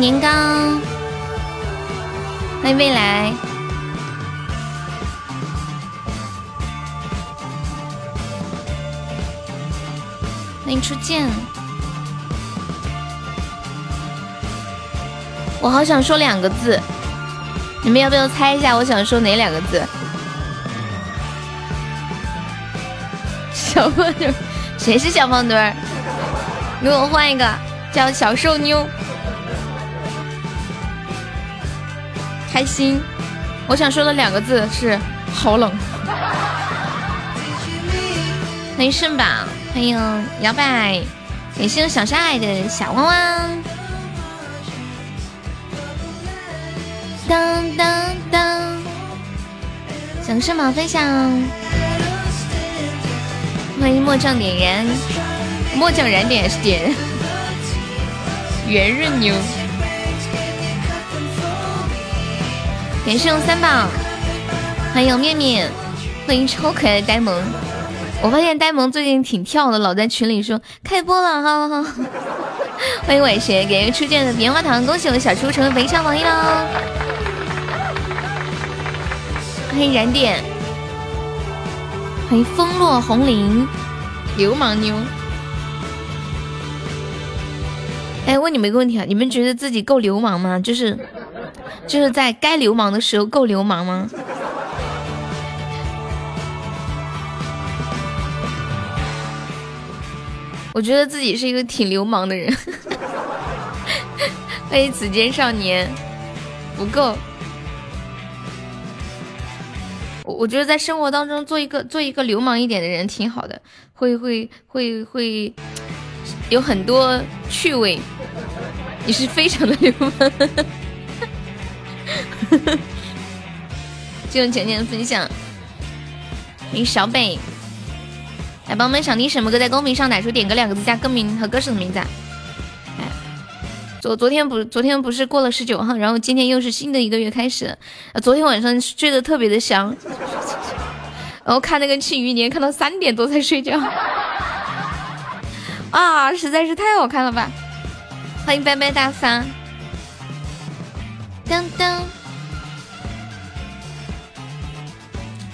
年糕，欢迎未来，欢迎初见。我好想说两个字，你们要不要猜一下？我想说哪两个字？小胖墩，谁是小胖墩？给我换一个，叫小瘦妞。开心，我想说的两个字是好冷。欢迎圣宝，欢迎摇摆，感谢小帅爱的小汪汪。当当当，享圣宝分享。欢迎墨将点燃，墨将燃点是点燃。圆润妞。感谢用三宝，欢迎面面，欢迎超可爱的呆萌。我发现呆萌最近挺跳的，老在群里说开播了，哈哈哈。欢迎伟学，给出现的棉花糖，恭喜我们小初成为本场榜一喽！欢迎燃点，欢迎风落红林，流氓妞。哎，问你们一个问题啊，你们觉得自己够流氓吗？就是。就是在该流氓的时候够流氓吗？我觉得自己是一个挺流氓的人。欢迎紫尖少年，不够。我我觉得在生活当中做一个做一个流氓一点的人挺好的，会会会会有很多趣味。你是非常的流氓。谢谢浅浅的分享，欢迎小北，来宝宝们想听什么歌，在公屏上打出点歌两个字加歌名和歌手的名字。哎，昨昨天不昨天不是过了十九号，然后今天又是新的一个月开始。昨天晚上睡得特别的香，然后看那个庆余年看到三点多才睡觉，啊，实在是太好看了吧！欢迎拜拜大发，噔噔。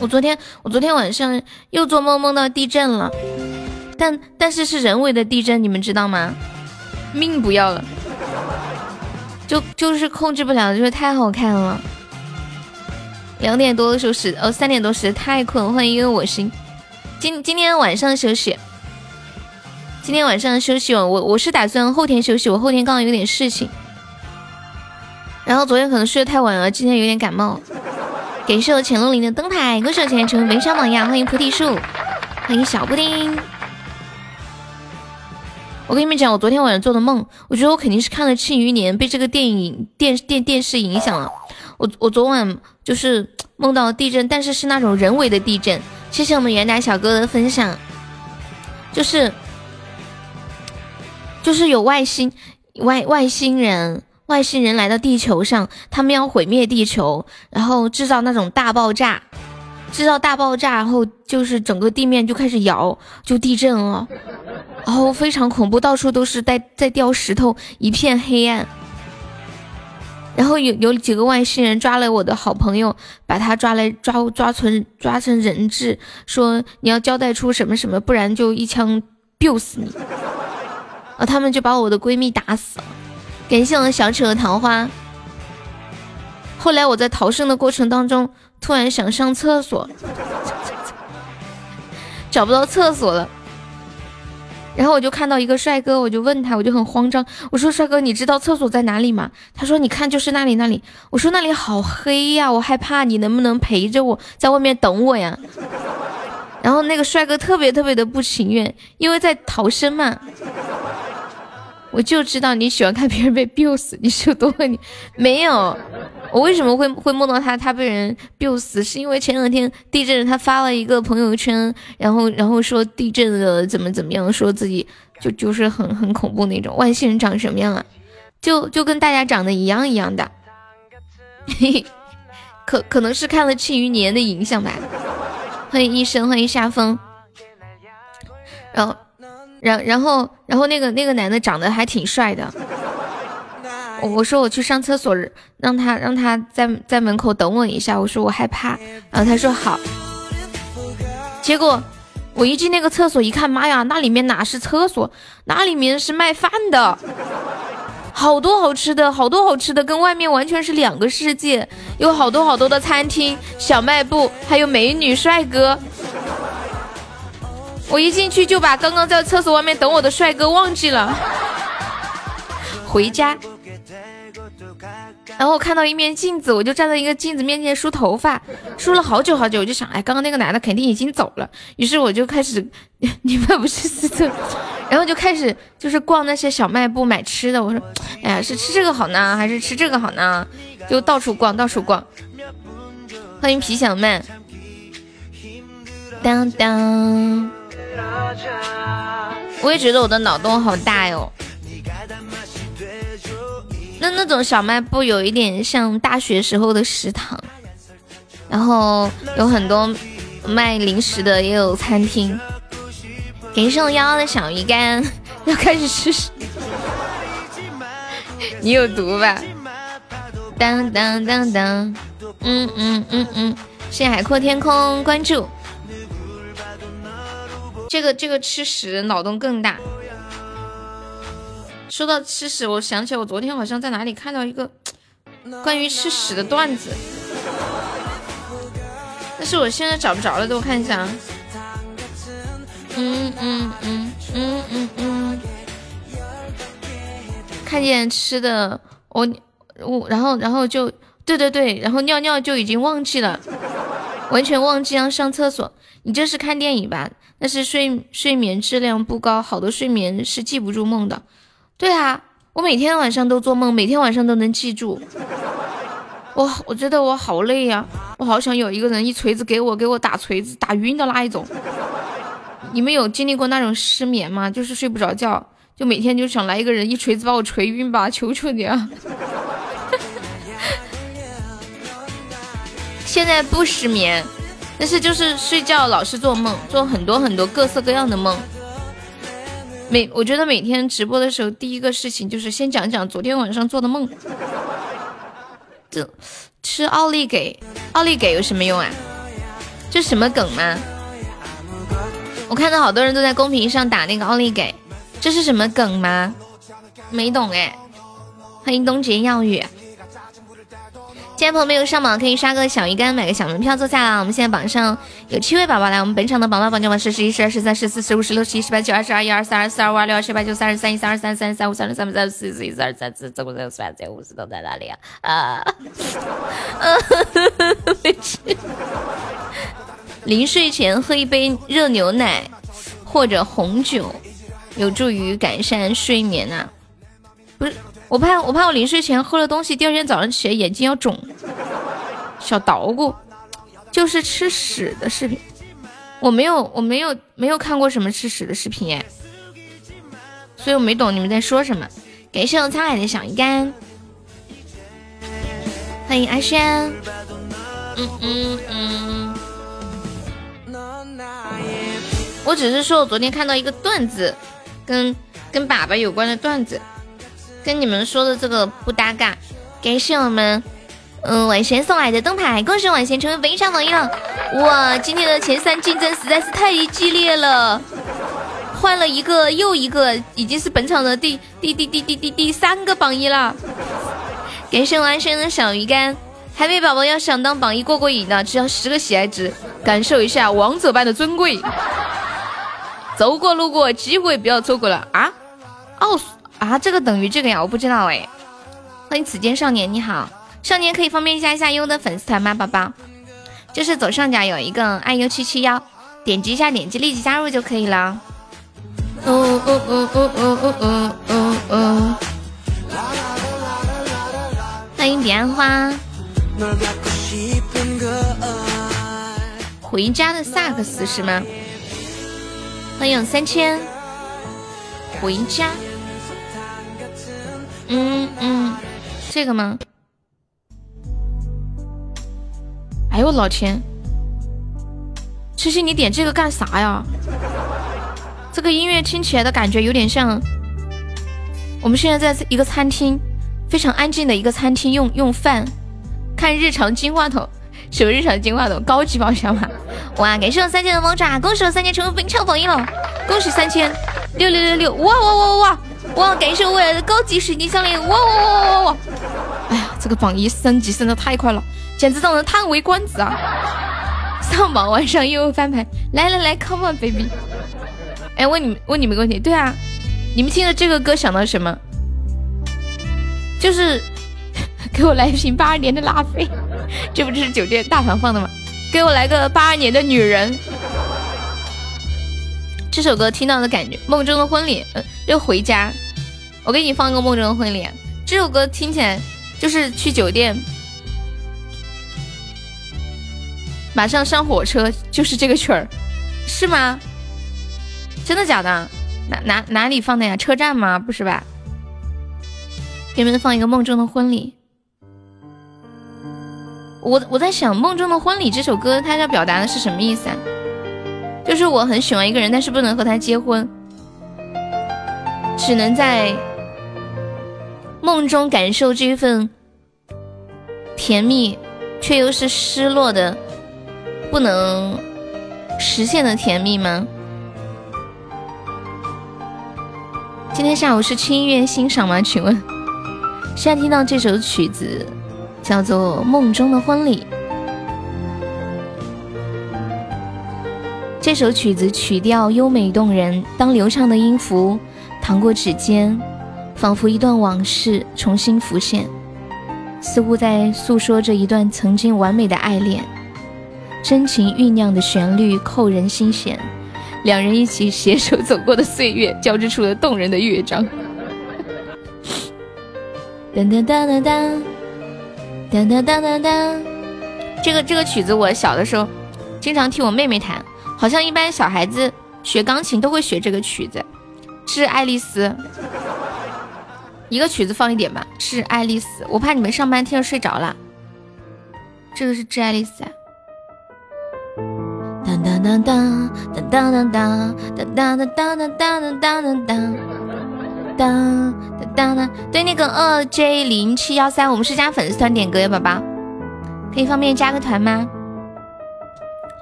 我昨天我昨天晚上又做梦梦到地震了，但但是是人为的地震，你们知道吗？命不要了，就就是控制不了，就是太好看了。两点多的时候是呃三点多时太困，欢迎因为我心。今今天晚上休息，今天晚上休息我我是打算后天休息，我后天刚好有点事情，然后昨天可能睡得太晚了，今天有点感冒。感谢我浅露林的灯牌，恭喜我浅成为文商榜样，欢迎菩提树，欢迎小布丁。我跟你们讲，我昨天晚上做的梦，我觉得我肯定是看了《庆余年》，被这个电影电电电视影响了。我我昨晚就是梦到地震，但是是那种人为的地震。谢谢我们元达小哥的分享，就是就是有外星外外星人。外星人来到地球上，他们要毁灭地球，然后制造那种大爆炸，制造大爆炸，然后就是整个地面就开始摇，就地震了，然后非常恐怖，到处都是在在掉石头，一片黑暗。然后有有几个外星人抓了我的好朋友，把他抓来抓抓成抓成人质，说你要交代出什么什么，不然就一枪毙死你。啊，他们就把我的闺蜜打死了。感谢我小企鹅桃花。后来我在逃生的过程当中，突然想上厕所，找不到厕所了。然后我就看到一个帅哥，我就问他，我就很慌张，我说：“帅哥，你知道厕所在哪里吗？”他说：“你看，就是那里，那里。”我说：“那里好黑呀，我害怕，你能不能陪着我在外面等我呀？”然后那个帅哥特别特别的不情愿，因为在逃生嘛。我就知道你喜欢看别人被 biu 死，你是有多恨你？没有，我为什么会会梦到他？他被人 biu 死，是因为前两天地震，他发了一个朋友圈，然后然后说地震了怎么怎么样，说自己就就是很很恐怖那种。外星人长什么样啊？就就跟大家长得一样一样的，可可能是看了《庆余年》的影响吧。欢迎医生，欢迎夏风，然后。然然后然后那个那个男的长得还挺帅的，我我说我去上厕所，让他让他在在门口等我一下。我说我害怕，然后他说好。结果我一进那个厕所一看，妈呀，那里面哪是厕所，那里面是卖饭的，好多好吃的，好多好吃的，跟外面完全是两个世界。有好多好多的餐厅、小卖部，还有美女帅哥。我一进去就把刚刚在厕所外面等我的帅哥忘记了，回家。然后我看到一面镜子，我就站在一个镜子面前梳头发，梳了好久好久。我就想，哎，刚刚那个男的肯定已经走了。于是我就开始，你们不是私测，然后就开始就是逛那些小卖部买吃的。我说，哎呀，是吃这个好呢，还是吃这个好呢？就到处逛，到处逛。欢迎皮小曼，当当。我也觉得我的脑洞好大哟。那那种小卖部有一点像大学时候的食堂，然后有很多卖零食的，也有餐厅。给送幺的小鱼干，要开始吃。你有毒吧？当当当当，嗯嗯嗯嗯，谢谢海阔天空关注。这个这个吃屎脑洞更大。说到吃屎，我想起来我昨天好像在哪里看到一个关于吃屎的段子，但是我现在找不着了，等我看一下。嗯嗯嗯嗯嗯嗯，看见吃的，我我然后然后就对对对，然后尿尿就已经忘记了，完全忘记要上厕所。你这是看电影吧？那是睡睡眠质量不高，好多睡眠是记不住梦的。对啊，我每天晚上都做梦，每天晚上都能记住。我我觉得我好累呀，我好想有一个人一锤子给我，给我打锤子打晕的那一种。你们有经历过那种失眠吗？就是睡不着觉，就每天就想来一个人一锤子把我锤晕吧，求求你啊！现在不失眠。但是就是睡觉老是做梦，做很多很多各色各样的梦。每我觉得每天直播的时候，第一个事情就是先讲讲昨天晚上做的梦。这吃奥利给，奥利给有什么用啊？这什么梗吗？我看到好多人都在公屏上打那个奥利给，这是什么梗吗？没懂哎。欢迎东杰耀宇。现在朋友没有上榜，可以刷个小鱼干，买个小门票坐下啦。我们现在榜上有七位宝宝来，我们本场的榜榜榜九榜十、十一、十二、十三、十四、十五、十六、十七、十八、九、二十二、一、二、三、二、四、二、五、二、六、二、七、八、九、三、十三、一、三、二、三、三、三、五、三、六、三八、三、四、四、一四、二、三、四、总共三十三、四、五、十都在哪里啊？啊！没吃。临睡前喝一杯热牛奶或者红酒，有助于改善睡眠啊。不是。我怕我怕我临睡前喝了东西，第二天早上起来眼睛要肿。小捣鼓，就是吃屎的视频，我没有我没有没有看过什么吃屎的视频耶，所以我没懂你们在说什么。感谢我沧海的小鱼干，欢迎阿轩。嗯嗯嗯，我只是说我昨天看到一个段子，跟跟粑粑有关的段子。跟你们说的这个不搭嘎，感谢我们嗯晚贤送来的灯牌，恭喜晚贤成为本场榜一了！哇，今天的前三竞争实在是太激烈了，换了一个又一个，已经是本场的第第第第第第第三个榜一了。感谢晚贤的小鱼干，海绵宝宝要想当榜一过过瘾的，只要十个喜爱值，感受一下王者般的尊贵。走过路过，机会不要错过了啊！奥数。啊，这个等于这个呀，我不知道哎。欢迎此间少年，你好，少年可以方便加一下优的粉丝团吗，宝宝？就是左上角有一个爱优七七幺，点击一下，点击立即加入就可以了。嗯嗯嗯嗯嗯嗯嗯嗯。欢迎彼岸花。回家的萨克斯是吗？欢迎三千。回家。嗯嗯，这个吗？哎呦老天，痴心你点这个干啥呀？这个音乐听起来的感觉有点像，我们现在在一个餐厅，非常安静的一个餐厅用用饭，看日常金话筒，什么日常金话筒？高级宝箱吗？哇！感谢我三千的猫爪，恭喜我三千成为本场榜一了，恭喜三千六六六六！哇哇哇哇哇！哇！感谢我的高级水晶项链！哇哇哇哇哇哇！哎呀，这个榜一升级升的太快了，简直让人叹为观止啊！上榜晚上又翻牌，来来来，Come on baby！哎，问你们问你们个问题，对啊，你们听了这个歌想到什么？就是给我来一瓶八二年的拉菲，这不就是酒店大堂放的吗？给我来个八二年的女人。这首歌听到的感觉，梦中的婚礼，呃，又回家。我给你放个梦中的婚礼。这首歌听起来就是去酒店，马上上火车，就是这个曲儿，是吗？真的假的？哪哪哪里放的呀？车站吗？不是吧？给你们放一个梦中的婚礼。我我在想，《梦中的婚礼》这首歌，它要表达的是什么意思啊？就是我很喜欢一个人，但是不能和他结婚，只能在梦中感受这份甜蜜，却又是失落的，不能实现的甜蜜吗？今天下午是轻音乐欣赏吗？请问？现在听到这首曲子，叫做《梦中的婚礼》。这首曲子曲调优美动人，当流畅的音符淌过指尖，仿佛一段往事重新浮现，似乎在诉说着一段曾经完美的爱恋。真情酝酿的旋律扣人心弦，两人一起携手走过的岁月交织出了动人的乐章。噔噔噔噔噔，噔噔噔噔噔。这个这个曲子，我小的时候经常听我妹妹弹，好像一般小孩子学钢琴都会学这个曲子，《致爱丽丝》。一个曲子放一点吧，《致爱丽丝》。我怕你们上班听着睡着了。这个是《致爱丽丝》。当当当当当当当当当当当当当当当当。当当当当，对那个二 J 零七幺三，我们是加粉丝团点歌呀，宝宝，可以方便加个团吗？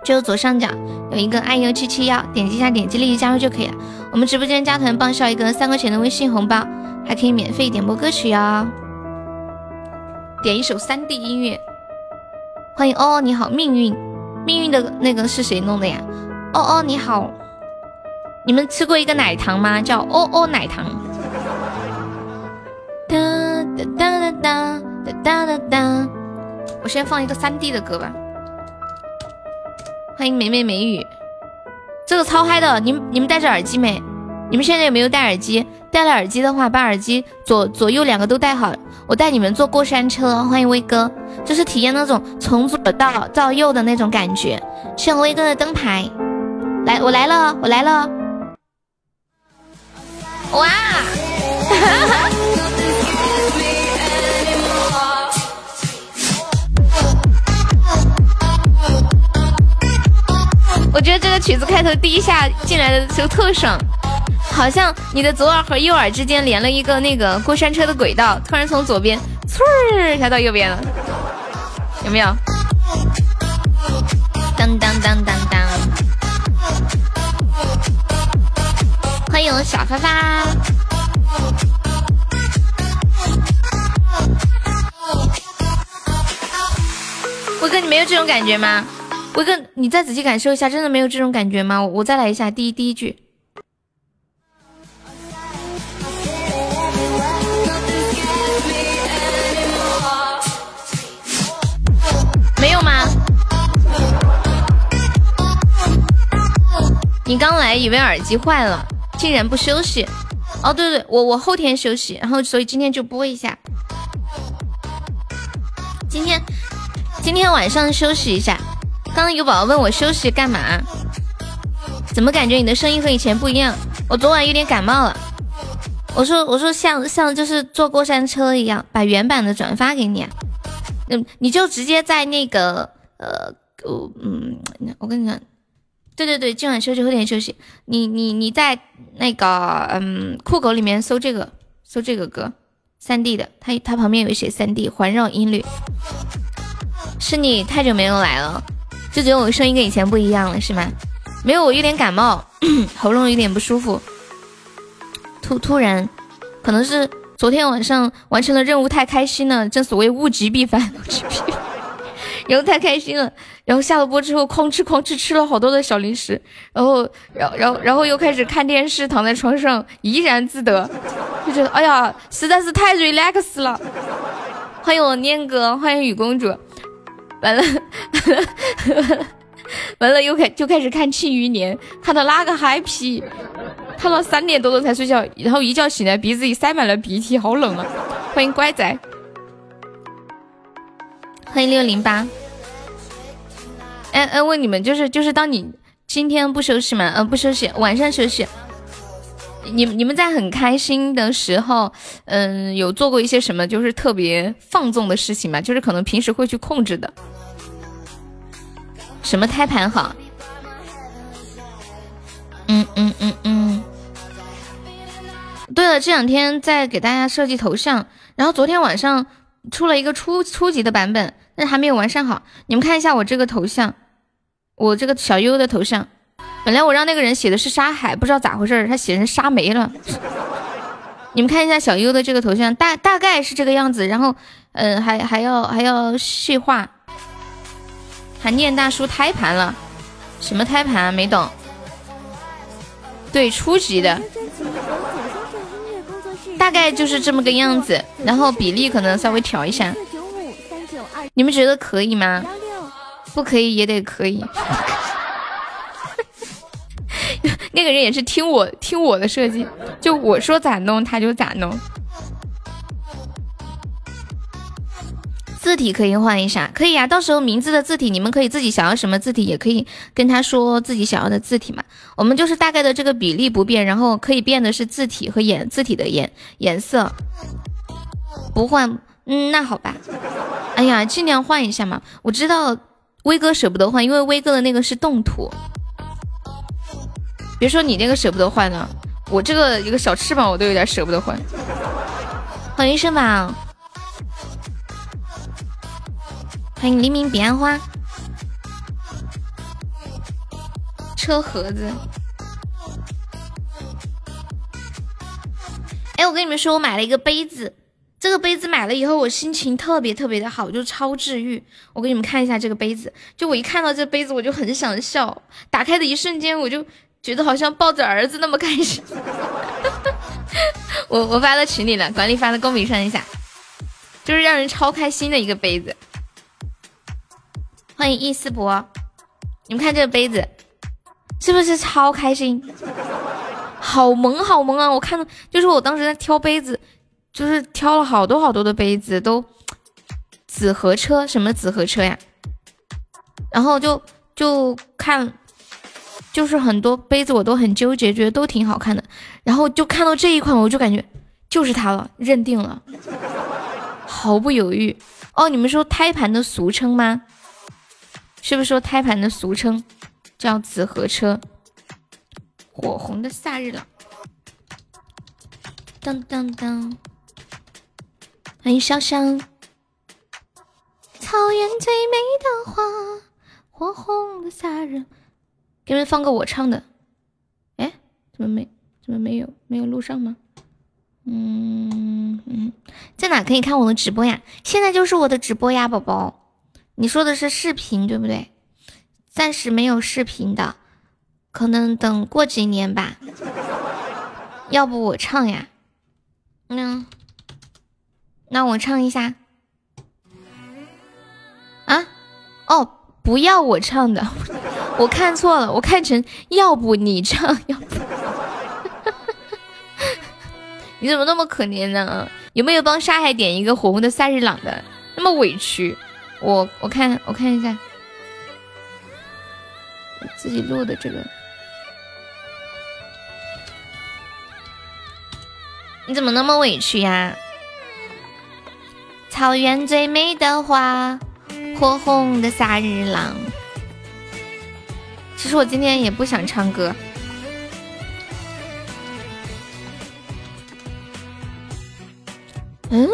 就左上角有一个爱优七七幺，点击一下，点击立即加入就可以了。我们直播间加团报销一个三块钱的微信红包，还可以免费点播歌曲哟。点一首三 D 音乐，欢迎哦哦你好，命运命运的那个是谁弄的呀？哦哦你好，你们吃过一个奶糖吗？叫哦哦奶糖。哒哒哒哒哒哒哒哒！我先放一个三 D 的歌吧。欢迎美美美语，这个超嗨的！你们你们戴着耳机没？你们现在有没有戴耳机？戴了耳机的话，把耳机左左右两个都戴好。我带你们坐过山车，欢迎威哥，就是体验那种从左到到右的那种感觉。谢威哥的灯牌，来，我来了，我来了！哇！我觉得这个曲子开头第一下进来的时候特爽，好像你的左耳和右耳之间连了一个那个过山车的轨道，突然从左边嗖一下到右边了，有没有？当当当当当！欢迎小发发，威哥，你没有这种感觉吗？威哥，你再仔细感受一下，真的没有这种感觉吗？我再来一下，第一第一句，没有吗？你刚来以为耳机坏了，竟然不休息。哦，对对，我我后天休息，然后所以今天就播一下。今天今天晚上休息一下。刚刚有宝宝问我休息干嘛？怎么感觉你的声音和以前不一样？我昨晚有点感冒了。我说我说像像就是坐过山车一样，把原版的转发给你。嗯，你就直接在那个呃我嗯，我跟你讲，对对对，今晚休息后天休息。你你你在那个嗯酷狗里面搜这个搜这个歌，三 D 的，它它旁边有写三 D 环绕音律。是你太久没有来了，就觉得我声音跟以前不一样了，是吗？没有，我有点感冒，喉咙有点不舒服。突突然，可能是昨天晚上完成了任务太开心了，正所谓物极必反，然后太开心了，然后下了播之后哐吃哐吃吃了好多的小零食，然后，然然后然后又开始看电视，躺在床上怡然自得，就觉得哎呀，实在是太 relax 了。欢迎我念哥，欢迎雨公主。完了，完了，又开就开始看《庆余年》，看到那个 happy，看到三点多钟才睡觉，然后一觉醒来鼻子里塞满了鼻涕，好冷啊！欢迎乖仔，欢迎六零八。哎哎，问你们，就是就是，当你今天不休息吗？呃，不休息，晚上休息。你你们在很开心的时候，嗯，有做过一些什么就是特别放纵的事情吗？就是可能平时会去控制的。什么胎盘好？嗯嗯嗯嗯。对了，这两天在给大家设计头像，然后昨天晚上出了一个初初级的版本，但还没有完善好。你们看一下我这个头像，我这个小优的头像。本来我让那个人写的是沙海，不知道咋回事，他写成沙梅了。你们看一下小优的这个头像，大大概是这个样子。然后，嗯，还还要还要细化。还念大叔胎盘了，什么胎盘？没懂。对，初级的，大概就是这么个样子。然后比例可能稍微调一下。你们觉得可以吗？不可以也得可以。那个人也是听我听我的设计，就我说咋弄他就咋弄。字体可以换一下，可以啊，到时候名字的字体你们可以自己想要什么字体，也可以跟他说自己想要的字体嘛。我们就是大概的这个比例不变，然后可以变的是字体和颜字体的颜颜色。不换，嗯，那好吧。哎呀，尽量换一下嘛。我知道威哥舍不得换，因为威哥的那个是动图。别说你那个舍不得换了，我这个一个小翅膀我都有点舍不得换。欢迎生宝，欢迎黎明彼岸花，车盒子。哎，我跟你们说，我买了一个杯子，这个杯子买了以后，我心情特别特别的好，就超治愈。我给你们看一下这个杯子，就我一看到这杯子，我就很想笑，打开的一瞬间我就。觉得好像抱着儿子那么开心，我我发到群里了，管理发到公屏上一下，就是让人超开心的一个杯子。欢迎易思博，你们看这个杯子是不是超开心？好萌好萌啊！我看到就是我当时在挑杯子，就是挑了好多好多的杯子，都紫河车什么紫河车呀？然后就就看。就是很多杯子我都很纠结，觉得都挺好看的，然后就看到这一款，我就感觉就是它了，认定了，毫不犹豫。哦，你们说胎盘的俗称吗？是不是说胎盘的俗称叫紫河车？火红的夏日了，当当当，欢迎潇湘。草原最美的花，火红的夏日。给你们放个我唱的，哎，怎么没怎么没有没有录上吗？嗯嗯，在哪可以看我的直播呀？现在就是我的直播呀，宝宝。你说的是视频对不对？暂时没有视频的，可能等过几年吧。要不我唱呀？嗯，那我唱一下。啊？哦，不要我唱的。我看错了，我看成要不你唱，要不 你怎么那么可怜呢？有没有帮沙海点一个火红的萨日朗的？那么委屈，我我看我看一下，自己录的这个，你怎么那么委屈呀？草原最美的花，火红的夏日朗。其实我今天也不想唱歌。嗯，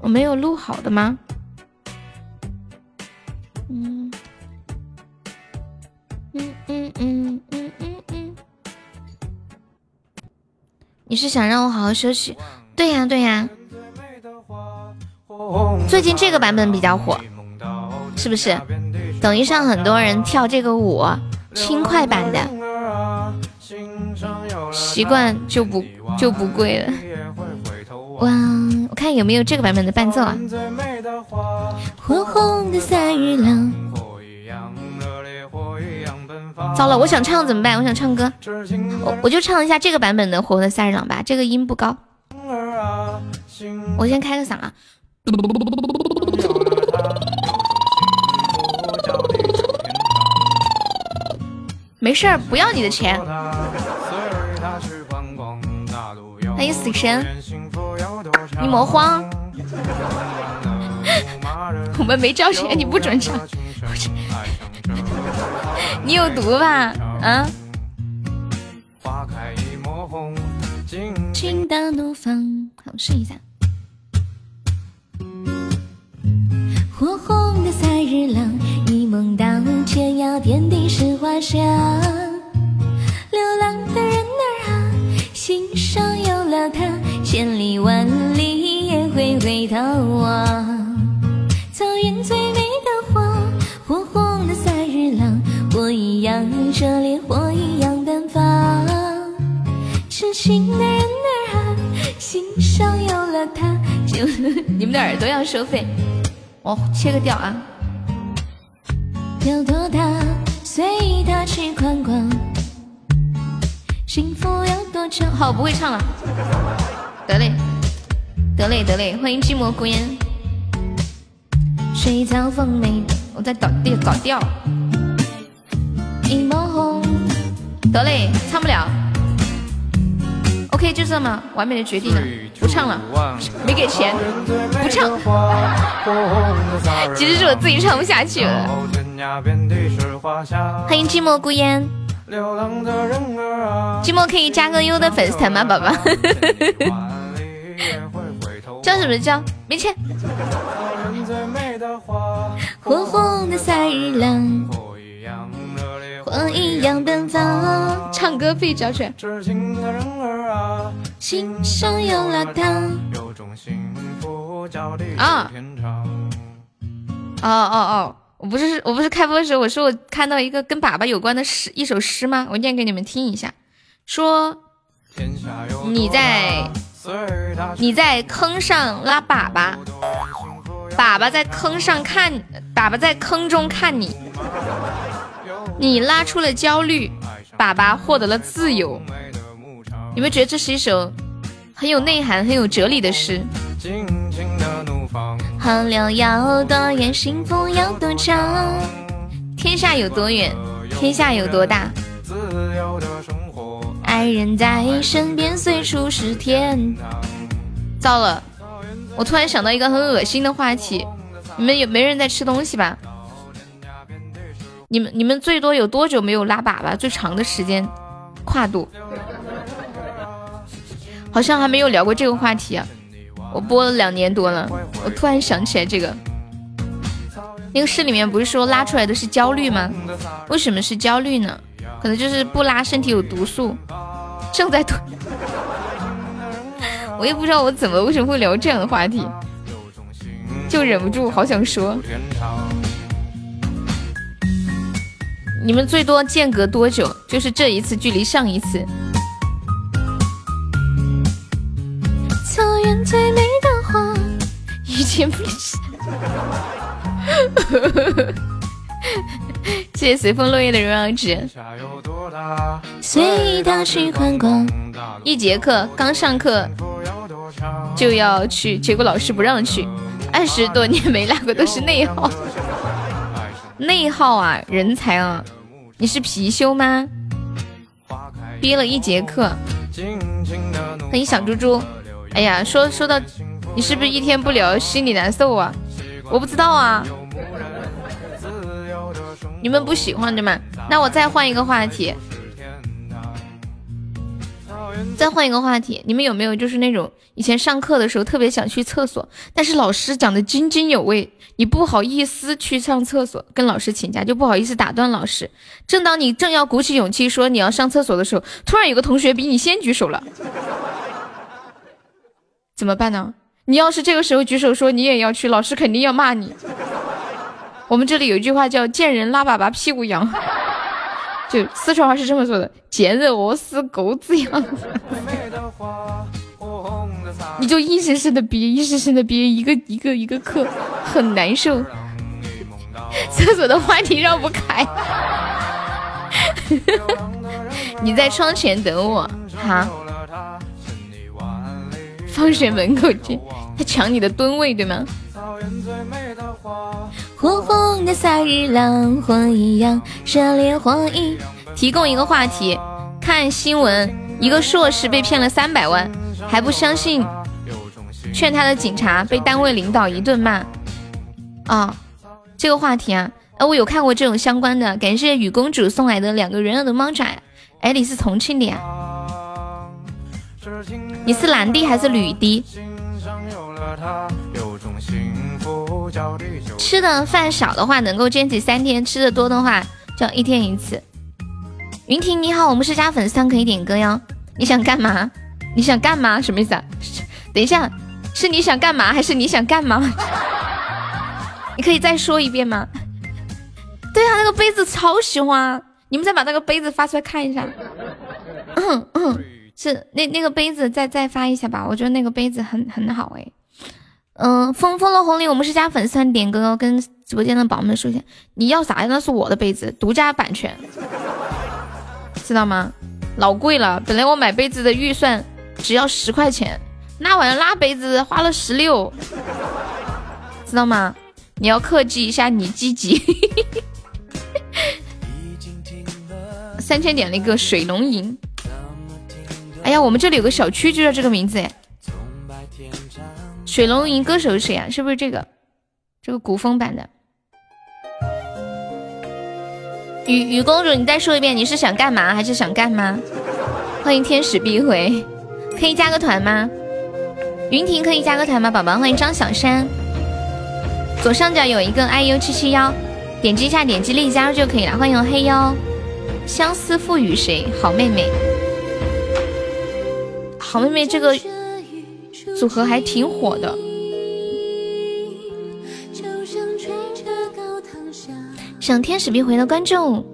我没有录好的吗？嗯，嗯嗯嗯嗯嗯嗯，你是想让我好好休息？对呀对呀。最近这个版本比较火，是不是？抖音上很多人跳这个舞，轻快版的，习惯就不就不贵了。哇，我看有没有这个版本的伴奏啊？火红的赛日郎。糟了，我想唱怎么办？我想唱歌，我我就唱一下这个版本的《火的赛日朗》吧。这个音不高，我先开个嗓啊。没事儿，不要你的钱。欢迎死神，你莫慌，我们没交钱，你不准唱。你有毒吧？啊？情的怒放，好试一下。火红的赛日朗，一梦到天涯，天地是花香。流浪的人儿啊，心上有了他，千里万里也会回头望。草原最美的花，火红的赛日朗，火一样热烈，火一样奔放。痴情的人儿啊，心上有了他，就你们的耳朵要收费。我切个掉啊！有多大，随他去宽广。幸福有多长？好，不会唱了。得嘞，得嘞，得嘞！欢迎寂寞孤烟。水草丰美，我在倒调，搞调。一抹红，得嘞，唱不了。OK，就这么完美的决定了，不唱了，没给钱，不唱。其实是我自己唱不下去了。欢迎寂寞孤烟，寂寞可以加个优的粉丝团吗，宝宝？叫什么叫？没钱。火红的赛日朗。火一样奔放，唱歌费交去。心上有了他。啊！哦哦哦！我不是我不是开播的时候，我说我看到一个跟粑粑有关的诗，一首诗吗？我念给你们听一下。说你在你在坑上拉粑粑，粑粑在坑上看，粑粑在坑中看你。你拉出了焦虑，粑粑获得了自由。有没有觉得这是一首很有内涵、很有哲理的诗？河流有多远，幸福有多长？天下有多远，天下有多大？爱人在身边，随处是天。糟了，我突然想到一个很恶心的话题，你们有没人在吃东西吧？你们你们最多有多久没有拉粑粑？最长的时间跨度，好像还没有聊过这个话题！我播了两年多了，我突然想起来这个。那个诗里面不是说拉出来的是焦虑吗？为什么是焦虑呢？可能就是不拉身体有毒素，正在吞。我也不知道我怎么为什么会聊这样的话题，就忍不住好想说。你们最多间隔多久？就是这一次距离上一次。最美的花，遇见不是。谢谢随风落叶的荣耀值。随他去观光。一节课刚上课就要去，结果老师不让去。二十多年没来过，都是内耗。内耗啊，人才啊。你是貔貅吗？憋了一节课。欢迎小猪猪。哎呀，说说到，你是不是一天不聊心里难受啊？我不知道啊。你们不喜欢对吗？那我再换一个话题。再换一个话题，你们有没有就是那种以前上课的时候特别想去厕所，但是老师讲的津津有味，你不好意思去上厕所，跟老师请假就不好意思打断老师。正当你正要鼓起勇气说你要上厕所的时候，突然有个同学比你先举手了，怎么办呢？你要是这个时候举手说你也要去，老师肯定要骂你。我们这里有一句话叫“见人拉粑粑屁股痒”。就四川话是这么说的：“见人饿死狗子样。”你就一声声的憋，一声声的憋，一个一个一个课，很难受。厕所的话题绕不开。你在窗前等我，好。放学门口去。他抢你的蹲位，对吗？火红的萨日，浪火一样，热烈火一。提供一个话题：看新闻，一个硕士被骗了三百万，还不相信，劝他的警察被单位领导一顿骂。啊，这个话题啊，哎，我有看过这种相关的。感谢雨公主送来的两个人耳的猫爪。哎，你是重庆的呀？你是男的还是女的？吃的饭少的话能够坚持三天，吃的多的话就一天一次。云婷你好，我们是加粉丝可以点歌哟。你想干嘛？你想干嘛？什么意思啊？等一下，是你想干嘛 还是你想干嘛？你可以再说一遍吗？对啊，那个杯子超喜欢，你们再把那个杯子发出来看一下。嗯嗯，是那那个杯子再再发一下吧，我觉得那个杯子很很好哎。嗯，风风的红利，我们是加粉丝团点歌，跟直播间的宝宝们说一下，你要啥呀？那是我的杯子，独家版权，知道吗？老贵了，本来我买杯子的预算只要十块钱，那玩意儿拉杯子花了十六，知道吗？你要克制一下你积极。三千点了一个水龙吟，哎呀，我们这里有个小区就叫这个名字哎。水龙吟歌手是谁啊？是不是这个？这个古风版的。雨雨公主，你再说一遍，你是想干嘛还是想干嘛？欢迎天使必回，可以加个团吗？云婷可以加个团吗？宝宝，欢迎张小山。左上角有一个 iu 七七幺，点击一下，点击立即加入就可以了。欢迎黑妖，相思赋予谁？好妹妹，好妹妹，这个。组合还挺火的。想天使必回的观众，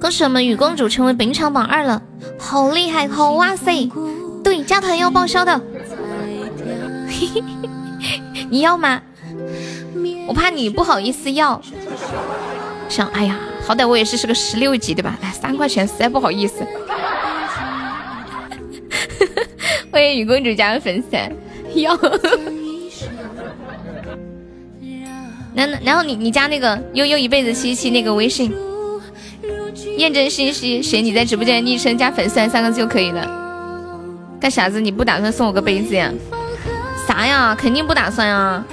恭喜我们雨公主成为本场榜二了，好厉害，好哇塞！对，加团要报销的，你要吗？我怕你不好意思要。想，哎呀，好歹我也是是个十六级对吧？来三块钱实在不好意思。欢迎雨公主加入粉丝，要。然然后你你加那个悠悠一辈子七七那个微信，验证信息写你在直播间昵称加粉丝三个字就可以了。干啥子？你不打算送我个杯子呀？啥呀？肯定不打算啊！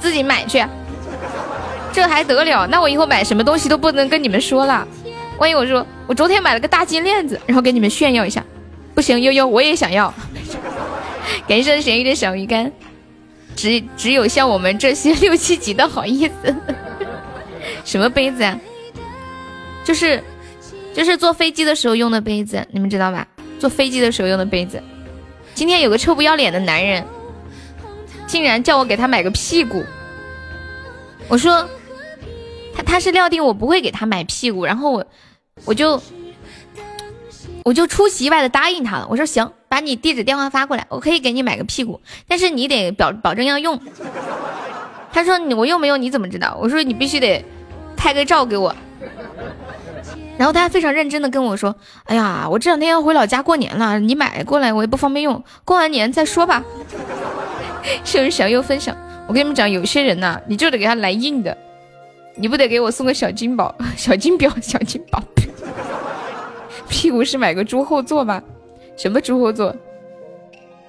自己买去。这还得了？那我以后买什么东西都不能跟你们说了。万一我说我昨天买了个大金链子，然后给你们炫耀一下。不行，悠悠我也想要。感谢咸鱼的小鱼干，只只有像我们这些 六七级的好意思。什么杯子啊？就是就是坐飞机的时候用的杯子，你们知道吧？坐飞机的时候用的杯子。今天有个臭不要脸的男人，竟然叫我给他买个屁股。我说他他是料定我不会给他买屁股，然后我我就。我就出其意外的答应他了，我说行，把你地址电话发过来，我可以给你买个屁股，但是你得保保证要用。他说你我用没用你怎么知道？我说你必须得拍个照给我。然后他非常认真的跟我说，哎呀，我这两天要回老家过年了，你买过来我也不方便用，过完年再说吧。是不是想又分享？我跟你们讲，有些人呐，你就得给他来硬的，你不得给我送个小金宝、小金表、小金宝。屁股是买个猪后座吧？什么猪后座？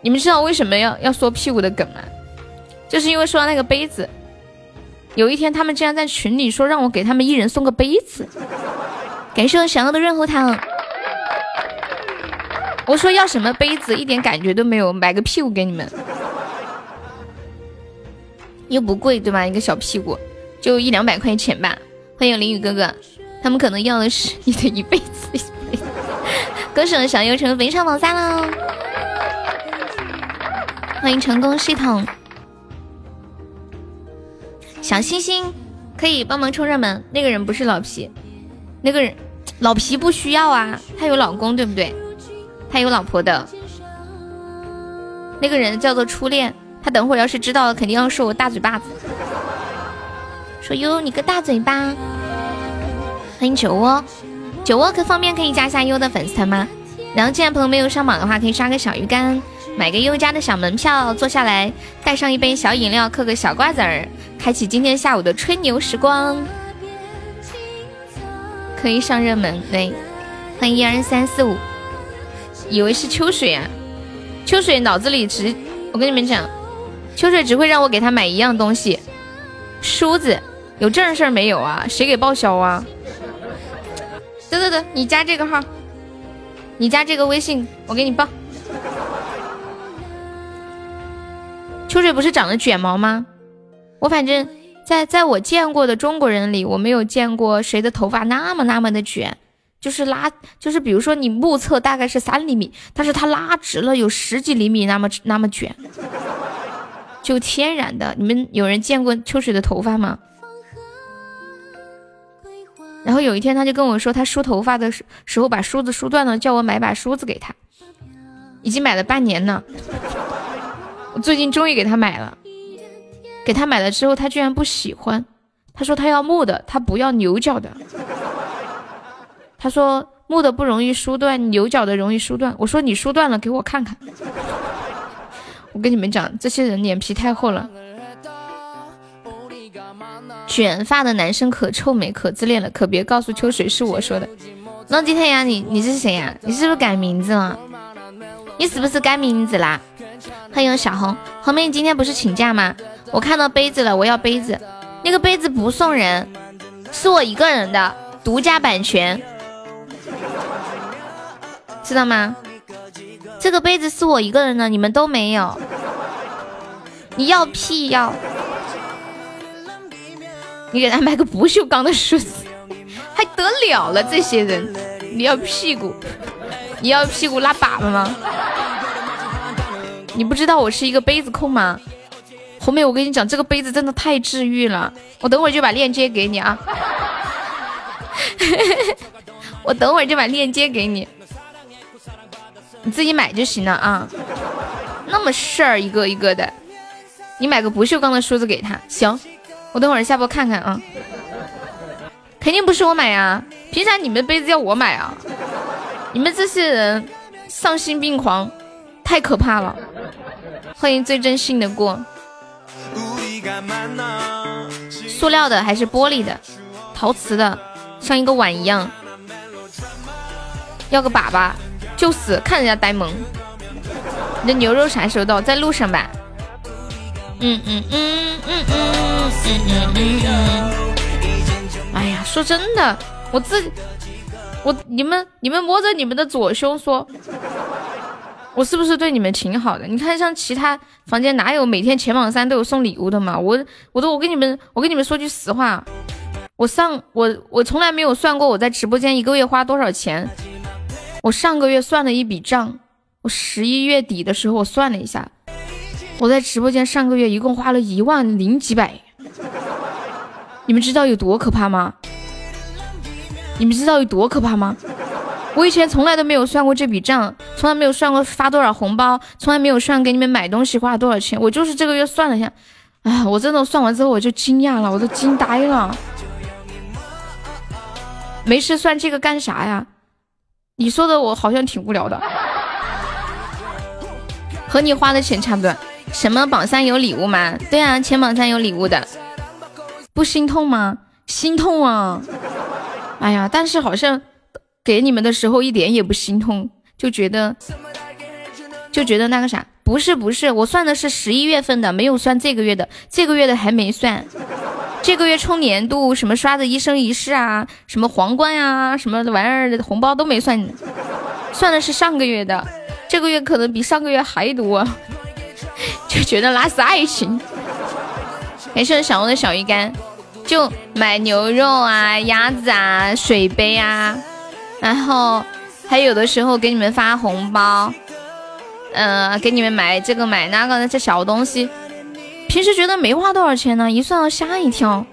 你们知道为什么要要说屁股的梗吗？就是因为说到那个杯子，有一天他们竟然在群里说让我给他们一人送个杯子，感谢我想要的润喉糖。我说要什么杯子，一点感觉都没有，买个屁股给你们，又不贵对吧？一个小屁股就一两百块钱吧。欢迎林雨哥哥，他们可能要的是你的一辈子。歌手小优成非常榜三了，欢迎成功系统，小星星可以帮忙冲热门。那个人不是老皮，那个人老皮不需要啊，他有老公对不对？他有老婆的，那个人叫做初恋。他等会儿要是知道了，肯定要说我大嘴巴子，说哟你个大嘴巴。欢迎酒窝，酒窝可方便可以加一下优的粉丝团吗？然后，既然朋友没有上榜的话，可以刷个小鱼干，买个优家的小门票，坐下来带上一杯小饮料，嗑个小瓜子儿，开启今天下午的吹牛时光，可以上热门。对，欢迎一二三四五。以为是秋水啊，秋水脑子里只，我跟你们讲，秋水只会让我给他买一样东西，梳子，有正事儿没有啊？谁给报销啊？等等等，你加这个号，你加这个微信，我给你报。秋水不是长了卷毛吗？我反正在在我见过的中国人里，我没有见过谁的头发那么那么的卷。就是拉，就是比如说你目测大概是三厘米，但是它拉直了有十几厘米那么那么卷，就天然的。你们有人见过秋水的头发吗？然后有一天他就跟我说，他梳头发的时时候把梳子梳断了，叫我买把梳子给他，已经买了半年了。我最近终于给他买了，给他买了之后，他居然不喜欢，他说他要木的，他不要牛角的。他说木的不容易梳断，牛角的容易梳断。我说你梳断了给我看看。我跟你们讲，这些人脸皮太厚了。卷发的男生可臭美可自恋了，可别告诉秋水是我说的。浪迹太阳，你你是谁呀？你是不是改名字了？你是不是改名字啦？欢迎小红，红妹，你今天不是请假吗？我看到杯子了，我要杯子。那个杯子不送人，是我一个人的独家版权。知道吗？这个杯子是我一个人的，你们都没有。你要屁要？你给他买个不锈钢的梳子，还得了了？这些人，你要屁股？你要屁股拉粑粑吗？你不知道我是一个杯子控吗？红妹，我跟你讲，这个杯子真的太治愈了。我等会儿就把链接给你啊。我等会儿就把链接给你。你自己买就行了啊，那么事儿一个一个的，你买个不锈钢的梳子给他，行，我等会儿下播看看啊，肯定不是我买呀，凭啥你们杯子要我买啊？你们这些人丧心病狂，太可怕了！欢迎最真心的过，塑料的还是玻璃的？陶瓷的，像一个碗一样，要个粑粑。就死，看人家呆萌。你的牛肉啥时候到？在路上吧。嗯嗯嗯嗯嗯。哎呀，说真的，我自己，我你们你们摸着你们的左胸说，我是不是对你们挺好的？你看像其他房间哪有每天前榜三都有送礼物的嘛？我我都我跟你们我跟你们说句实话，我上我我从来没有算过我在直播间一个月花多少钱。我上个月算了一笔账，我十一月底的时候我算了一下。我在直播间上个月一共花了一万零几百，你们知道有多可怕吗？你们知道有多可怕吗？我以前从来都没有算过这笔账，从来没有算过发多少红包，从来没有算给你们买东西花了多少钱，我就是这个月算了一下，哎，我真的算完之后我就惊讶了，我都惊呆了，没事算这个干啥呀？你说的我好像挺无聊的，和你花的钱差不多。什么榜三有礼物吗？对啊，前榜三有礼物的，不心痛吗？心痛啊！哎呀，但是好像给你们的时候一点也不心痛，就觉得就觉得那个啥，不是不是，我算的是十一月份的，没有算这个月的，这个月的还没算。这个月充年度，什么刷的一生一世啊，什么皇冠呀，什么玩意儿的红包都没算，算的是上个月的，这个月可能比上个月还多，就觉得那是爱情。感谢小红的小鱼干，就买牛肉啊、鸭子啊、水杯啊，然后还有的时候给你们发红包，嗯，给你们买这个买那个的这小东西。平时觉得没花多少钱呢，一算到吓一跳。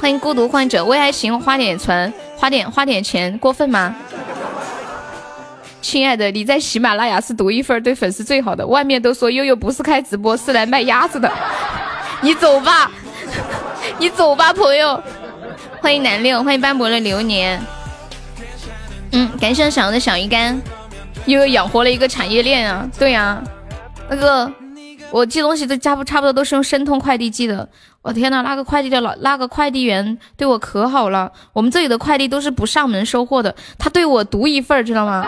欢迎孤独患者，为爱情花点存，花点花点钱，过分吗？亲爱的，你在喜马拉雅是独一份对粉丝最好的，外面都说悠悠不是开直播，是来卖鸭子的。你走吧，你走吧，朋友。欢迎南六，欢迎斑驳的流年。嗯，感谢小的小鱼干，悠悠养活了一个产业链啊！对呀，那个。我寄东西都差不差不多都是用申通快递寄的，我天呐，那个快递的老那个快递员对我可好了。我们这里的快递都是不上门收货的，他对我独一份，知道吗？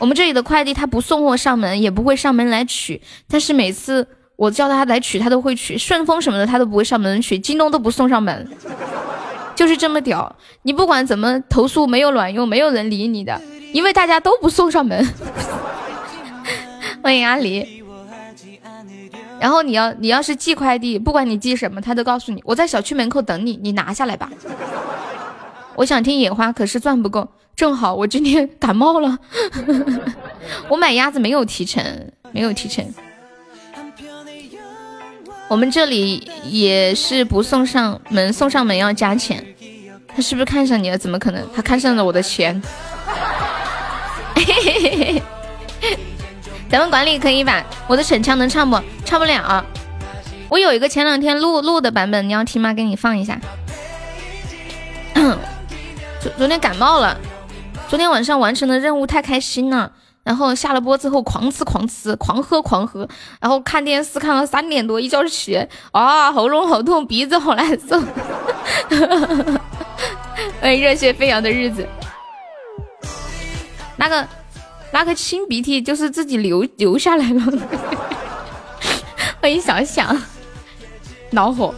我们这里的快递他不送货上门，也不会上门来取，但是每次我叫他来取，他都会取。顺丰什么的他都不会上门取，京东都不送上门，就是这么屌。你不管怎么投诉没有卵用，没有人理你的，因为大家都不送上门。欢迎阿狸，然后你要你要是寄快递，不管你寄什么，他都告诉你我在小区门口等你，你拿下来吧。我想听野花，可是钻不够，正好我今天感冒了，我买鸭子没有提成，没有提成。我们这里也是不送上门，送上门要加钱。他是不是看上你了？怎么可能？他看上了我的钱。咱们管理可以吧？我的逞强能唱不？唱不了。我有一个前两天录录的版本，你要听吗？给你放一下。昨昨天感冒了，昨天晚上完成的任务太开心了，然后下了播之后狂吃狂吃，狂喝狂喝，然后看电视看到三点多，一觉起，啊，喉咙好痛，鼻子好难受。欢 迎热血飞扬的日子。那个。那个清鼻涕就是自己流流下来了。欢迎想想，恼火。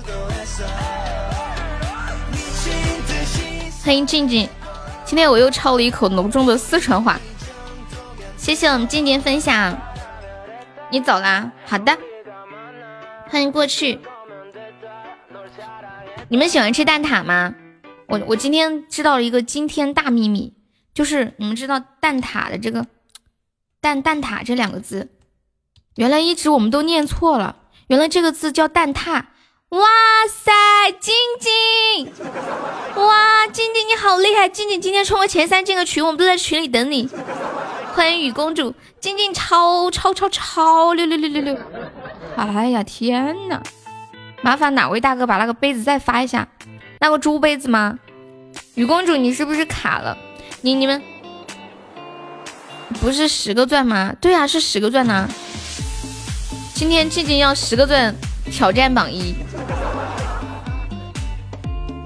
欢迎静静，今天我又抄了一口浓重的四川话。谢谢我们静静分享。你走啦？好的。欢迎过去。你们喜欢吃蛋挞吗？我我今天知道了一个惊天大秘密，就是你们知道蛋挞的这个。蛋蛋挞这两个字，原来一直我们都念错了。原来这个字叫蛋挞。哇塞，静静，哇，静静你好厉害！静静今天冲个前三进个群，我们都在群里等你。欢迎雨公主，静静超超超超六六六六六。哎呀天呐，麻烦哪位大哥把那个杯子再发一下？那个猪杯子吗？雨公主你是不是卡了？你你们。不是十个钻吗？对啊，是十个钻呢。今天静静要十个钻挑战榜一，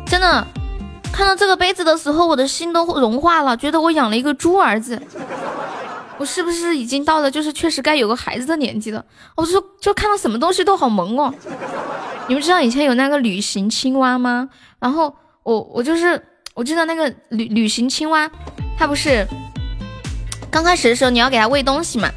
真的，看到这个杯子的时候，我的心都融化了，觉得我养了一个猪儿子。我是不是已经到了就是确实该有个孩子的年纪了？我说就看到什么东西都好萌哦。你们知道以前有那个旅行青蛙吗？然后我我就是我记得那个旅旅行青蛙，它不是。刚开始的时候，你要给它喂东西嘛，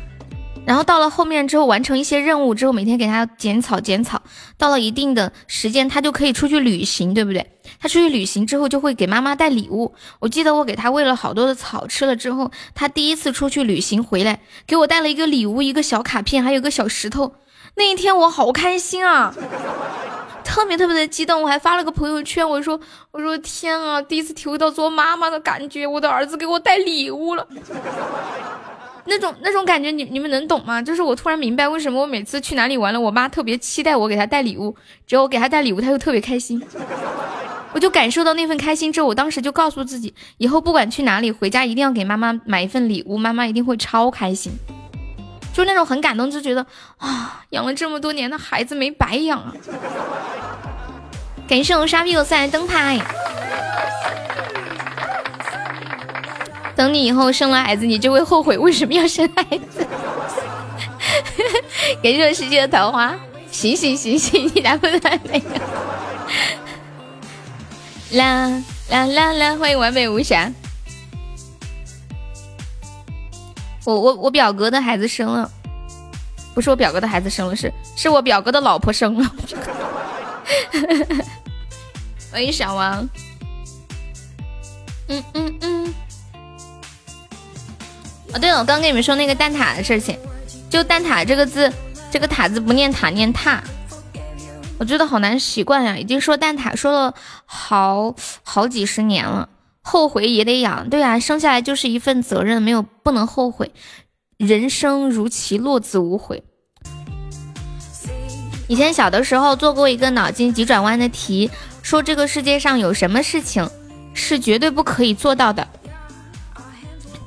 然后到了后面之后，完成一些任务之后，每天给他剪草剪草，到了一定的时间，他就可以出去旅行，对不对？他出去旅行之后，就会给妈妈带礼物。我记得我给他喂了好多的草，吃了之后，他第一次出去旅行回来，给我带了一个礼物，一个小卡片，还有个小石头。那一天我好开心啊！特别特别的激动，我还发了个朋友圈，我说我说天啊，第一次体会到做妈妈的感觉，我的儿子给我带礼物了，那种那种感觉，你你们能懂吗？就是我突然明白为什么我每次去哪里玩了，我妈特别期待我给她带礼物，只要我给她带礼物，她就特别开心，我就感受到那份开心之后，我当时就告诉自己，以后不管去哪里，回家一定要给妈妈买一份礼物，妈妈一定会超开心。就那种很感动，就觉得啊，养了这么多年的孩子没白养啊！感谢我沙皮狗送来灯牌。等你以后生了孩子，你就会后悔为什么要生孩子。感谢我世界的桃花，醒醒醒醒，你来不来那个。啦啦啦啦！欢迎完美无瑕。我我我表哥的孩子生了，不是我表哥的孩子生了，是是我表哥的老婆生了。欢迎小王。嗯嗯嗯。哦，对了，我刚跟你们说那个蛋挞的事情，就蛋挞这个字，这个塔字不念塔，念踏。我觉得好难习惯呀，已经说蛋挞说了好好几十年了，后悔也得养。对啊，生下来就是一份责任，没有不能后悔。人生如棋，落子无悔。以前小的时候做过一个脑筋急转弯的题，说这个世界上有什么事情是绝对不可以做到的？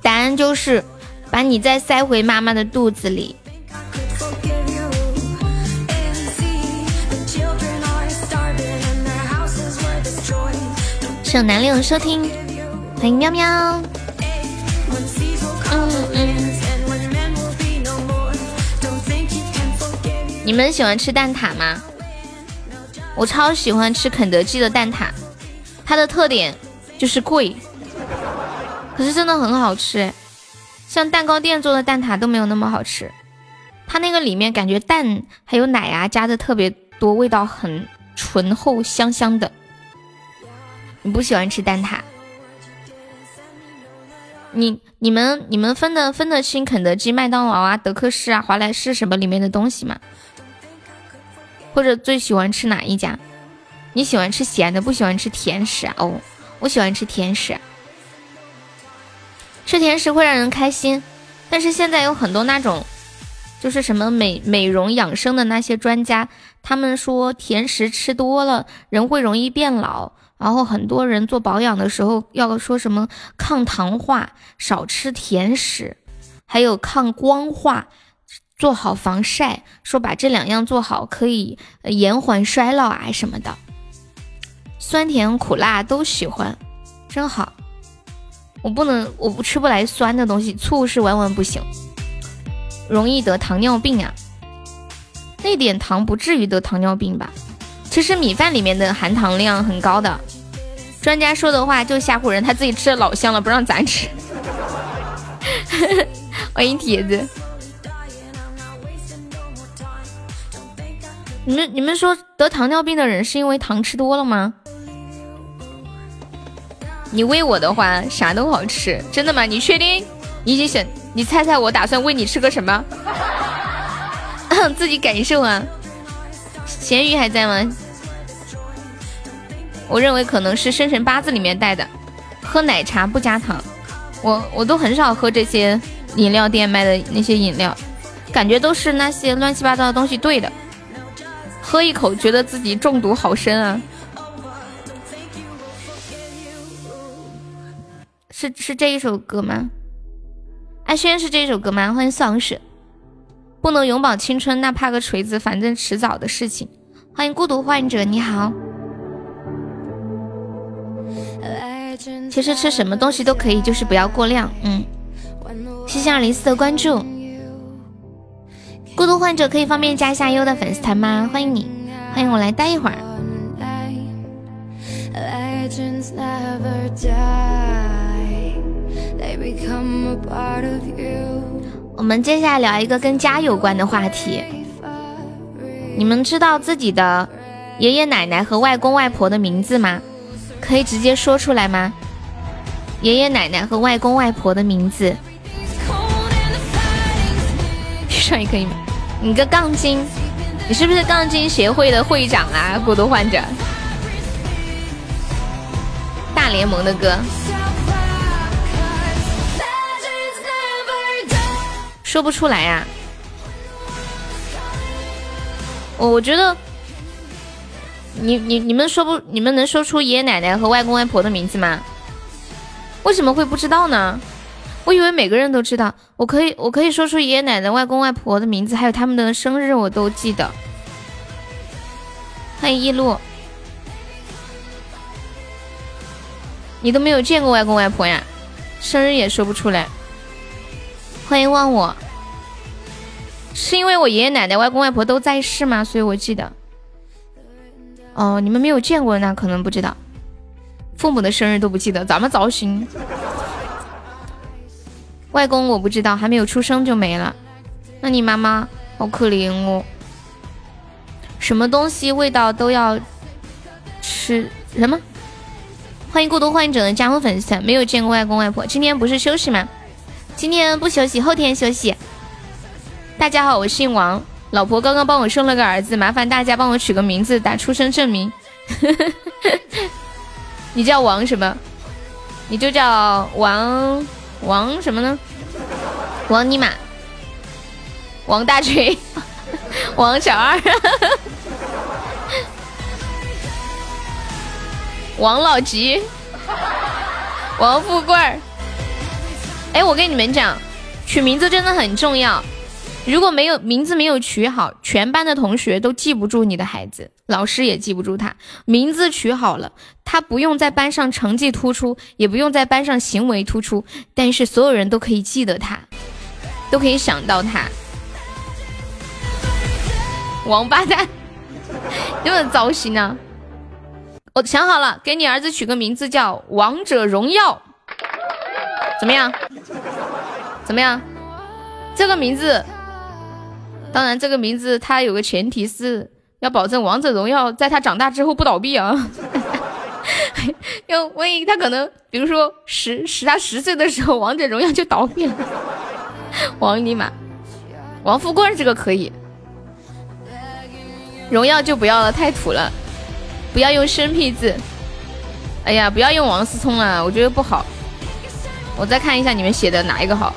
答案就是把你再塞回妈妈的肚子里。圣南六收听，欢迎喵喵。嗯嗯。你们喜欢吃蛋挞吗？我超喜欢吃肯德基的蛋挞，它的特点就是贵，可是真的很好吃。像蛋糕店做的蛋挞都没有那么好吃，它那个里面感觉蛋还有奶啊加的特别多，味道很醇厚香香的。你不喜欢吃蛋挞？你你们你们分的分得清肯德基、麦当劳啊、德克士啊、华莱士什么里面的东西吗？或者最喜欢吃哪一家？你喜欢吃咸的，不喜欢吃甜食啊？哦，我喜欢吃甜食，吃甜食会让人开心。但是现在有很多那种，就是什么美美容养生的那些专家，他们说甜食吃多了人会容易变老。然后很多人做保养的时候要说什么抗糖化，少吃甜食，还有抗光化，做好防晒，说把这两样做好可以延缓衰老啊什么的。酸甜苦辣都喜欢，真好。我不能，我不吃不来酸的东西，醋是万万不行，容易得糖尿病啊。那点糖不至于得糖尿病吧？其实米饭里面的含糖量很高的，专家说的话就吓唬人，他自己吃的老香了，不让咱吃。欢迎铁子，你们你们说得糖尿病的人是因为糖吃多了吗？你喂我的话啥都好吃，真的吗？你确定？你已经想，你猜猜我打算喂你吃个什么？自己感受啊。咸鱼还在吗？我认为可能是生辰八字里面带的，喝奶茶不加糖。我我都很少喝这些饮料店卖的那些饮料，感觉都是那些乱七八糟的东西兑的。喝一口觉得自己中毒好深啊！是是这一首歌吗？阿轩是这一首歌吗？欢迎丧尸。不能永葆青春，那怕个锤子，反正迟早的事情。欢迎孤独患者，你好。其实吃什么东西都可以，就是不要过量。嗯，谢谢二零四的关注。孤独患者可以方便加一下优的粉丝团吗？欢迎你，欢迎我来待一会儿。我们接下来聊一个跟家有关的话题。你们知道自己的爷爷奶奶和外公外婆的名字吗？可以直接说出来吗？爷爷奶奶和外公外婆的名字。上也可以？你个杠精，你是不是杠精协会的会长啊？孤独患者，大联盟的歌。说不出来呀，我我觉得，你你你们说不，你们能说出爷爷奶奶和外公外婆的名字吗？为什么会不知道呢？我以为每个人都知道。我可以我可以说出爷爷奶奶、外公外婆的名字，还有他们的生日，我都记得。欢迎一路，你都没有见过外公外婆呀，生日也说不出来。欢迎忘我，是因为我爷爷奶奶、外公外婆都在世吗？所以我记得。哦，你们没有见过，那可能不知道。父母的生日都不记得，咱们糟心。外公我不知道，还没有出生就没了。那你妈妈好可怜哦。什么东西味道都要吃什么？欢迎孤独患者的加入粉丝，没有见过外公外婆，今天不是休息吗？今天不休息，后天休息。大家好，我姓王，老婆刚刚帮我生了个儿子，麻烦大家帮我取个名字，打出生证明。你叫王什么？你就叫王王什么呢？王尼玛，王大锤，王小二，王老吉，王富贵儿。哎，我跟你们讲，取名字真的很重要。如果没有名字没有取好，全班的同学都记不住你的孩子，老师也记不住他。名字取好了，他不用在班上成绩突出，也不用在班上行为突出，但是所有人都可以记得他，都可以想到他。王八蛋，这么糟心呢？我想好了，给你儿子取个名字叫《王者荣耀》，怎么样？怎么样？这个名字。当然，这个名字它有个前提是要保证王者荣耀在他长大之后不倒闭啊。要万一他可能，比如说十十他十岁的时候，王者荣耀就倒闭了。王尼玛，王富贵这个可以，荣耀就不要了，太土了。不要用生僻字。哎呀，不要用王思聪了，我觉得不好。我再看一下你们写的哪一个好。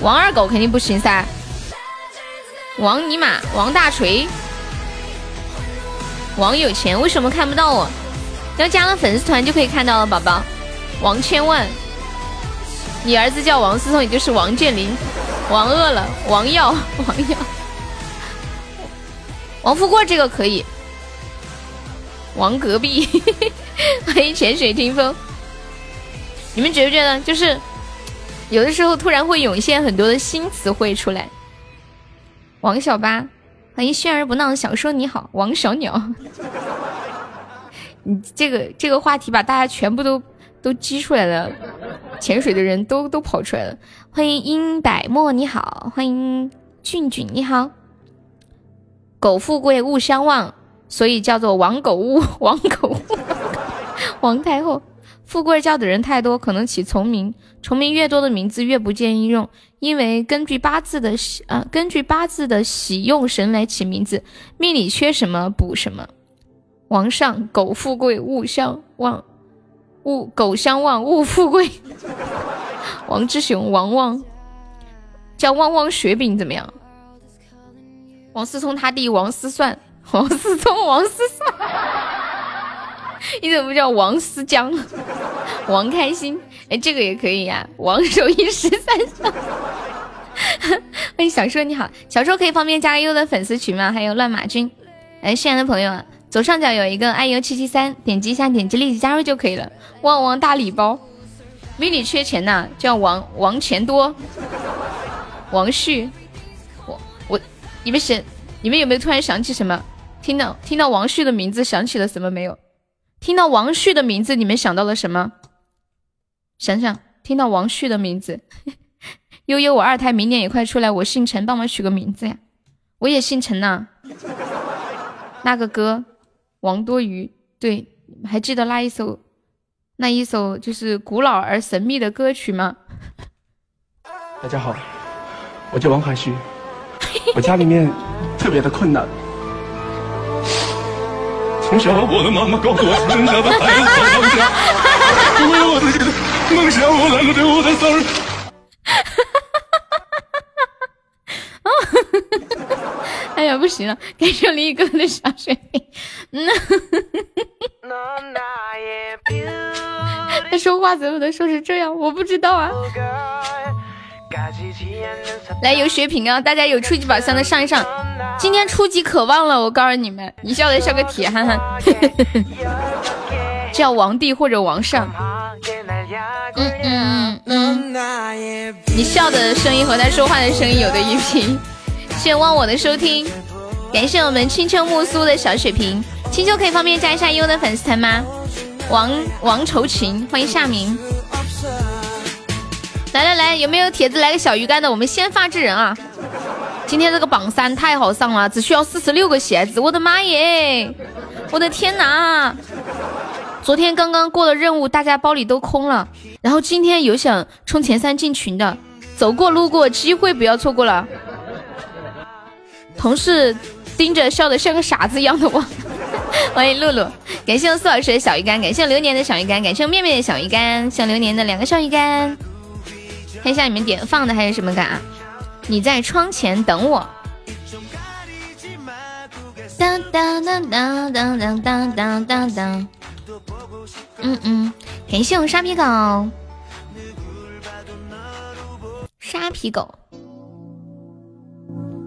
王二狗肯定不行噻。王尼玛，王大锤，王有钱，为什么看不到我？要加了粉丝团就可以看到了，宝宝。王千万，你儿子叫王思聪，也就是王健林。王饿了，王耀，王耀，王富贵这个可以。王隔壁，欢迎浅水听风。你们觉不觉得，就是有的时候突然会涌现很多的新词汇出来？王小八，欢迎炫而不闹想说你好，王小鸟，你这个这个话题把大家全部都都激出来了，潜水的人都都跑出来了。欢迎殷百墨你好，欢迎俊俊你好。苟富贵勿相忘，所以叫做王狗勿王狗勿王太后。富贵叫的人太多，可能起重名，重名越多的名字越不建议用。因为根据八字的喜啊，根据八字的喜用神来起名字，命里缺什么补什么。王上苟富贵勿相忘，勿苟相忘勿富贵。王之雄王旺叫旺旺雪饼怎么样？王思聪他弟王思算，王思聪王思算，你怎么不叫王思江？王开心。哎，这个也可以呀，王守一十三少。欢 迎小说你好，小说可以方便加优的粉丝群吗？还有乱马君，哎，亲爱的朋友啊，左上角有一个爱优七七三，点击一下，点击立即加入就可以了。旺旺大礼包，米里缺钱呐，叫王王钱多，王旭，我我，你们想，你们有没有突然想起什么？听到听到王旭的名字想起了什么没有？听到王旭的名字，你们想到了什么？想想听到王旭的名字，悠悠，我二胎明年也快出来，我姓陈，帮忙取个名字呀！我也姓陈呐。那个歌，王多鱼，对，还记得那一首，那一首就是古老而神秘的歌曲吗？大家好，我叫王海旭，我家里面特别的困难。从小我的妈妈告诉我，生下的孩子要当家，为了我自己的。梦想，我来了，对我的生日。哎呀，不行了，感谢李哥的小水瓶。嗯，他说话怎么能说是这样？我不知道啊。来，有血瓶啊！大家有初级宝箱的上一上。今天初级可旺了，我告诉你们，你笑的像个铁憨憨。叫王帝或者王上。嗯嗯嗯，你笑的声音和他说话的声音有的一拼。谢谢忘我的收听，感谢我们青秋木苏的小水瓶。青秋可以方便加一下优的粉丝团吗？王王愁情，欢迎夏明。来来来，有没有铁子来个小鱼干的？我们先发制人啊！今天这个榜三太好上了，只需要四十六个鞋子，我的妈耶！我的天哪！昨天刚刚过了任务，大家包里都空了。然后今天有想冲前三进群的，走过路过，机会不要错过了。同事盯着笑得像个傻子一样的我。欢迎露露，感谢苏老师的小鱼干，感谢流年的小鱼干，感谢面面的小鱼干，谢流年的两个小鱼干。看一下你们点放的还有什么感啊？你在窗前等我。当当当当当当当当当。嗯嗯，感谢我沙皮狗。沙皮狗，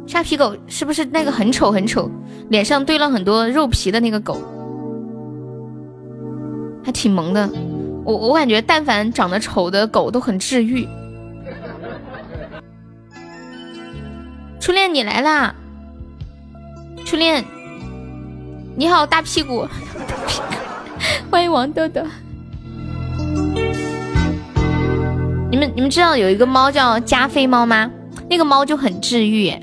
沙皮狗是不是那个很丑很丑，脸上堆了很多肉皮的那个狗？还挺萌的。我我感觉，但凡长得丑的狗都很治愈。初恋你来啦！初恋，你好大屁股，欢迎王豆豆。你们你们知道有一个猫叫加菲猫吗？那个猫就很治愈，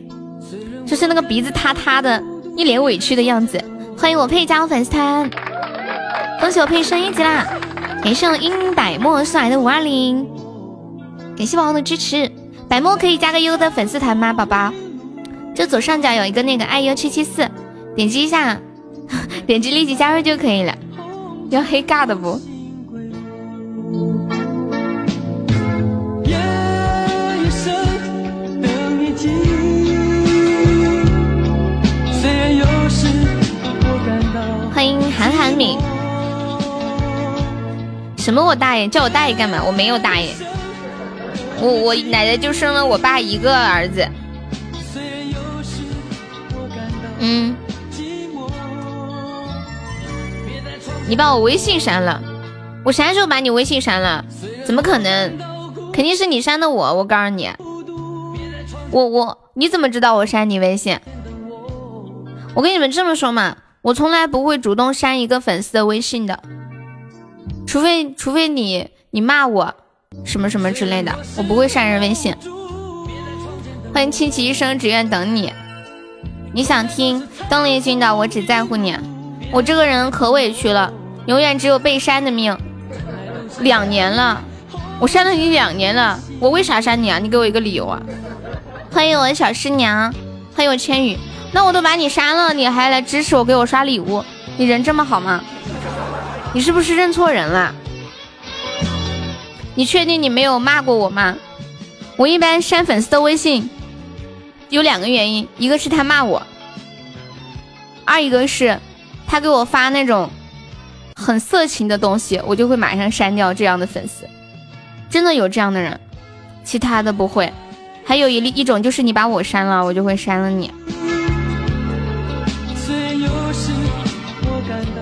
就是那个鼻子塌塌的，一脸委屈的样子。欢迎我佩加入粉丝团，恭喜我佩升一级啦！感谢我英百墨送来的五二零，感谢宝宝的支持。百墨可以加个优的粉丝团吗，宝宝？就左上角有一个那个爱优七七四，点击一下，点击立即加入就可以了。要黑尬的不？欢迎韩寒敏。什么？我大爷？叫我大爷干嘛？我没有大爷。我我奶奶就生了我爸一个儿子。嗯，你把我微信删了，我啥时候把你微信删了？怎么可能？肯定是你删的我，我告诉你，我我你怎么知道我删你微信？我跟你们这么说嘛，我从来不会主动删一个粉丝的微信的，除非除非你你骂我什么什么之类的，我不会删人微信。欢迎亲戚一生只愿等你。你想听邓丽君的《我只在乎你》？我这个人可委屈了，永远只有被删的命。两年了，我删了你两年了，我为啥删你啊？你给我一个理由啊！欢迎我的小师娘，欢迎我千羽。那我都把你删了，你还来支持我，给我刷礼物？你人这么好吗？你是不是认错人了？你确定你没有骂过我吗？我一般删粉丝的微信。有两个原因，一个是他骂我，二一个是他给我发那种很色情的东西，我就会马上删掉这样的粉丝。真的有这样的人，其他的不会。还有一例一种就是你把我删了，我就会删了你。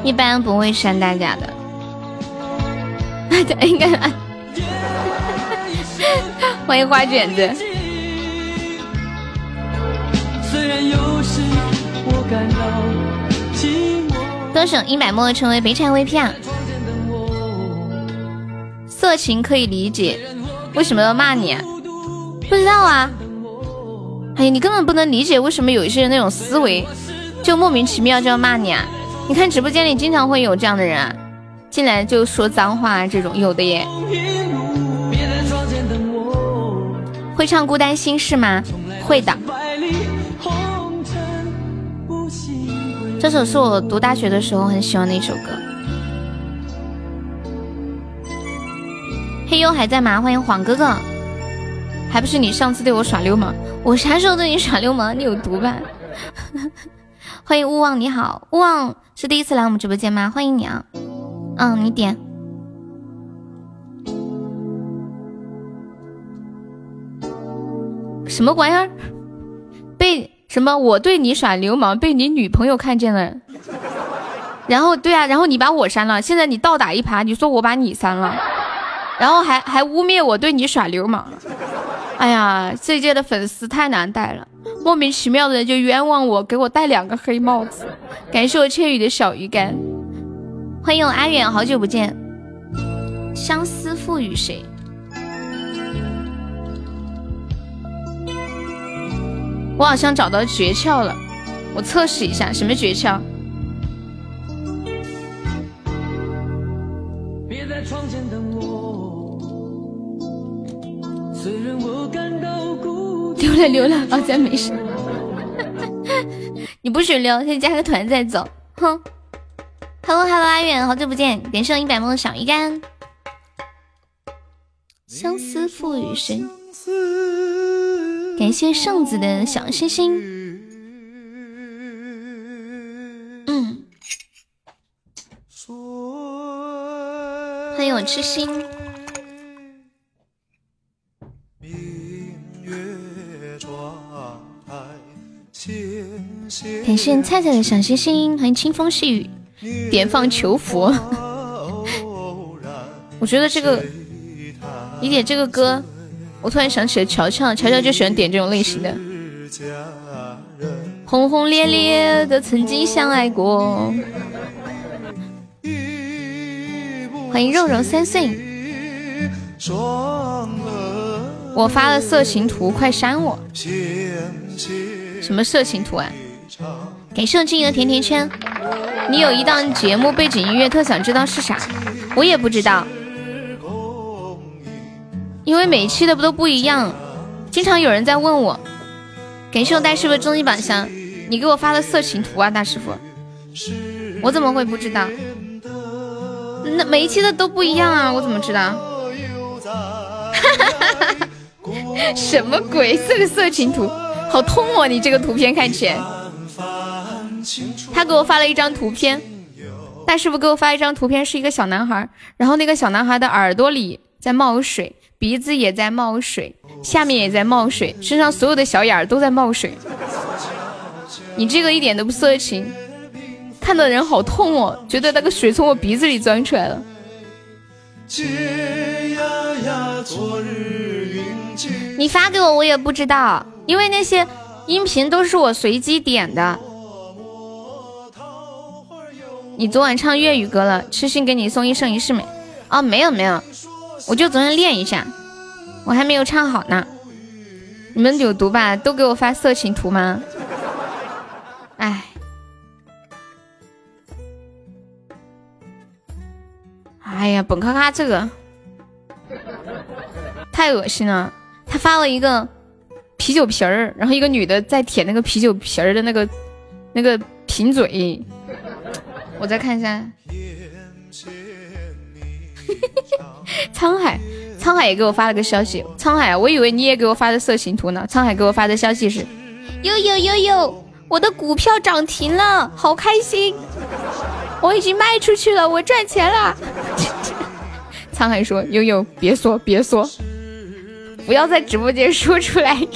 一般不会删大家的。大家应该。欢迎花卷子。歌手一百墨成为北产 VP 啊！色情可以理解，为什么要骂你？不知道啊！哎呀，你根本不能理解为什么有一些人那种思维，就莫名其妙就要骂你啊！你看直播间里经常会有这样的人啊，进来就说脏话这种，有的耶。会唱《孤单心事》吗？会的。这首是我读大学的时候很喜欢的一首歌。嘿呦还在吗？欢迎黄哥哥，还不是你上次对我耍流氓？我啥时候对你耍流氓？你有毒吧？欢迎勿忘，你好，勿忘是第一次来我们直播间吗？欢迎你啊！嗯，你点什么玩意儿？被。什么？我对你耍流氓，被你女朋友看见了，然后对啊，然后你把我删了，现在你倒打一耙，你说我把你删了，然后还还污蔑我对你耍流氓。哎呀，这届的粉丝太难带了，莫名其妙的就冤枉我，给我戴两个黑帽子。感谢我千羽的小鱼干，欢迎我阿远，好久不见。相思赋予谁？我好像找到诀窍了，我测试一下什么诀窍。别在窗前等我，虽然我感到孤溜了溜了，啊，咱没事。你不许溜，先加个团再走。哼。Hello Hello，阿远，好久不见，连上一百梦的小鱼干。相思赋予谁？感谢圣子的小星星。嗯，欢迎我痴心。感谢菜菜的小星星，欢迎清风细雨，点放求佛。我觉得这个，你点这个歌。我突然想起了乔乔，乔乔就喜欢点这种类型的。轰轰烈烈的曾经相爱过。欢迎肉肉三岁。我发了色情图，快删我！什么色情图啊？感谢我金的甜甜圈。你有一档节目背景音乐，特想知道是啥？我也不知道。因为每一期的不都不一样，经常有人在问我，感谢我大师傅终极宝箱，你给我发的色情图啊，大师傅，我怎么会不知道？那每一期的都不一样啊，我怎么知道？哈哈哈哈哈什么鬼？这个色情图，好痛哦！你这个图片看起来，他给我发了一张图片，大师傅给我发一张图片，是一个小男孩，然后那个小男孩的耳朵里在冒水。鼻子也在冒水，下面也在冒水，身上所有的小眼儿都在冒水。你这个一点都不色情，看的人好痛哦，觉得那个水从我鼻子里钻出来了。你发给我我也不知道，因为那些音频都是我随机点的。你昨晚唱粤语歌了，痴心给你送一生一世美。哦，没有没有。我就昨天练一下，我还没有唱好呢。你们有毒吧？都给我发色情图吗？哎，哎呀，本咔咔这个太恶心了。他发了一个啤酒瓶儿，然后一个女的在舔那个啤酒瓶儿的那个那个瓶嘴。我再看一下。沧海，沧海也给我发了个消息。沧海，我以为你也给我发的色情图呢。沧海给我发的消息是：悠悠悠悠，我的股票涨停了，好开心！我已经卖出去了，我赚钱了。沧海说：悠悠，别说，别说，不要在直播间说出来。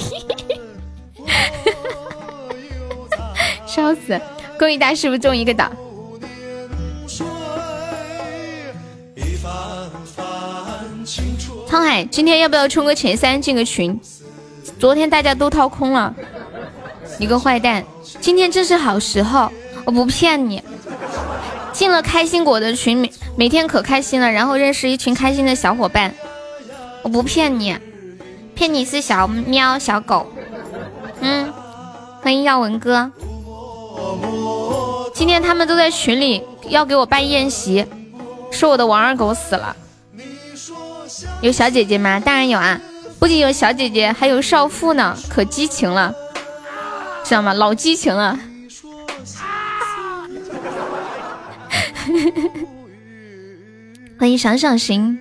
笑死！恭喜大师傅中一个档。沧海，今天要不要冲个前三进个群？昨天大家都掏空了，你个坏蛋！今天正是好时候，我不骗你。进了开心果的群，每每天可开心了，然后认识一群开心的小伙伴。我不骗你，骗你是小喵小狗。嗯，欢迎耀文哥。今天他们都在群里要给我办宴席，说我的王二狗死了。有小姐姐吗？当然有啊！不仅有小姐姐，还有少妇呢，可激情了，知道吗？老激情了。欢迎赏赏行。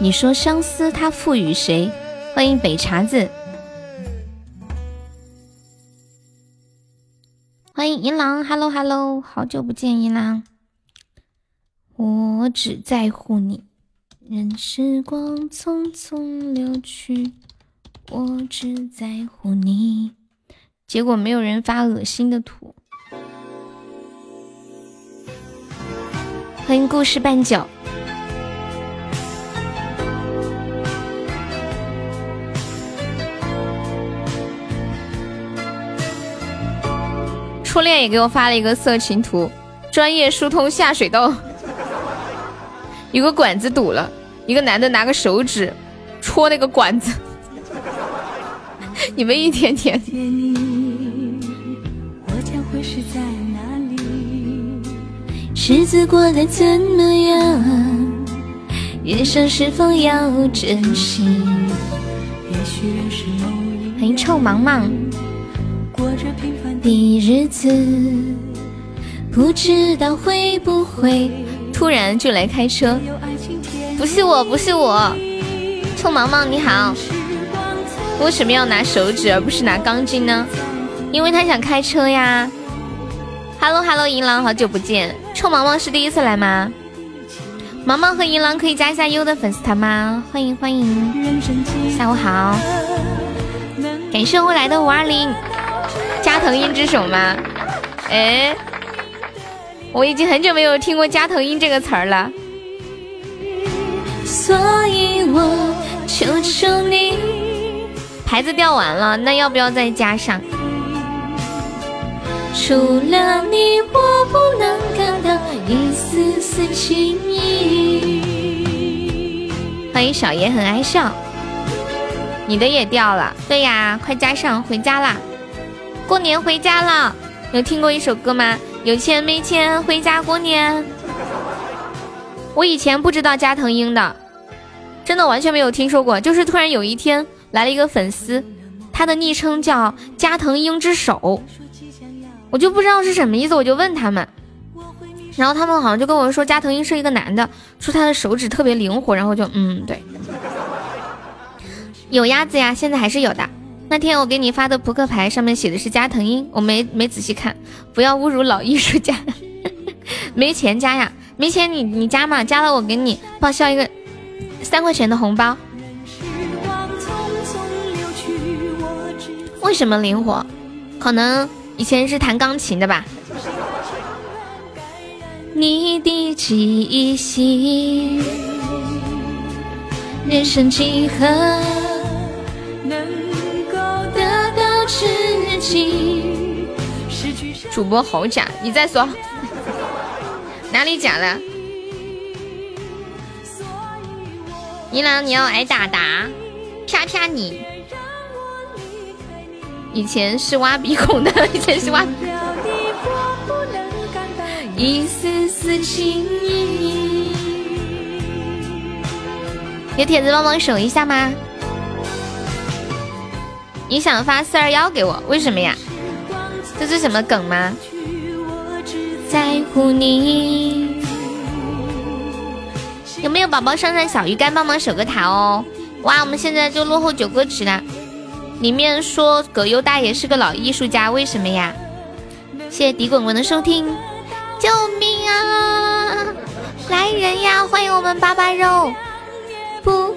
你说相思它赋予谁？欢迎北茶子。欢迎银狼，Hello Hello，好久不见银狼。我只在乎你，任时光匆匆流去。我只在乎你，结果没有人发恶心的图。欢迎故事半酒。初恋也给我发了一个色情图，专业疏通下水道，有个管子堵了，一个男的拿个手指戳那个管子，你们一天天。日子过得怎么样？人生是否要珍惜？欢迎臭芒芒。的日子，不知道会不会突然就来开车？不是我，不是我，臭毛毛你好。为什么要拿手指而不是拿钢筋呢？因为他想开车呀。Hello Hello，银狼，好久不见。臭毛毛是第一次来吗？毛毛和银狼可以加一下优的粉丝团吗？欢迎欢迎，下午好。感谢未来的五二零。加藤鹰之手吗？哎，我已经很久没有听过加藤鹰这个词儿了。所以我求求你，牌子掉完了，那要不要再加上？除了你，我不能感到一丝丝情意。欢迎小爷很爱笑，你的也掉了。对呀，快加上，回家啦。过年回家了，有听过一首歌吗？有钱没钱回家过年。我以前不知道加藤鹰的，真的完全没有听说过。就是突然有一天来了一个粉丝，他的昵称叫加藤鹰之手，我就不知道是什么意思，我就问他们，然后他们好像就跟我说加藤鹰是一个男的，说他的手指特别灵活，然后就嗯对，有鸭子呀，现在还是有的。那天我给你发的扑克牌上面写的是加藤鹰，我没没仔细看，不要侮辱老艺术家。没钱加呀？没钱你你加嘛？加了我给你报销一个三块钱的红包。为什么灵活？可能以前是弹钢琴的吧。你的气息，人生几何能？主播好假，你再说 哪里假了？一郎，你要挨打打，啪啪你！以前是挖鼻孔的，以前是挖。一丝丝情意，有铁子帮忙守一下吗？你想发四二幺给我，为什么呀？这是什么梗吗？在乎你，有没有宝宝上上小鱼干帮忙守个塔哦？哇，我们现在就落后九个值了。里面说葛优大爷是个老艺术家，为什么呀？谢谢迪滚滚的收听，救命啊！来人呀！欢迎我们巴巴肉。不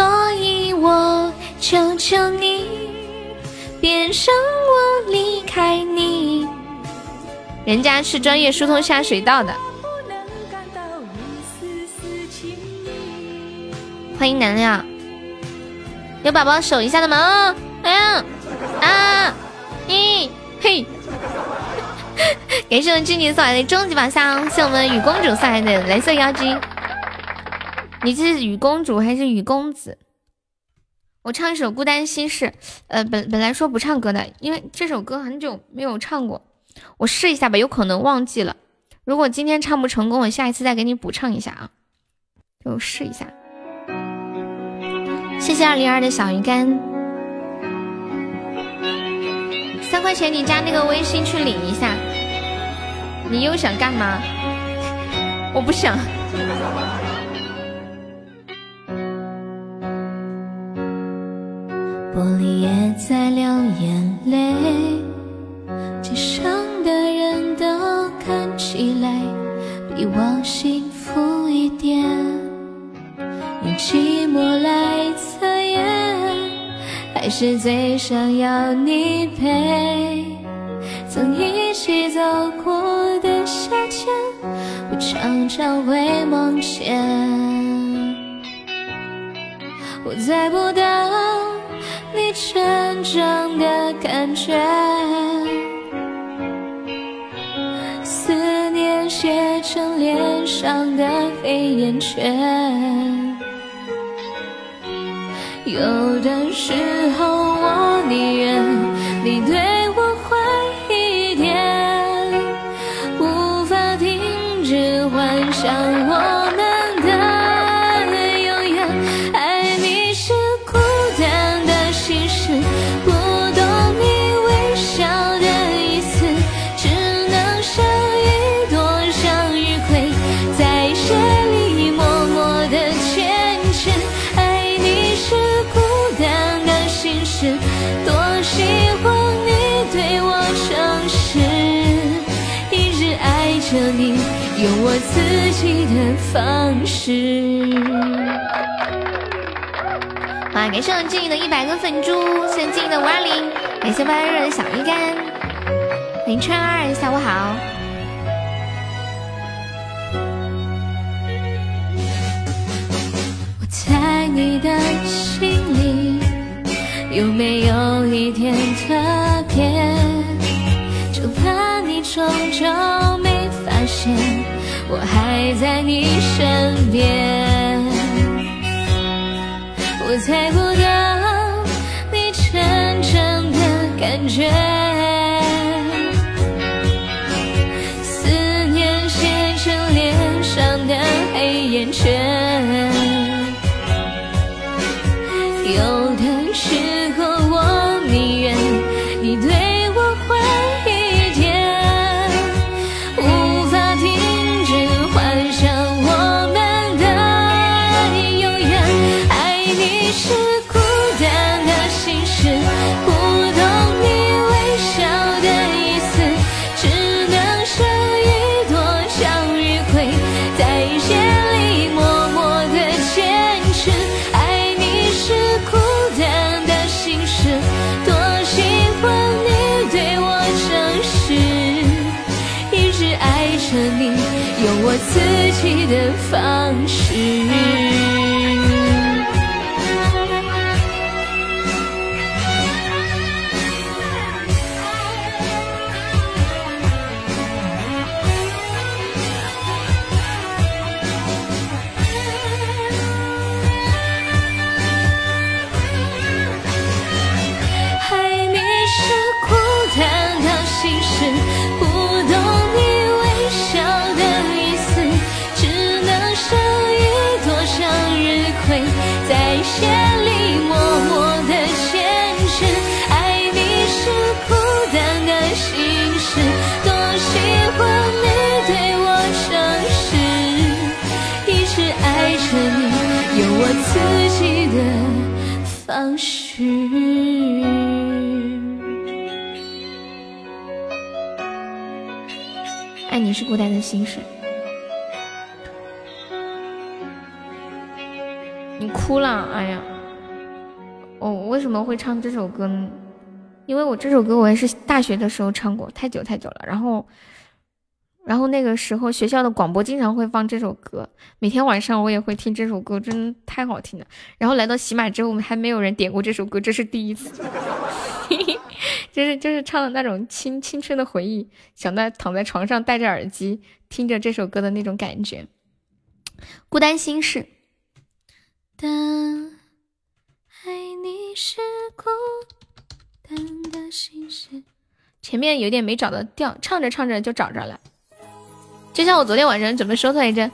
所以我求求你，别让我离开你。人家是专业疏通下水道的。欢迎南亮，有宝宝守一下的吗？哎呀啊！咦嘿！感谢我们君妮送来的终极宝箱，谢我们雨公主送来的蓝色妖姬。你是雨公主还是雨公子？我唱一首《孤单心事》。呃，本本来说不唱歌的，因为这首歌很久没有唱过，我试一下吧，有可能忘记了。如果今天唱不成功，我下一次再给你补唱一下啊。就试一下。谢谢二零二的小鱼干，三块钱你加那个微信去领一下。你又想干嘛？我不想。是最想要你陪。曾一起走过的夏天，我常常会梦见。我猜不到你成长的感觉，思念写成脸上的黑眼圈。有的时候，我宁愿自己的方式。好，感谢我静的一百个粉猪，谢谢静的五二零，感谢八热的小鱼干，欢迎川二，下午好。我在你的心里有没有一点特别？就怕你终究没发现，我还在你身边。我猜不到你真正的感觉，孤单的心事。你哭了，哎呀，我为什么会唱这首歌呢？因为我这首歌我也是大学的时候唱过，太久太久了。然后，然后那个时候学校的广播经常会放这首歌，每天晚上我也会听这首歌，真的太好听了。然后来到喜马之后，我们还没有人点过这首歌，这是第一次。就是就是唱的那种青青春的回忆，想在躺在床上戴着耳机听着这首歌的那种感觉。孤单心事，但爱你是孤单的心事。前面有点没找到调，唱着唱着就找着了。就像我昨天晚上怎么说的来着？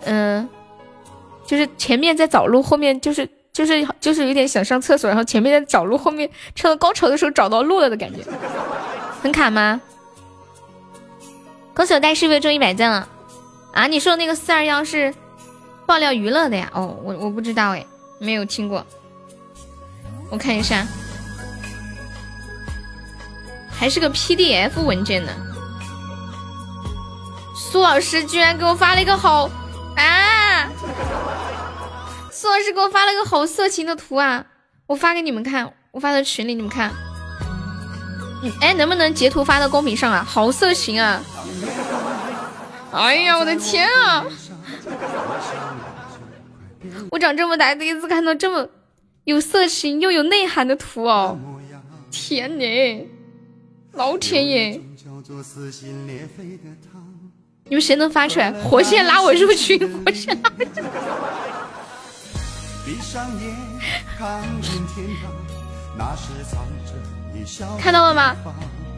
嗯，就是前面在找路，后面就是就是就是有点想上厕所，然后前面在找路，后面唱到高潮的时候找到路了的感觉，很卡吗？恭喜我带是不是中一百赞了？啊，你说的那个四二幺是爆料娱乐的呀？哦，我我不知道哎，没有听过，我看一下，还是个 PDF 文件呢。苏老师居然给我发了一个好啊！苏老师给我发了个好色情的图啊！我发给你们看，我发到群里，你们看。哎，能不能截图发到公屏上啊？好色情啊！哎呀，我的天啊！我长这么大第一次看到这么有色情又有内涵的图哦！天哪，老天爷！你们谁能发出来？火线拉我入群，火线拉。看到了吗？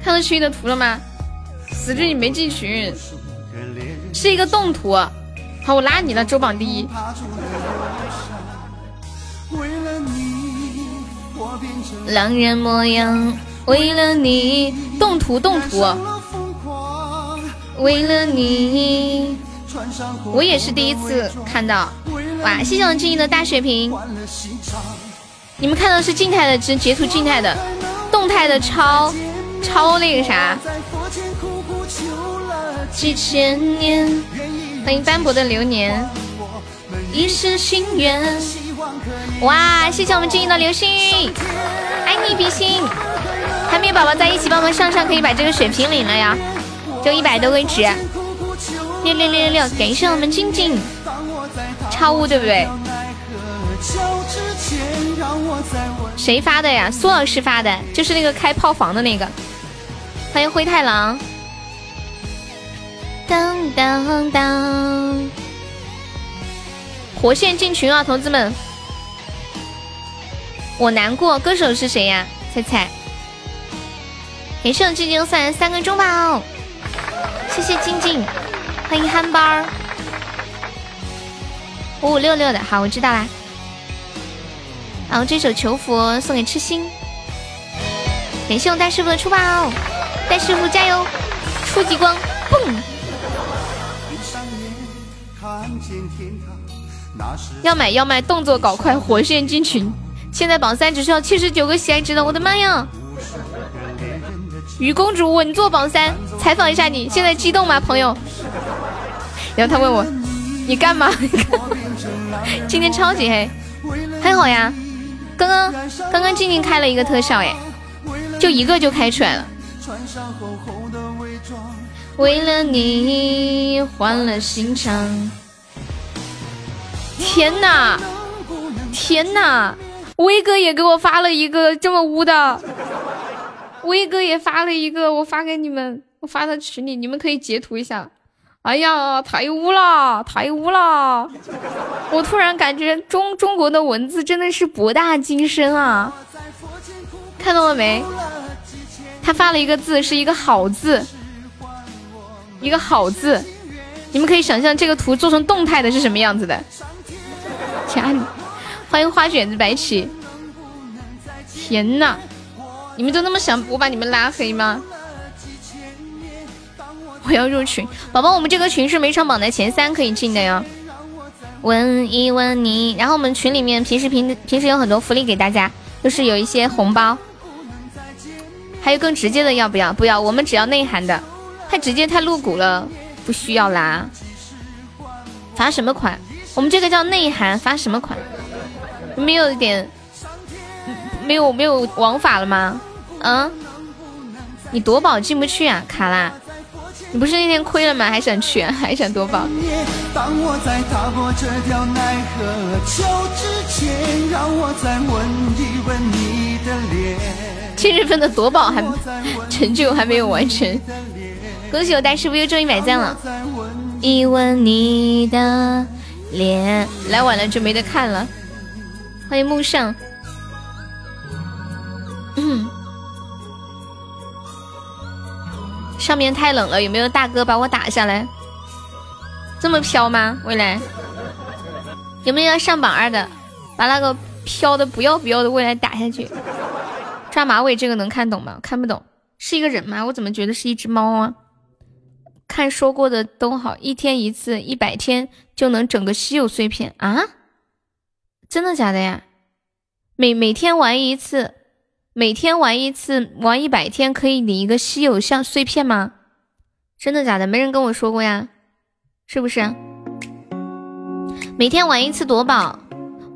看到群里的图了吗？死志你没进群，是一个动图。好，我拉你了，周榜第一。狼人模样，为了你，动图动图。为了你，我也是第一次看到。哇，谢谢我们静怡的大血瓶。你们看到是静态的，只截图静态的，动态的超超那个啥。几千年，欢迎斑驳的流年，一世心愿。哇，谢谢我们静怡的流星，爱你比心。还没有宝宝在一起，帮忙上上，可以把这个血瓶领了呀，就一百多个值。六六六六六，感谢我们静静，超污对不对？谁发的呀？苏老师发的，就是那个开炮房的那个。欢迎灰太狼。当当当！活线进群啊，同志们！我难过，歌手是谁呀？猜猜。感谢静静送来三个中宝，谢谢静静，欢迎憨包。五五六六的好，我知道啦。然后这首求佛送给痴心，感谢我大师傅的出宝，大师傅加油，出极光，蹦！要买要卖，动作搞快，火线进群，现在榜三只需要七十九个喜爱值了，我的妈呀！雨公主稳坐榜三，采访一下你现在激动吗，朋友？然后他问我，你干嘛？今天超级黑，还好呀。刚刚刚刚静静开了一个特效，哎，就一个就开出来了。为了你换了心肠。天哪，天哪！威哥也给我发了一个这么污的，威哥也发了一个，我发给你们，我发到群里，你们可以截图一下。哎呀，太污了，太污了！我突然感觉中中国的文字真的是博大精深啊！看到了没？他发了一个字，是一个好字，一个好字。你们可以想象这个图做成动态的是什么样子的。加你，欢迎花卷子白起。天呐，你们就那么想我把你们拉黑吗？我要入群，宝宝，我们这个群是每场榜的前三可以进的哟。问一问你，然后我们群里面平时平平时有很多福利给大家，就是有一些红包，还有更直接的要不要？不要，我们只要内涵的，太直接太露骨了，不需要啦。罚什么款？我们这个叫内涵，罚什么款？没有一点，没有没有王法了吗？嗯？你夺宝进不去啊，卡啦。你不是那天亏了吗？还想去，还想夺宝。七月份的夺宝还成就还没有完成，恭喜我大师傅又中一百赞了。一吻你的脸，来晚了就没得看了。欢迎木上。嗯。上面太冷了，有没有大哥把我打下来？这么飘吗？未来有没有要上榜二的？把那个飘的不要不要的未来打下去。抓马尾这个能看懂吗？看不懂，是一个人吗？我怎么觉得是一只猫啊？看说过的都好，一天一次，一百天就能整个稀有碎片啊？真的假的呀？每每天玩一次。每天玩一次，玩一百天可以领一个稀有像碎片吗？真的假的？没人跟我说过呀，是不是？每天玩一次夺宝，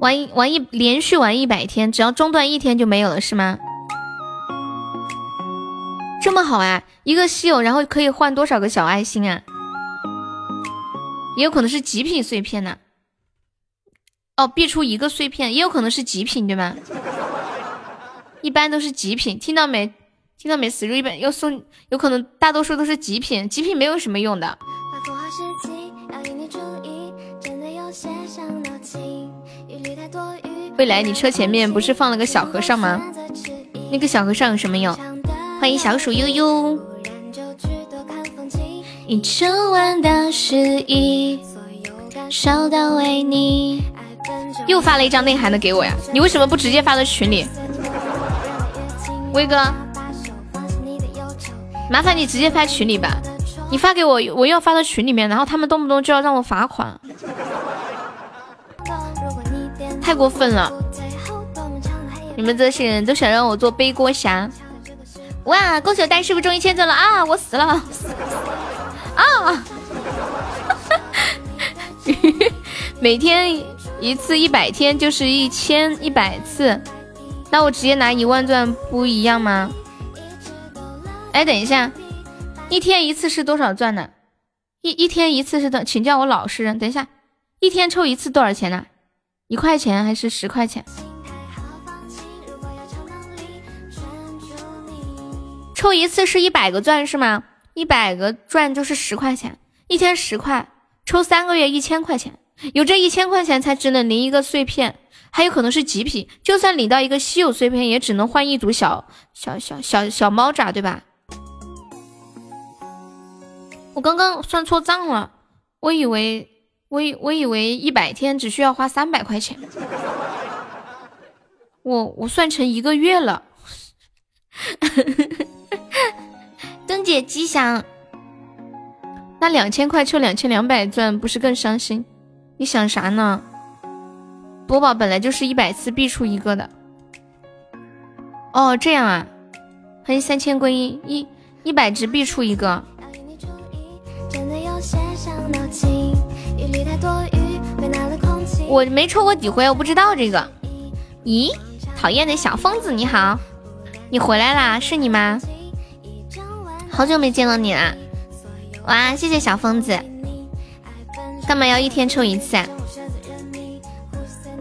玩一玩一连续玩一百天，只要中断一天就没有了，是吗？这么好啊！一个稀有，然后可以换多少个小爱心啊？也有可能是极品碎片呢。哦，必出一个碎片，也有可能是极品，对吗？一般都是极品，听到没？听到没？死猪一般要送，有可能大多数都是极品，极品没有什么用的。未来你车前面不是放了个小和尚吗？那个小和尚有什么用？欢迎小鼠悠悠。又发了一张内涵的给我呀？你为什么不直接发到群里？威哥，麻烦你直接发群里吧。你发给我，我又要发到群里面，然后他们动不动就要让我罚款。太过分了！你们这些人都想让我做背锅侠。哇！恭喜我大师傅终于签字了啊！我死了啊！每天一次一百天就是一千一百次，那我直接拿一万钻不一样吗？哎，等一下，一天一次是多少钻呢？一一天一次是多？请叫我老实人。等一下，一天抽一次多少钱呢？一块钱还是十块钱？抽一次是一百个钻是吗？一百个钻就是十块钱，一天十块，抽三个月一千块钱，有这一千块钱才只能领一个碎片，还有可能是极品，就算领到一个稀有碎片，也只能换一组小小小小小猫爪，对吧？我刚刚算错账了，我以为。我以我以为一百天只需要花三百块钱，我我算成一个月了。灯姐吉祥，那两千块抽两千两百钻不是更伤心？你想啥呢？播报本来就是一百次必出一个的。哦，这样啊，欢迎三千归一，一一百只必出一个。我没抽过几回，我不知道这个。咦，讨厌的小疯子，你好，你回来啦？是你吗？好久没见到你了。哇，谢谢小疯子。干嘛要一天抽一次啊？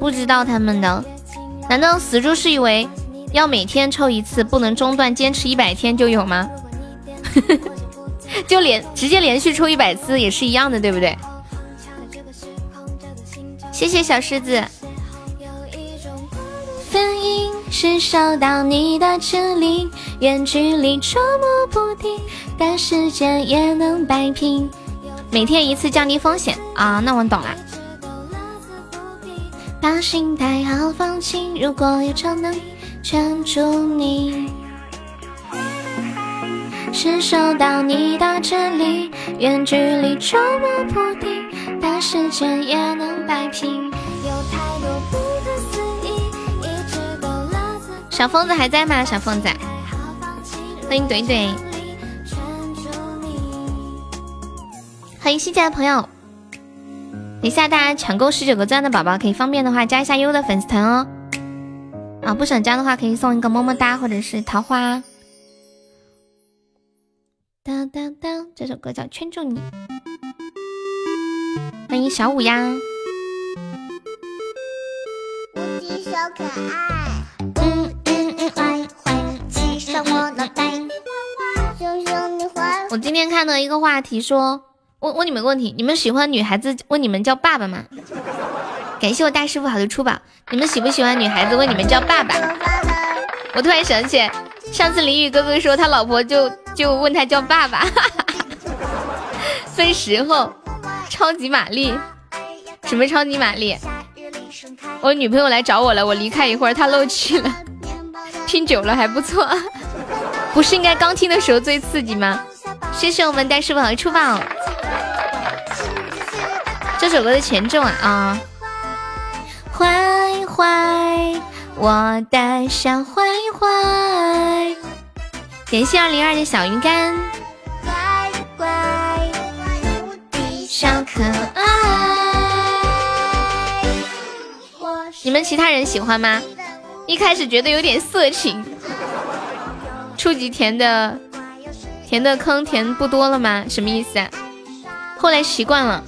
不知道他们的，难道死猪是以为要每天抽一次，不能中断，坚持一百天就有吗？就连直接连续抽一百次也是一样的，对不对？谢谢小狮子。分音是收到你的指令，远距离捉摸不定，但时间也能摆平。每天一次降低风险啊，那我懂了。把心态好放轻，如果有超能力圈住你，是收到你的指令，远距离捉摸不定。但时间也能摆平。有太多不自小疯子还在吗？小疯子，欢迎怼怼，欢迎新进来的朋友。等一下，大家抢够十九个钻的宝宝，可以方便的话加一下优的粉丝团哦。啊，不想加的话可以送一个么么哒或者是桃花。当当当，这首歌叫《圈住你》。欢迎小五呀，无敌小可爱，嗯嗯嗯，坏坏，骑上我脑袋，熊熊你坏。我今天看到一个话题，说问问你们个问题：你们喜欢女孩子问你们叫爸爸吗？感谢我大师傅好的出宝，你们喜不喜欢女孩子问你们叫爸爸？我突然想起上次林雨哥哥说他老婆就就问他叫爸爸，分时候。超级玛丽，什么超级玛丽？我女朋友来找我了，我离开一会儿，她漏气了。听久了还不错，不是应该刚听的时候最刺激吗？谢谢我们大师傅好的出宝。这首歌的前奏啊啊！坏坏，我的小坏坏。感谢二零二的小鱼干。乖乖。小可爱，你们其他人喜欢吗？一开始觉得有点色情，初级填的填的坑填不多了吗？什么意思啊？后来习惯了。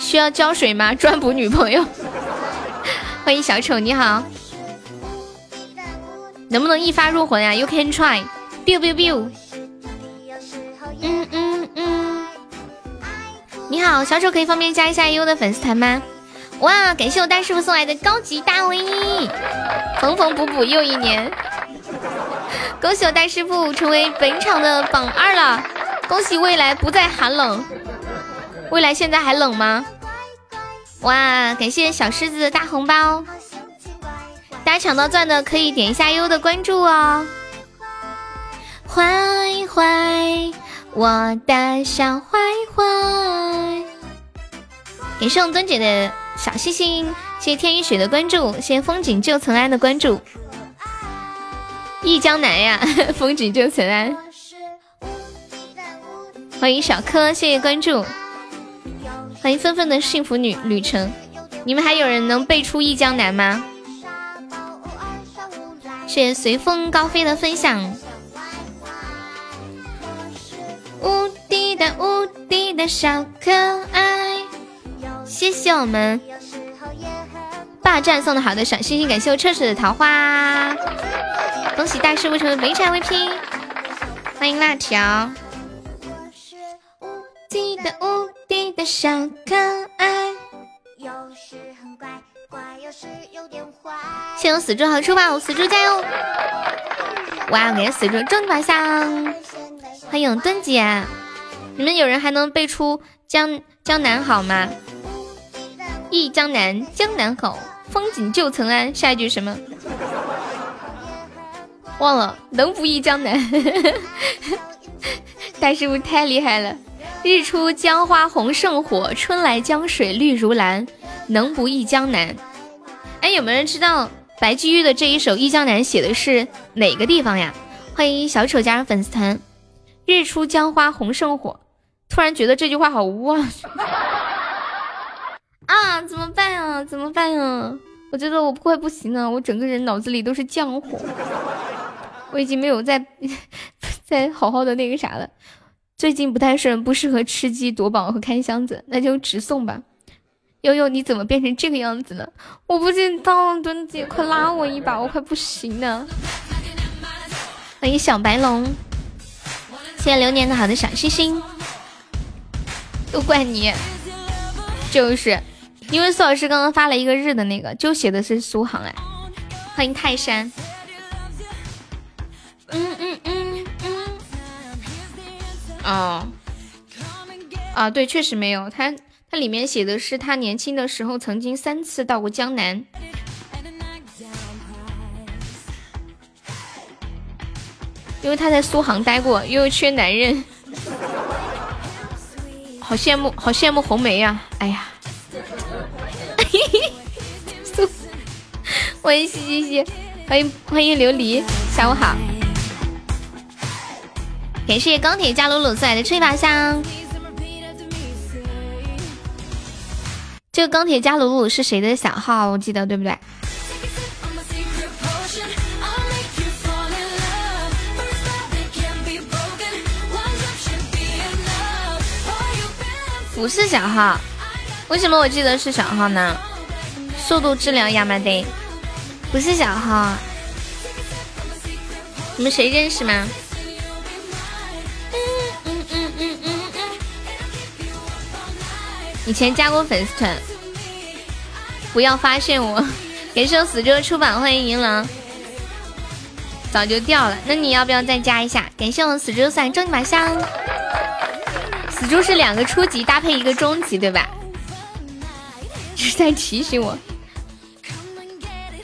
需要浇水吗？专补女朋友。欢迎小丑，你好。能不能一发入魂啊？You can try。biu biu biu。嗯嗯嗯。你好，小丑可以方便加一下优的粉丝团吗？哇，感谢我大师傅送来的高级大 V，缝缝补补又一年。恭喜我大师傅成为本场的榜二了，恭喜未来不再寒冷。未来现在还冷吗？哇，感谢小狮子的大红包！大家抢到钻的可以点一下优的关注哦。坏坏，我的小坏坏。感谢我尊姐的小星星，谢谢天雨雪的关注，谢谢风景旧曾谙的关注。忆江南呀，风景旧曾谙。欢迎小柯，谢谢关注。欢迎纷纷的幸福女旅程，你们还有人能背出《忆江南》吗？谢谢随风高飞的分享。无敌的无敌的小可爱，谢谢我们霸占送的好的小星星，感谢我彻彻的桃花，恭喜大师傅成为本场 VP，欢迎辣条。记得无敌的小可爱，有时很乖，乖有时有点坏谢我死猪好出吧，我死猪加油！哇，给死猪中宝箱！欢迎墩姐，你们有人还能背出江江南好吗？忆江南，江南好，风景旧曾谙。下一句什么？忘了，能不忆江南？大师傅太厉害了。日出江花红胜火，春来江水绿如蓝，能不忆江南？哎，有没有人知道白居易的这一首《忆江南》写的是哪个地方呀？欢迎小丑加入粉丝团。日出江花红胜火，突然觉得这句话好污啊！啊，怎么办呀？怎么办呀？我觉得我快不行了，我整个人脑子里都是浆糊，我已经没有在在好好的那个啥了。最近不太顺，不适合吃鸡夺宝和开箱子，那就直送吧。悠悠，你怎么变成这个样子了？我不知道，墩姐，快拉我一把，我快不行了。欢迎小白龙，谢谢流年的好的小星星，都怪你，就是因为苏老师刚刚发了一个日的那个，就写的是苏杭哎。欢迎泰山，嗯嗯嗯。哦，啊，对，确实没有。他他里面写的是他年轻的时候曾经三次到过江南，因为他在苏杭待过，又缺男人，好羡慕，好羡慕红梅呀！哎呀，欢迎西西西，欢迎欢迎琉璃，下午好。感谢钢铁加鲁鲁送来的吹法香。这个钢铁加鲁鲁是谁的小号？我记得对不对？不是小号，为什么我记得是小号呢？速度质量亚麻得，不是小号，你们谁认识吗？以前加过粉丝团，不要发现我。感谢我死猪出版，欢迎银狼。早就掉了，那你要不要再加一下？感谢我死猪伞终极宝箱。死猪是两个初级搭配一个中级，对吧？是在提醒我。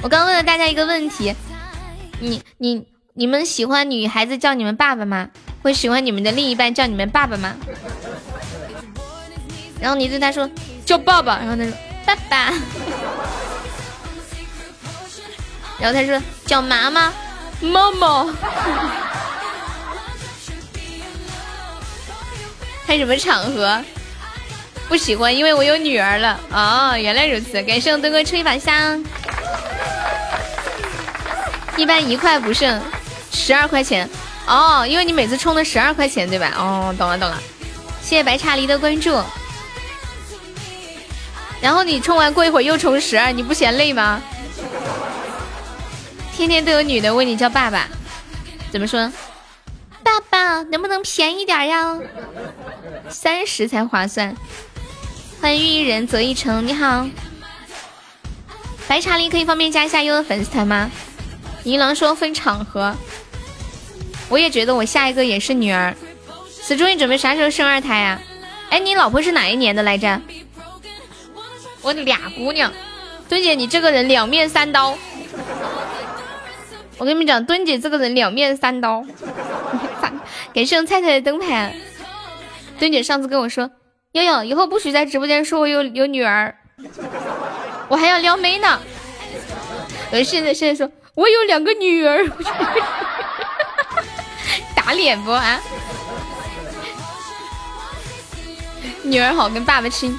我刚问了大家一个问题：你、你、你们喜欢女孩子叫你们爸爸吗？会喜欢你们的另一半叫你们爸爸吗？然后你对他说叫爸爸，然后他说爸爸，然后他说叫妈妈，妈妈，开什么场合？不喜欢，因为我有女儿了。哦，原来如此，感谢我东哥出一把香。一般一块不剩，十二块钱。哦，因为你每次充的十二块钱，对吧？哦，懂了懂了。谢谢白茶梨的关注。然后你充完过一会儿又充十二，你不嫌累吗？天天都有女的问你叫爸爸，怎么说？爸爸能不能便宜点呀？三十才划算。欢迎玉一人择一城，你好。白茶梨可以方便加一下优的粉丝团吗？银狼说分场合，我也觉得我下一个也是女儿。死猪，你准备啥时候生二胎呀？哎，你老婆是哪一年的来着？我俩姑娘，墩姐，你这个人两面三刀。我跟你们讲，墩姐这个人两面三刀。给剩菜菜的灯牌。墩姐上次跟我说，悠悠以后不许在直播间说我有有女儿，我还要撩妹呢。我现在现在说。我有两个女儿，打脸不啊？女儿好跟爸爸亲，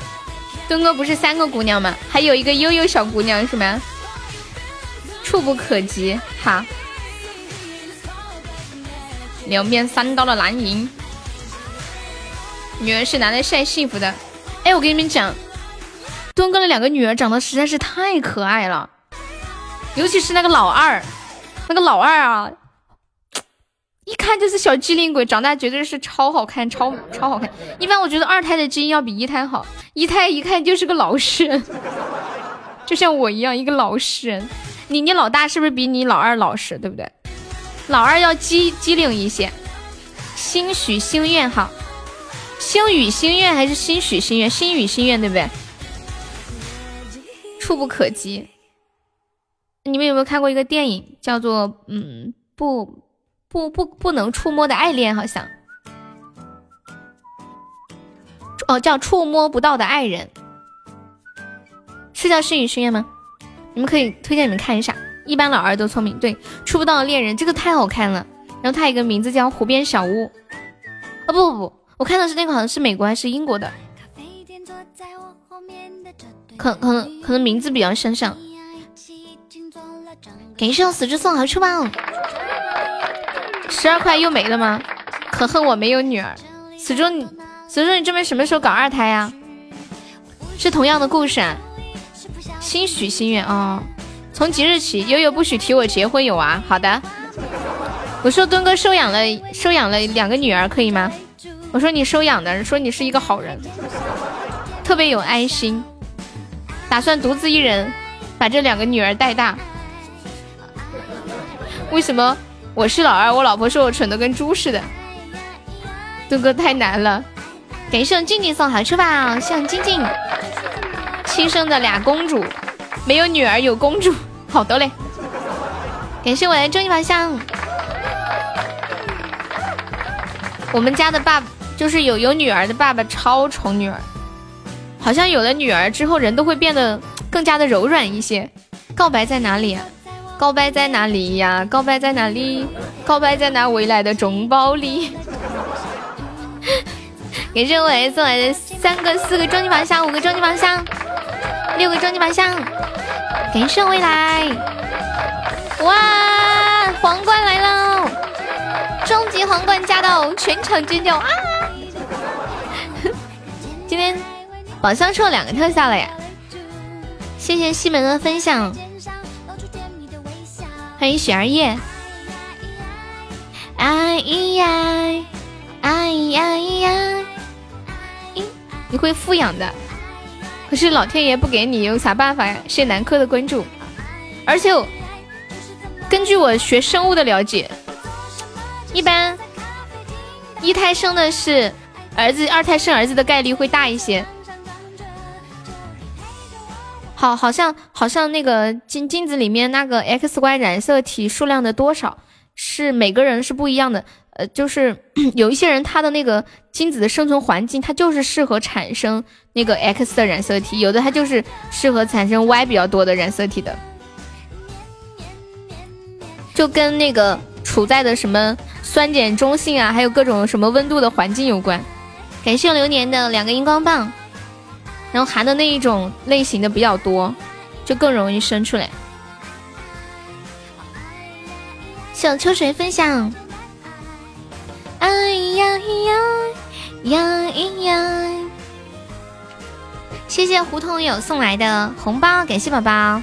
东哥不是三个姑娘吗？还有一个悠悠小姑娘是吗？触不可及，好，两面三刀的蓝银，女儿是拿来晒幸福的。哎，我跟你们讲，东哥的两个女儿长得实在是太可爱了。尤其是那个老二，那个老二啊，一看就是小机灵鬼，长大绝对是超好看，超超好看。一般我觉得二胎的基因要比一胎好，一胎一看就是个老实人，就像我一样一个老实人。你你老大是不是比你老二老实，对不对？老二要机机灵一些。星许心愿好，星语心愿还是星许心愿？星语心愿对不对？触不可及。你们有没有看过一个电影，叫做嗯不不不不能触摸的爱恋？好像哦叫触摸不到的爱人，是叫心语心愿吗？你们可以推荐你们看一下。一般老二都聪明，对触不到的恋人这个太好看了。然后它一个名字叫湖边小屋。哦不不不，我看的是那个好像是美国还是英国的，可可能可能名字比较相像。感谢我死之送好出吧，十二块又没了吗？可恨我没有女儿。死猪你死猪你这边什么时候搞二胎呀？是同样的故事啊。心许心愿哦，从即日起悠悠不许提我结婚有娃。好的。我说墩哥收养了收养了两个女儿可以吗？我说你收养的，说你是一个好人，特别有爱心，打算独自一人把这两个女儿带大。为什么我是老二？我老婆说我蠢的跟猪似的。东哥太难了，感谢静静送好吃吧，向静静亲生的俩公主，没有女儿有公主，好的嘞。感谢我的终极宝箱。我们家的爸就是有有女儿的爸爸超宠女儿，好像有了女儿之后人都会变得更加的柔软一些。告白在哪里？告白在哪里呀？告白在哪里？告白在那未来的中包里。感谢我送来的三个、四个终极宝箱，五个终极宝箱，六个终极宝箱。感谢未来。哇，皇冠来了！终极皇冠驾到，全场尖叫啊！今天宝箱抽了两个特效了呀！谢谢西门的分享。欢迎雪儿叶，哎呀，哎呀呀，你会富养的，可是老天爷不给你，有啥办法呀？谢南柯的关注，而且根据我学生物的了解，一般一胎生的是儿子，二胎生儿子的概率会大一些。好，好像好像那个精精子里面那个 X Y 染色体数量的多少是每个人是不一样的。呃，就是 有一些人他的那个精子的生存环境，它就是适合产生那个 X 的染色体，有的它就是适合产生 Y 比较多的染色体的。就跟那个处在的什么酸碱中性啊，还有各种什么温度的环境有关。感谢流年的两个荧光棒。然后含的那一种类型的比较多就更容易生出来。小秋水分享。哎呀咿呀呀咿呀。谢谢胡同友送来的红包感谢宝宝。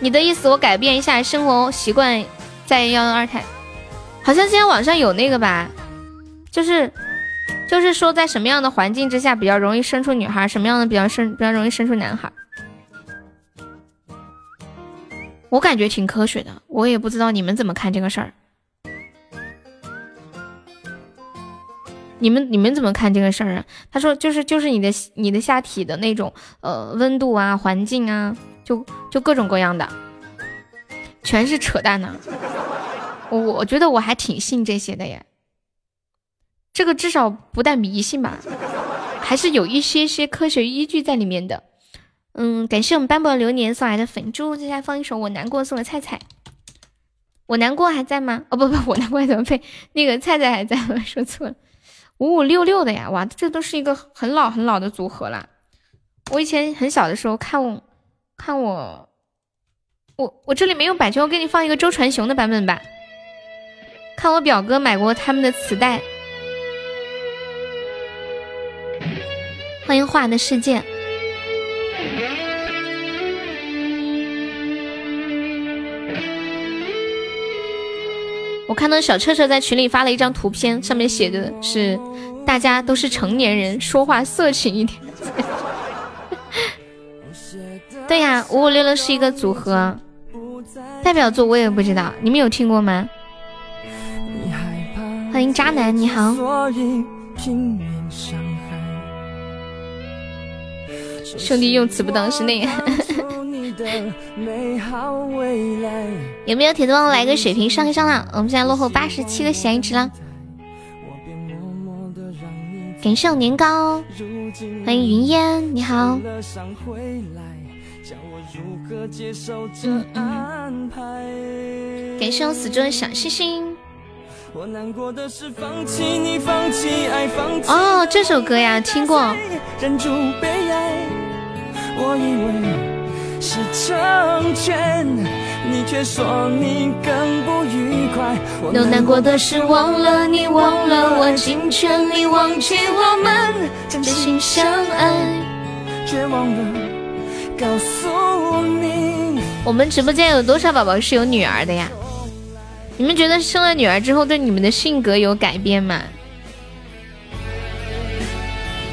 你的意思我改变一下生活习惯再要二胎。好像今天晚上有那个吧就是就是说在什么样的环境之下比较容易生出女孩，什么样的比较生比较容易生出男孩。我感觉挺科学的，我也不知道你们怎么看这个事儿。你们你们怎么看这个事儿啊？他说就是就是你的你的下体的那种呃温度啊环境啊，就就各种各样的，全是扯淡呢。我我觉得我还挺信这些的耶，这个至少不带迷信吧，还是有一些些科学依据在里面的。嗯，感谢我们斑驳流年送来的粉猪，接下来放一首我难过送给菜菜。我难过还在吗？哦不不，我难过怎么配？那个菜菜还在吗？说错了。五五六六的呀，哇，这都是一个很老很老的组合了。我以前很小的时候看我，看我，我我这里没有版权，我给你放一个周传雄的版本吧。看我表哥买过他们的磁带。欢迎画的世界。我看到小彻彻在群里发了一张图片，上面写的是“大家都是成年人，说话色情一点”。对呀，五五六六是一个组合，代表作我也不知道，你们有听过吗？欢迎渣男，你好。兄弟用词不当是那。有没有铁子帮我来个水瓶上一上啦？我们现在落后八十七个闲值了。感谢我年糕，欢迎云烟，你好。嗯嗯。感谢我死猪的小星星。哦，这首歌呀，听过。是成全，你却说你更不愉快。我难过的是忘了你，忘了我，尽全力忘记我们真心相爱，却忘了告诉你。我们直播间有多少宝宝是有女儿的呀？你们觉得生了女儿之后对你们的性格有改变吗？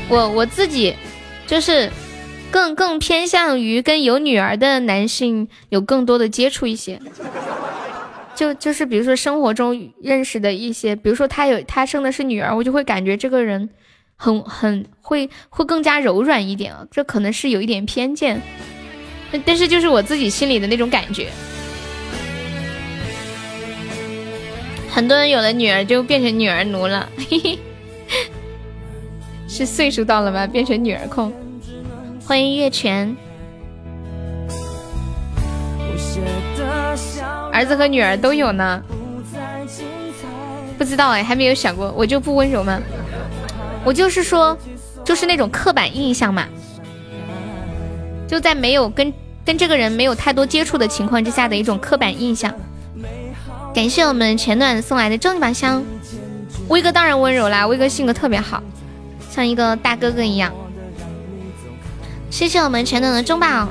我我自己就是。更更偏向于跟有女儿的男性有更多的接触一些，就就是比如说生活中认识的一些，比如说他有他生的是女儿，我就会感觉这个人很很会会更加柔软一点啊，这可能是有一点偏见，但是就是我自己心里的那种感觉。很多人有了女儿就变成女儿奴了，嘿嘿，是岁数到了吗？变成女儿控。欢迎月泉，儿子和女儿都有呢，不知道哎，还没有想过，我就不温柔吗？我就是说，就是那种刻板印象嘛，就在没有跟跟这个人没有太多接触的情况之下的一种刻板印象。感谢我们前暖送来的重一把香，威哥当然温柔啦，威哥性格特别好，像一个大哥哥一样。谢谢我们全暖的中宝，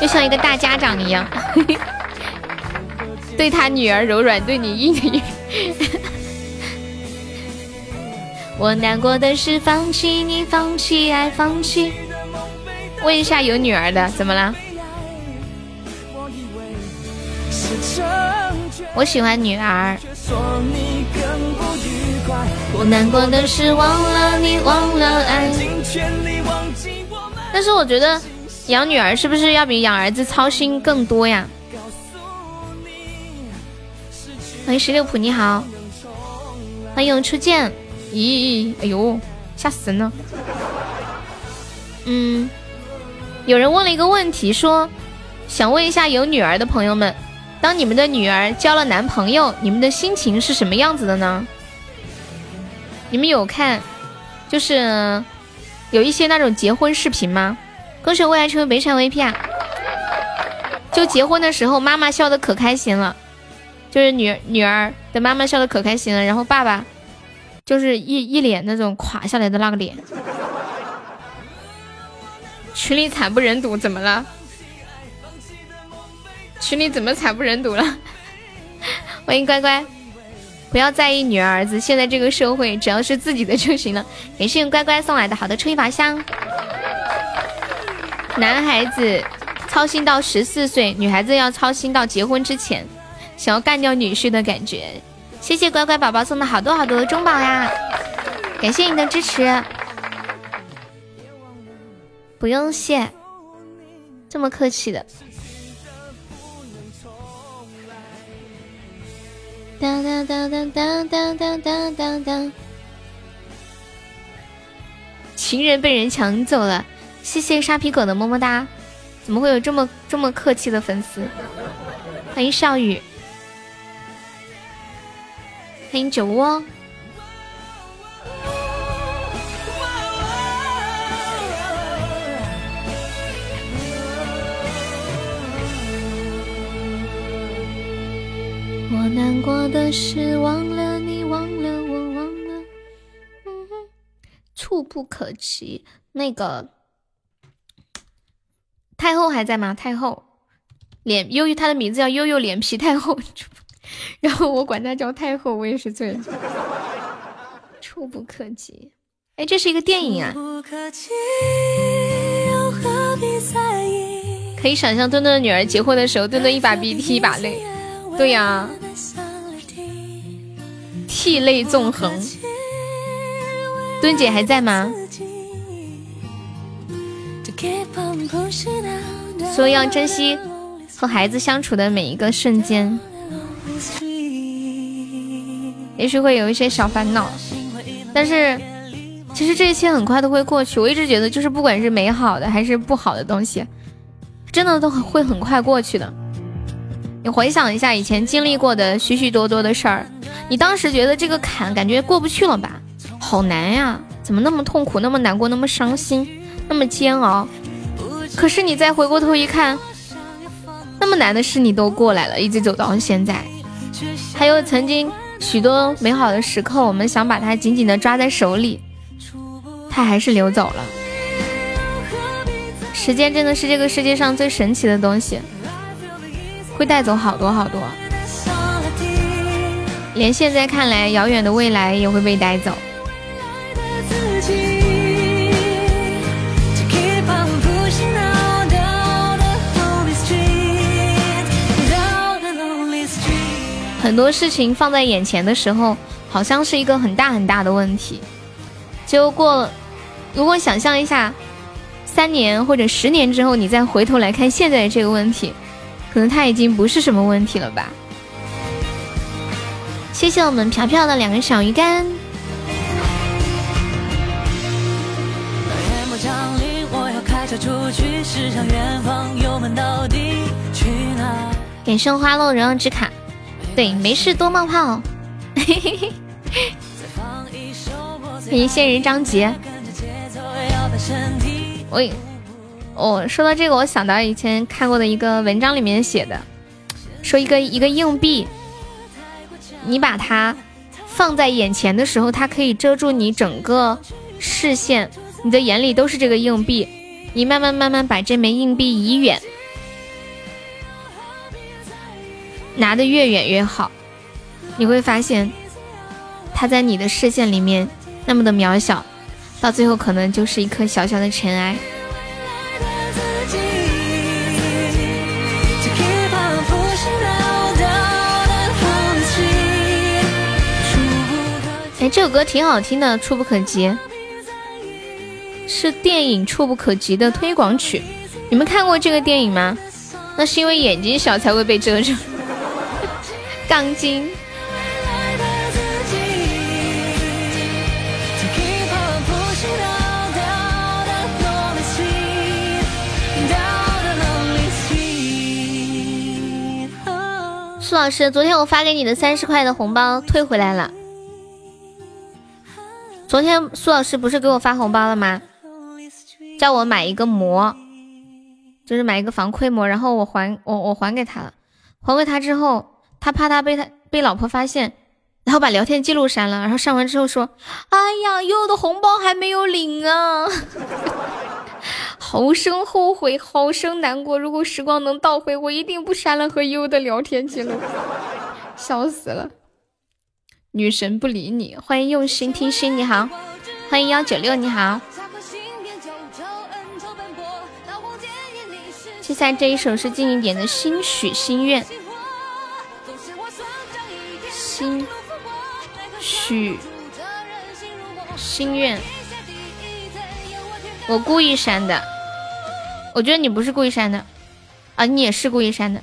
就像一个大家长一样，对他女儿柔软，对你硬。我难过的是放弃你，放弃爱，放弃。问一下有女儿的怎么了？我喜欢女儿。我难过的是忘了你，忘了爱。但是我觉得养女儿是不是要比养儿子操心更多呀？欢迎十六普，你好，欢迎初见。咦，哎呦，吓死人了。嗯，有人问了一个问题，说想问一下有女儿的朋友们，当你们的女儿交了男朋友，你们的心情是什么样子的呢？你们有看，就是。有一些那种结婚视频吗？恭喜未来成为北产 VP 啊！就结婚的时候，妈妈笑的可开心了，就是女女儿的妈妈笑的可开心了，然后爸爸就是一一脸那种垮下来的那个脸。群里惨不忍睹，怎么了？群里怎么惨不忍睹了？欢迎乖乖，不要在意女儿儿子，现在这个社会只要是自己的就行了。感谢乖乖送来的好的吹法香。男孩子操心到十四岁，女孩子要操心到结婚之前，想要干掉女婿的感觉。谢谢乖乖宝宝送的好多好多的中宝呀！感谢你的支持，不用谢，这么客气的。当当当当当当当当当当，情人被人抢走了，谢谢沙皮狗的么么哒。怎么会有这么这么客气的粉丝？欢迎少宇，欢迎酒窝。我难过的是忘了你，忘了我，忘了，嗯哼，触不可及。那个太后还在吗？太后脸由于，她的名字叫悠悠脸皮太厚，然后我管她叫太后，我也是醉了。触不可及，哎，这是一个电影啊。可以想象墩墩的女儿结婚的时候，墩墩一把鼻涕一把泪。对呀，涕泪纵横。墩姐还在吗？所以要珍惜和孩子相处的每一个瞬间。也许会有一些小烦恼，但是其实这一切很快都会过去。我一直觉得，就是不管是美好的还是不好的东西，真的都会很快过去的。你回想一下以前经历过的许许多多的事儿，你当时觉得这个坎感觉过不去了吧？好难呀，怎么那么痛苦，那么难过，那么伤心，那么煎熬？可是你再回过头一看，那么难的事你都过来了，一直走到现在。还有曾经许多美好的时刻，我们想把它紧紧的抓在手里，它还是流走了。时间真的是这个世界上最神奇的东西。会带走好多好多，连现在看来遥远的未来也会被带走。很多事情放在眼前的时候，好像是一个很大很大的问题。就过，如果想象一下，三年或者十年之后，你再回头来看现在的这个问题。可能他已经不是什么问题了吧？谢谢我们飘飘的两个小鱼干。感谢花落荣耀之卡，对，没事多冒泡。嘿嘿嘿。欢迎仙人张杰。喂。哦，说到这个，我想到以前看过的一个文章里面写的，说一个一个硬币，你把它放在眼前的时候，它可以遮住你整个视线，你的眼里都是这个硬币。你慢慢慢慢把这枚硬币移远，拿的越远越好，你会发现它在你的视线里面那么的渺小，到最后可能就是一颗小小的尘埃。哎，这首歌挺好听的，《触不可及》是电影《触不可及》的推广曲。你们看过这个电影吗？那是因为眼睛小才会被遮住。钢筋。苏老师，昨天我发给你的三十块的红包退回来了。昨天苏老师不是给我发红包了吗？叫我买一个膜，就是买一个防窥膜，然后我还我我还给他了。还给他之后，他怕他被他被老婆发现，然后把聊天记录删了，然后删完之后说：“哎呀，悠悠的红包还没有领啊，好生后悔，好生难过。如果时光能倒回，我一定不删了和悠悠的聊天记录。”笑死了，女神不理你。欢迎用心听心，你好，欢迎幺九六，你好。接下来这一首是近一点的《心许心愿》，心许心愿。我故意删的，我觉得你不是故意删的，啊，你也是故意删的，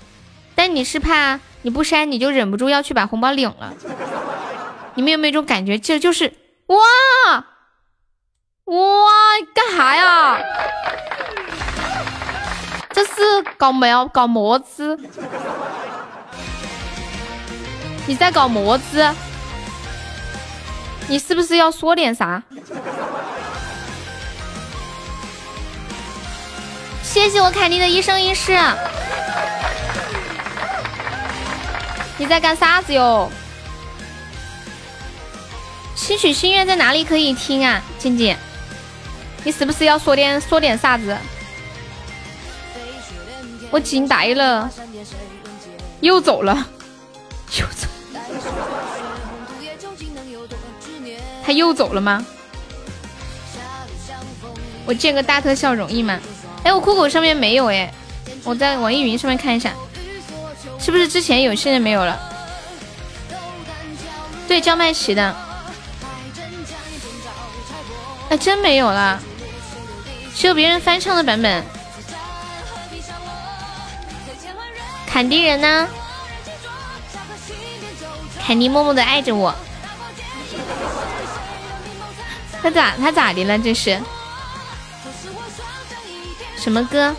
但你是怕你不删你就忍不住要去把红包领了。你们有没有一种感觉，这就是哇哇干啥呀？这是搞么搞么子？你在搞么子？你是不是要说点啥？谢谢我凯蒂的一生一世。你在干啥子哟？心许心愿在哪里可以听啊？静静，你是不是要说点说点啥子？我惊呆了，又走了，又走，他又走了吗？我建个大特效容易吗？哎，我酷狗上面没有哎，我在网易云上面看一下，是不是之前有，现在没有了？对，叫麦琪的，哎，真没有了，只有别人翻唱的版本。坎迪人呢？坎迪默默的爱着我。他咋他咋的了？这是什么歌？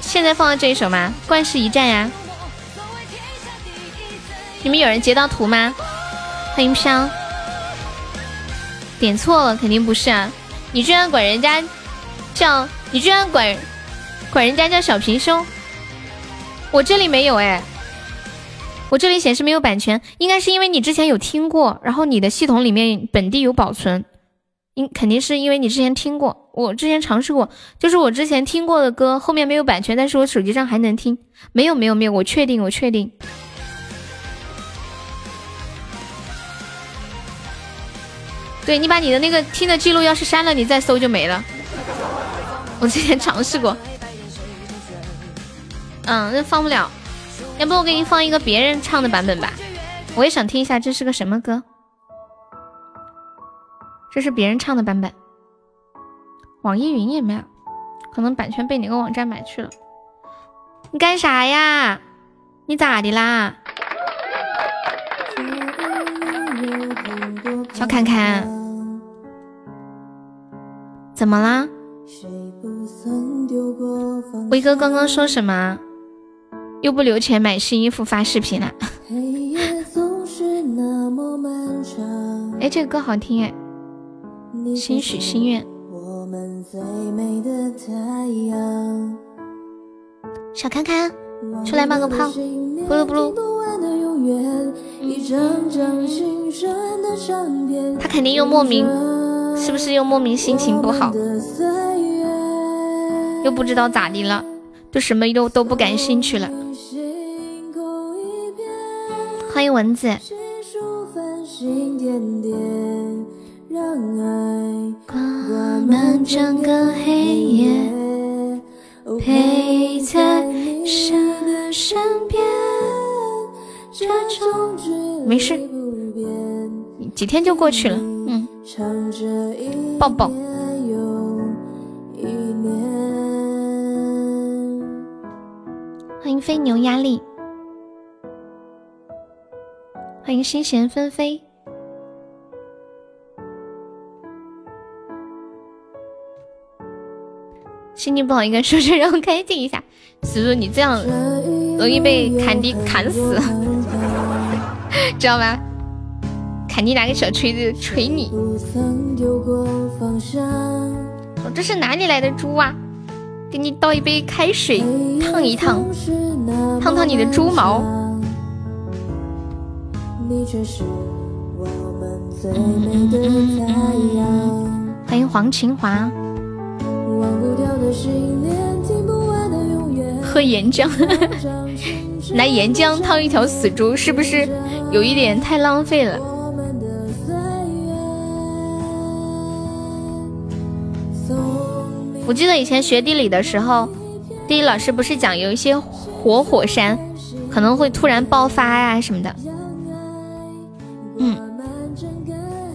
现在放的这一首吗？冠世一战呀！你们有人截到图吗？欢迎飘。点错了，肯定不是啊！你居然管人家叫，你居然管管人家叫小平胸。我这里没有哎，我这里显示没有版权，应该是因为你之前有听过，然后你的系统里面本地有保存，应肯定是因为你之前听过，我之前尝试过，就是我之前听过的歌后面没有版权，但是我手机上还能听，没有没有没有，我确定我确定，对你把你的那个听的记录要是删了，你再搜就没了，我之前尝试过。嗯，那放不了，要不我给你放一个别人唱的版本吧，我也想听一下这是个什么歌。这是别人唱的版本，网易云也没有，可能版权被哪个网站买去了。你干啥呀？你咋的啦？小侃侃，怎么啦？威哥刚刚说什么？又不留钱买新衣服发视频了。哎，这个歌好听哎，心许心愿。小看看，出来冒个泡，不噜不噜。他肯定又莫名，是不是又莫名心情不好？又不知道咋的了，对什么都都不感兴趣了。欢迎蚊子。没事，几天就过去了。嗯，抱抱。欢迎飞牛压力。欢迎心弦纷飞，心情不好应该说说，让我开心一下。叔叔，你这样容易被砍迪砍死，知道吗？坎迪拿个小锤子锤你。我这是哪里来的猪啊？给你倒一杯开水烫一烫，烫烫你的猪毛。欢迎黄秦华。喝岩浆，来 岩浆烫一条死猪，是不是有一点太浪费了？我记得以前学地理的时候，地理老师不是讲有一些活火山可能会突然爆发呀什么的。嗯，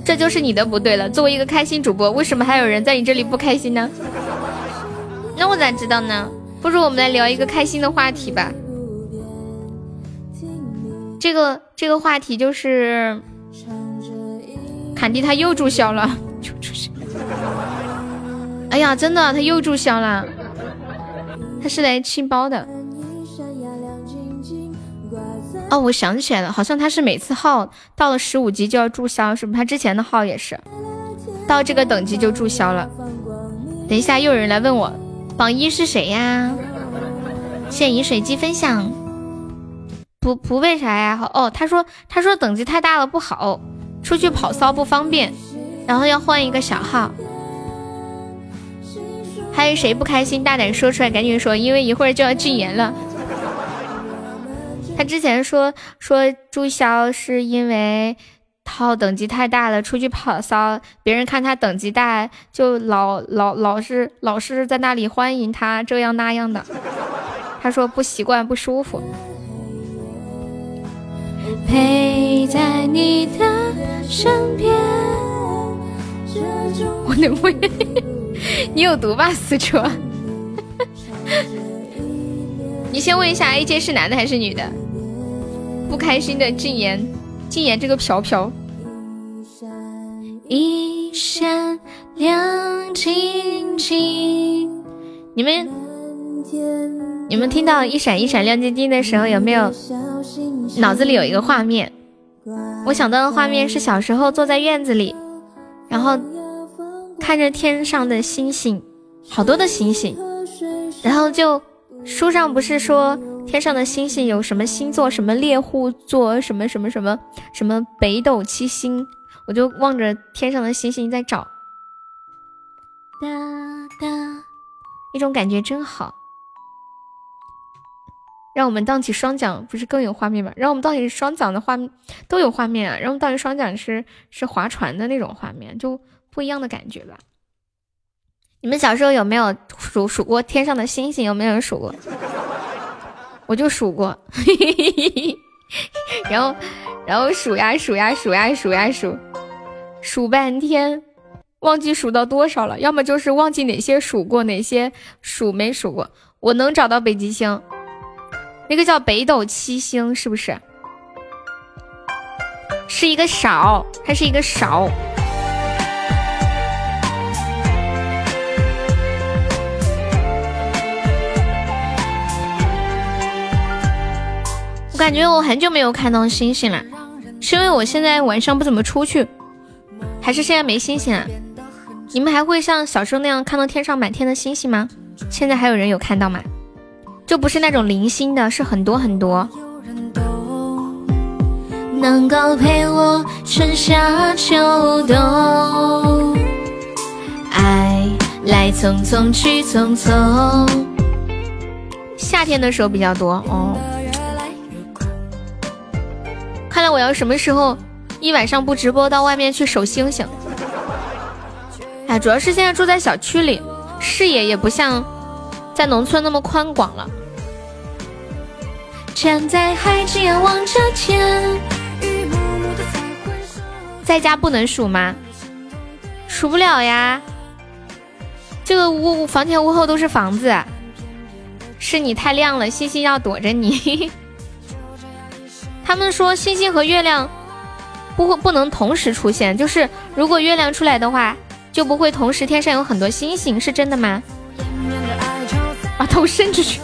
这就是你的不对了。作为一个开心主播，为什么还有人在你这里不开心呢？那我咋知道呢？不如我们来聊一个开心的话题吧。这个这个话题就是，坎迪他又注销了，又注销。哎呀，真的他又注销了。他是来清包的。哦，我想起来了，好像他是每次号到了十五级就要注销，是不？他之前的号也是，到这个等级就注销了。等一下又有人来问我。榜一是谁呀？谢饮水机分享，不不为啥呀？哦，他说他说等级太大了不好，出去跑骚不方便，然后要换一个小号。还有谁不开心？大胆说出来，赶紧说，因为一会儿就要禁言了。他之前说说注销是因为。号等级太大了，出去跑骚，别人看他等级大，就老老老是老是在那里欢迎他，这样那样的。他说不习惯，不舒服。陪在你的身边。我能不？你有毒吧，四川。你先问一下，A J 是男的还是女的？不开心的禁言。禁言这个瓢瓢。一闪亮晶晶，你们你们听到一闪一闪亮晶晶的时候，有没有脑子里有一个画面？我想到的画面是小时候坐在院子里，然后看着天上的星星，好多的星星，然后就书上不是说。天上的星星有什么星座？什么猎户座？什么什么什么什么北斗七星？我就望着天上的星星在找，哒哒，那种感觉真好。让我们荡起双桨，不是更有画面吗？让我们荡起双桨的画面都有画面啊！让我们荡起双桨是是划船的那种画面，就不一样的感觉吧。你们小时候有没有数数过天上的星星？有没有人数过？我就数过，然后，然后数呀数呀数呀数呀数，数半天，忘记数到多少了。要么就是忘记哪些数过，哪些数没数过。我能找到北极星，那个叫北斗七星，是不是？是一个勺，它是一个勺。我感觉我很久没有看到星星了，是因为我现在晚上不怎么出去，还是现在没星星啊？你们还会像小时候那样看到天上满天的星星吗？现在还有人有看到吗？就不是那种零星的，是很多很多。能够陪我春夏秋冬，爱来匆匆去匆匆。夏天的时候比较多哦。看来我要什么时候一晚上不直播，到外面去守星星。哎，主要是现在住在小区里，视野也不像在农村那么宽广了。站在海间望着天，在家不能数吗？数不了呀。这个屋房前屋后都是房子，是你太亮了，星星要躲着你。他们说星星和月亮不会不能同时出现，就是如果月亮出来的话，就不会同时天上有很多星星，是真的吗？把头伸出去，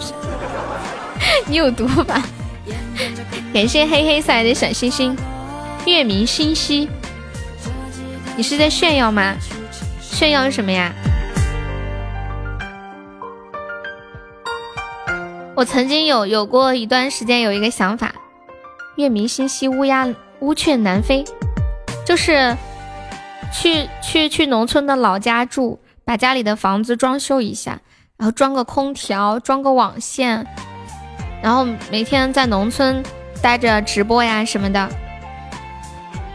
你有毒吧？感谢黑黑送来的小星星，月明星稀，你是在炫耀吗？炫耀什么呀？我曾经有有过一段时间有一个想法。月明星稀，乌鸦乌鹊南飞，就是去去去农村的老家住，把家里的房子装修一下，然后装个空调，装个网线，然后每天在农村待着直播呀什么的。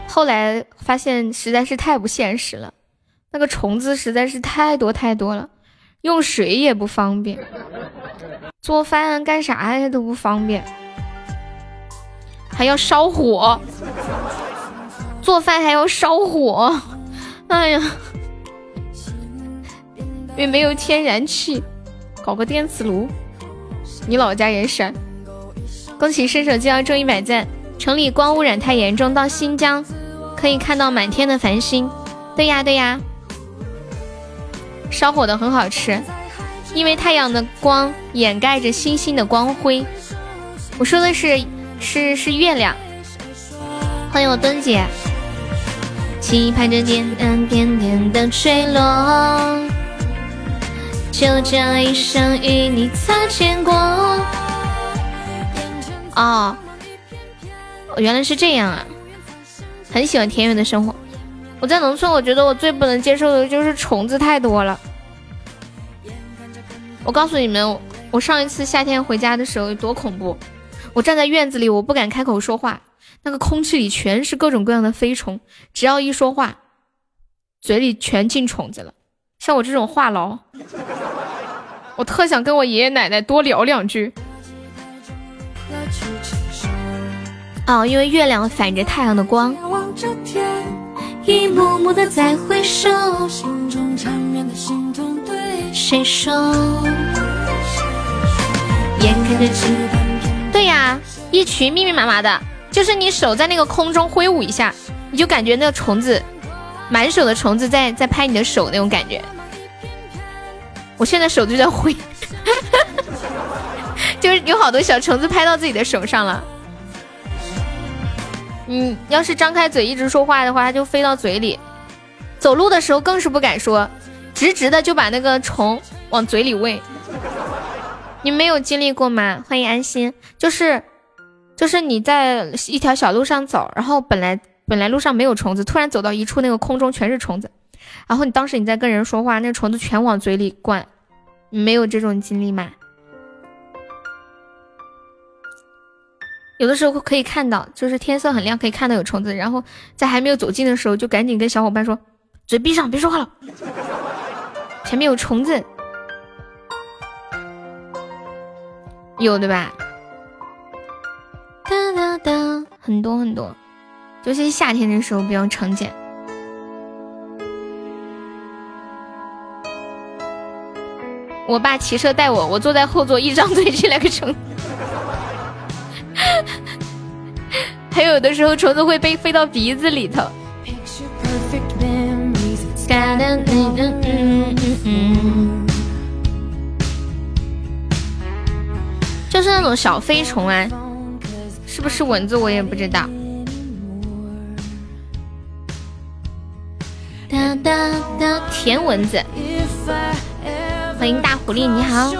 后来发现实在是太不现实了，那个虫子实在是太多太多了，用水也不方便，做饭干啥呀都不方便，还要烧火，做饭还要烧火，哎呀，也没有天然气，搞个电磁炉。你老家也是，恭喜射手就要中一百赞。城里光污染太严重，到新疆。可以看到满天的繁星，对呀对呀，烧火的很好吃，因为太阳的光掩盖着星星的光辉。我说的是是是月亮。欢迎我墩姐，期盼着点点点点的坠落，就这一生与你擦肩过。哦，原来是这样啊。很喜欢田园的生活。我在农村，我觉得我最不能接受的就是虫子太多了。我告诉你们，我上一次夏天回家的时候有多恐怖。我站在院子里，我不敢开口说话，那个空气里全是各种各样的飞虫，只要一说话，嘴里全进虫子了。像我这种话痨，我特想跟我爷爷奶奶多聊两句。哦，因为月亮反着太阳的光。一幕幕的再回首，心中缠绵的心痛对谁说？眼看着纸对呀，一群密密麻麻的，就是你手在那个空中挥舞一下，你就感觉那个虫子，满手的虫子在在拍你的手那种感觉。我现在手就在挥，就是有好多小虫子拍到自己的手上了。你要是张开嘴一直说话的话，它就飞到嘴里。走路的时候更是不敢说，直直的就把那个虫往嘴里喂。你没有经历过吗？欢迎安心，就是就是你在一条小路上走，然后本来本来路上没有虫子，突然走到一处那个空中全是虫子，然后你当时你在跟人说话，那虫子全往嘴里灌。你没有这种经历吗？有的时候可以看到，就是天色很亮，可以看到有虫子。然后在还没有走近的时候，就赶紧跟小伙伴说：“嘴闭上，别说话了，前面有虫子。”有对吧？哒哒哒，很多很多，就是夏天的时候比较常见。我爸骑车带我，我坐在后座，一张嘴进来个虫。还有的时候，虫子会被飞到鼻子里头，就是那种小飞虫啊，是不是蚊子我也不知道。哒哒哒，甜蚊子，欢迎大狐狸，你好。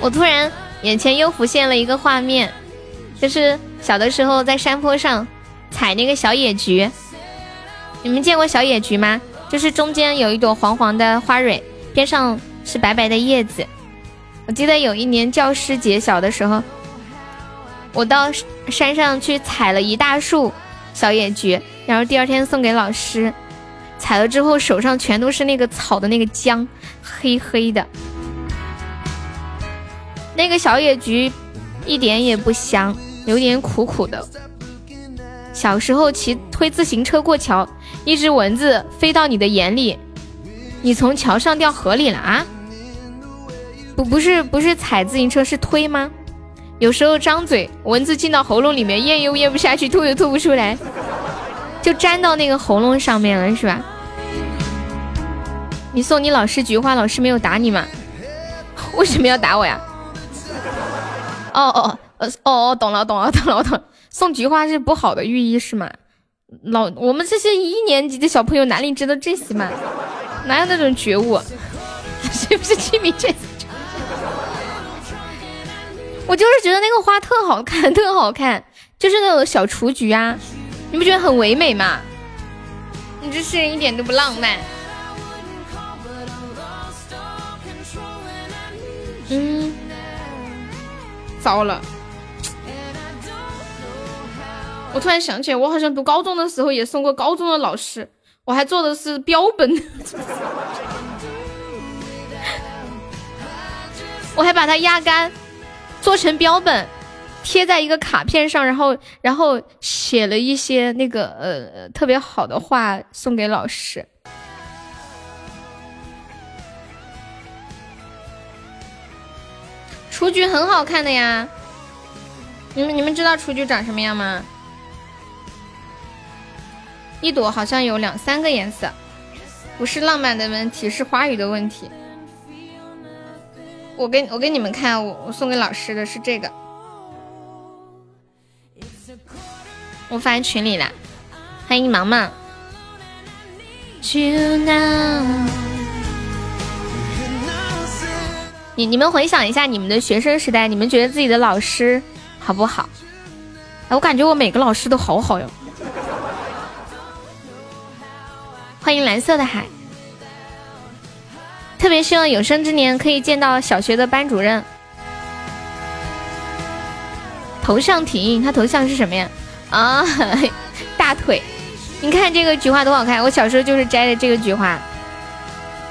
我突然眼前又浮现了一个画面，就是小的时候在山坡上采那个小野菊。你们见过小野菊吗？就是中间有一朵黄黄的花蕊，边上是白白的叶子。我记得有一年教师节，小的时候，我到山上去采了一大束小野菊。然后第二天送给老师，采了之后手上全都是那个草的那个浆，黑黑的。那个小野菊一点也不香，有点苦苦的。小时候骑推自行车过桥，一只蚊子飞到你的眼里，你从桥上掉河里了啊？不不是不是踩自行车是推吗？有时候张嘴，蚊子进到喉咙里面，咽又咽不下去，吐又吐不出来。就粘到那个喉咙上面了，是吧？你送你老师菊花，老师没有打你吗？为什么要打我呀？哦哦哦哦，懂了懂了懂了，我懂。送菊花是不好的寓意是吗？老我们这些一年级的小朋友哪里知道这些嘛？哪有那种觉悟？是不是清明节？我就是觉得那个花特好看，特好看，就是那种小雏菊啊，你不觉得很唯美吗？你这是一点都不浪漫。嗯，糟了！我突然想起来，我好像读高中的时候也送过高中的老师，我还做的是标本，我还把它压干。做成标本，贴在一个卡片上，然后然后写了一些那个呃特别好的话送给老师。雏菊很好看的呀，你们你们知道雏菊长什么样吗？一朵好像有两三个颜色，不是浪漫的问题，是花语的问题。我给我给你们看，我我送给老师的是这个，我发在群里了，欢迎芒芒。你你们回想一下你们的学生时代，你们觉得自己的老师好不好？哎，我感觉我每个老师都好好哟。欢迎蓝色的海。特别希望有生之年可以见到小学的班主任。头像挺硬，他头像是什么呀？啊，大腿！你看这个菊花多好看，我小时候就是摘的这个菊花。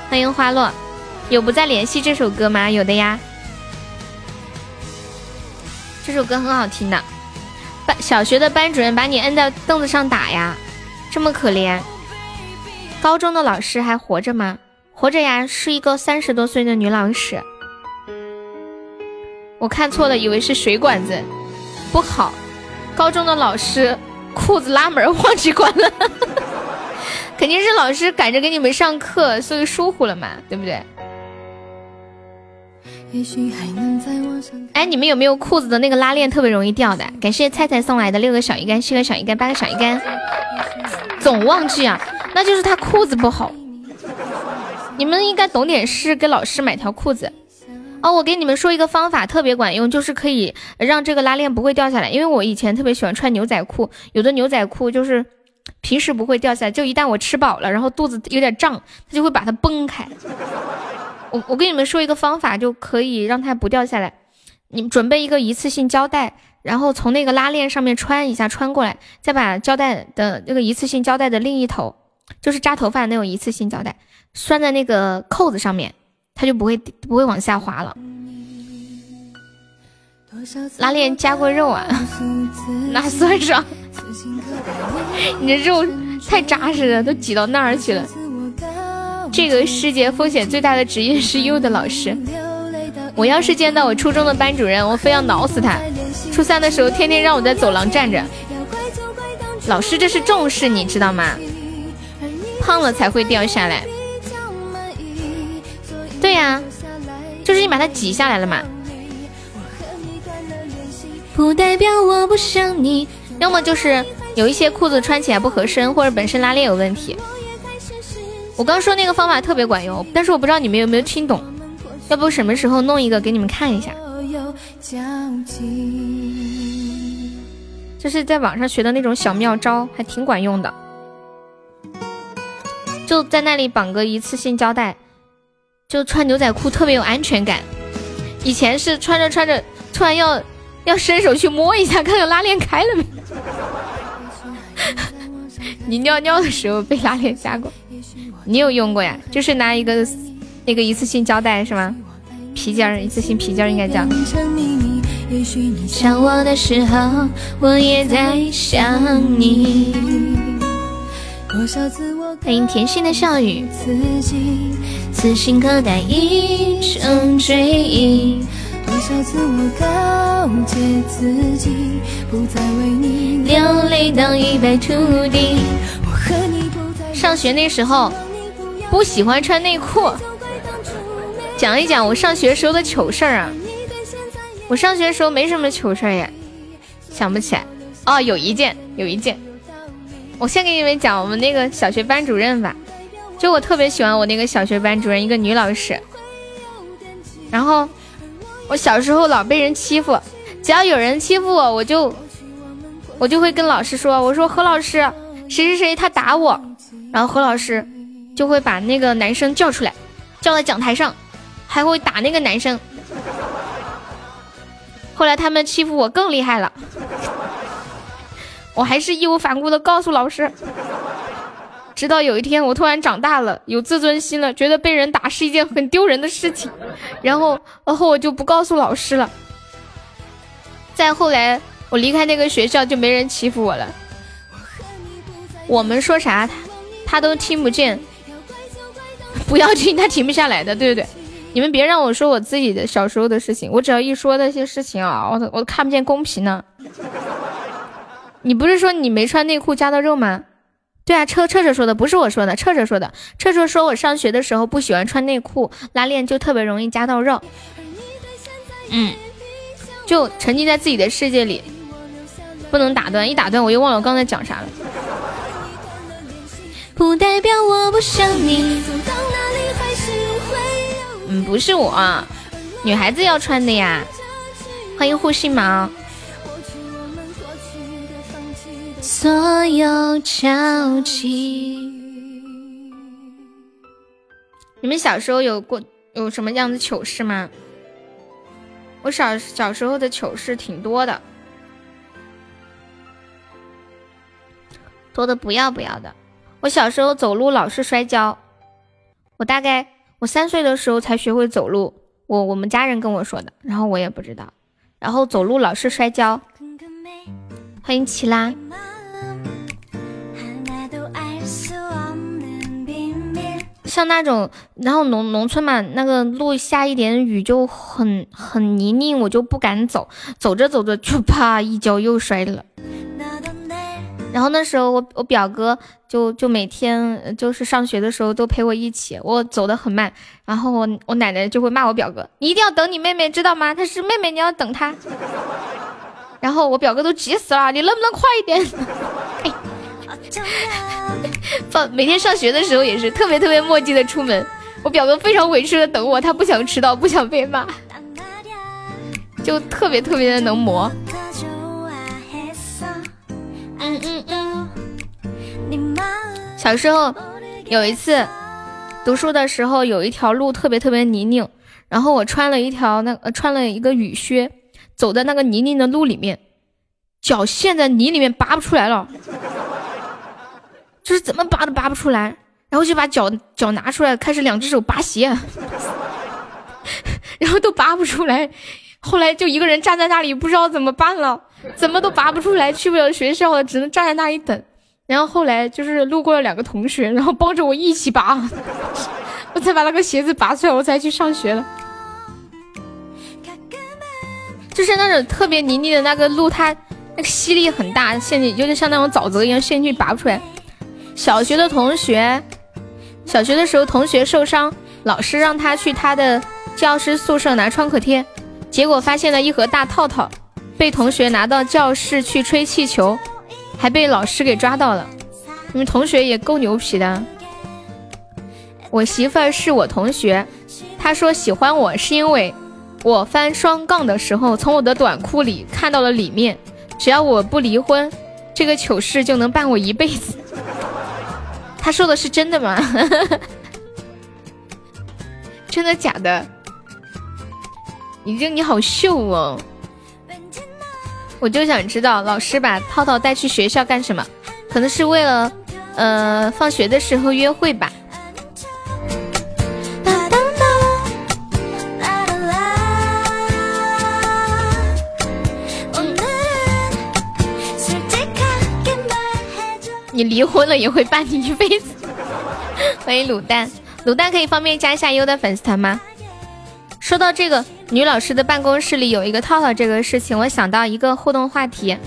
欢迎花落，有不再联系这首歌吗？有的呀，这首歌很好听的。班小学的班主任把你摁在凳子上打呀，这么可怜。高中的老师还活着吗？活着呀，是一个三十多岁的女老师。我看错了，以为是水管子，不好。高中的老师裤子拉门忘记关了，肯定是老师赶着给你们上课，所以疏忽了嘛，对不对？哎，你们有没有裤子的那个拉链特别容易掉的？感谢菜菜送来的六个小鱼干、七个小鱼干、八个小鱼干。总忘记啊，那就是他裤子不好。你们应该懂点事，给老师买条裤子哦。我给你们说一个方法，特别管用，就是可以让这个拉链不会掉下来。因为我以前特别喜欢穿牛仔裤，有的牛仔裤就是平时不会掉下来，就一旦我吃饱了，然后肚子有点胀，它就会把它崩开。我我跟你们说一个方法，就可以让它不掉下来。你准备一个一次性胶带，然后从那个拉链上面穿一下，穿过来，再把胶带的那个一次性胶带的另一头，就是扎头发那种一次性胶带。拴在那个扣子上面，它就不会不会往下滑了。拉链加过肉啊？那算上。你这肉太扎实了，都挤到那儿去了。这个世界风险最大的职业是幼的老师。我要是见到我初中的班主任，我非要挠死他。初三的时候，天天让我在走廊站着。老师这是重视，你知道吗？胖了才会掉下来。对呀，就是你把它挤下来了嘛。不代表我不想你。要么就是有一些裤子穿起来不合身，或者本身拉链有问题。我刚说那个方法特别管用，但是我不知道你们有没有听懂。要不什么时候弄一个给你们看一下？这是在网上学的那种小妙招，还挺管用的。就在那里绑个一次性胶带。就穿牛仔裤特别有安全感，以前是穿着穿着，突然要要伸手去摸一下，看看拉链开了没。你尿尿的时候被拉链夹过，你有用过呀？就是拿一个那个一次性胶带是吗？皮筋儿，一次性皮筋儿应该叫。想我的时候，我也在想你。欢迎甜心的笑语。此心可待一生追忆，多少次我告诫自己，不再为你流泪到一败涂地。我和你不再上学那时候不喜欢穿内裤，讲一讲我上学时候的糗事儿啊。我上学时候没什么糗事儿呀，想不起来。哦，有一件，有一件，我先给你们讲我们那个小学班主任吧。就我特别喜欢我那个小学班主任，一个女老师。然后我小时候老被人欺负，只要有人欺负我，我就我就会跟老师说：“我说何老师，谁谁谁他打我。”然后何老师就会把那个男生叫出来，叫到讲台上，还会打那个男生。后来他们欺负我更厉害了，我还是义无反顾的告诉老师。直到有一天，我突然长大了，有自尊心了，觉得被人打是一件很丢人的事情，然后，然后我就不告诉老师了。再后来，我离开那个学校，就没人欺负我了。我们说啥，他他都听不见，不要听，他停不下来的，对不对？你们别让我说我自己的小时候的事情，我只要一说那些事情啊，我都我都看不见公屏呢。你不是说你没穿内裤夹到肉吗？对啊，彻彻彻说的不是我说的，彻彻说的。彻彻说我上学的时候不喜欢穿内裤，拉链就特别容易夹到肉。嗯，就沉浸在自己的世界里，不能打断，一打断我又忘了我刚才讲啥了。不代表我不想你。嗯，不是我，女孩子要穿的呀。欢迎护心毛。所有交集。你们小时候有过有什么样的糗事吗？我小小时候的糗事挺多的，多的不要不要的。我小时候走路老是摔跤，我大概我三岁的时候才学会走路，我我们家人跟我说的，然后我也不知道，然后走路老是摔跤。欢迎齐拉。像那种，然后农农村嘛，那个路下一点雨就很很泥泞，我就不敢走，走着走着就啪一跤又摔了。然后那时候我我表哥就就每天就是上学的时候都陪我一起，我走的很慢，然后我我奶奶就会骂我表哥，你一定要等你妹妹知道吗？她是妹妹，你要等她。然后我表哥都急死了，你能不能快一点？放每天上学的时候也是特别特别墨迹的出门，我表哥非常委屈的等我，他不想迟到，不想被骂，就特别特别的能磨。嗯嗯嗯。小时候有一次读书的时候，有一条路特别特别泥泞，然后我穿了一条那呃穿了一个雨靴，走在那个泥泞的路里面，脚陷在泥里面拔不出来了。就是怎么拔都拔不出来，然后就把脚脚拿出来，开始两只手拔鞋，然后都拔不出来。后来就一个人站在那里，不知道怎么办了，怎么都拔不出来，去不了学校了，只能站在那里等。然后后来就是路过了两个同学，然后帮着我一起拔，我才把那个鞋子拔出来，我才去上学了。就是那种特别泥泞的那个路，它那个吸力很大，陷进就是像那种沼泽一样陷进去，拔不出来。小学的同学，小学的时候同学受伤，老师让他去他的教师宿舍拿创可贴，结果发现了一盒大套套，被同学拿到教室去吹气球，还被老师给抓到了。你们同学也够牛皮的。我媳妇儿是我同学，她说喜欢我是因为我翻双杠的时候从我的短裤里看到了里面，只要我不离婚，这个糗事就能伴我一辈子。他说的是真的吗？真的假的？你这你好秀哦！我就想知道老师把套套带去学校干什么？可能是为了呃放学的时候约会吧。你离婚了也会伴你一辈子。欢迎卤蛋，卤蛋可以方便加一下优的粉丝团吗？说到这个女老师的办公室里有一个套套这个事情，我想到一个互动话题，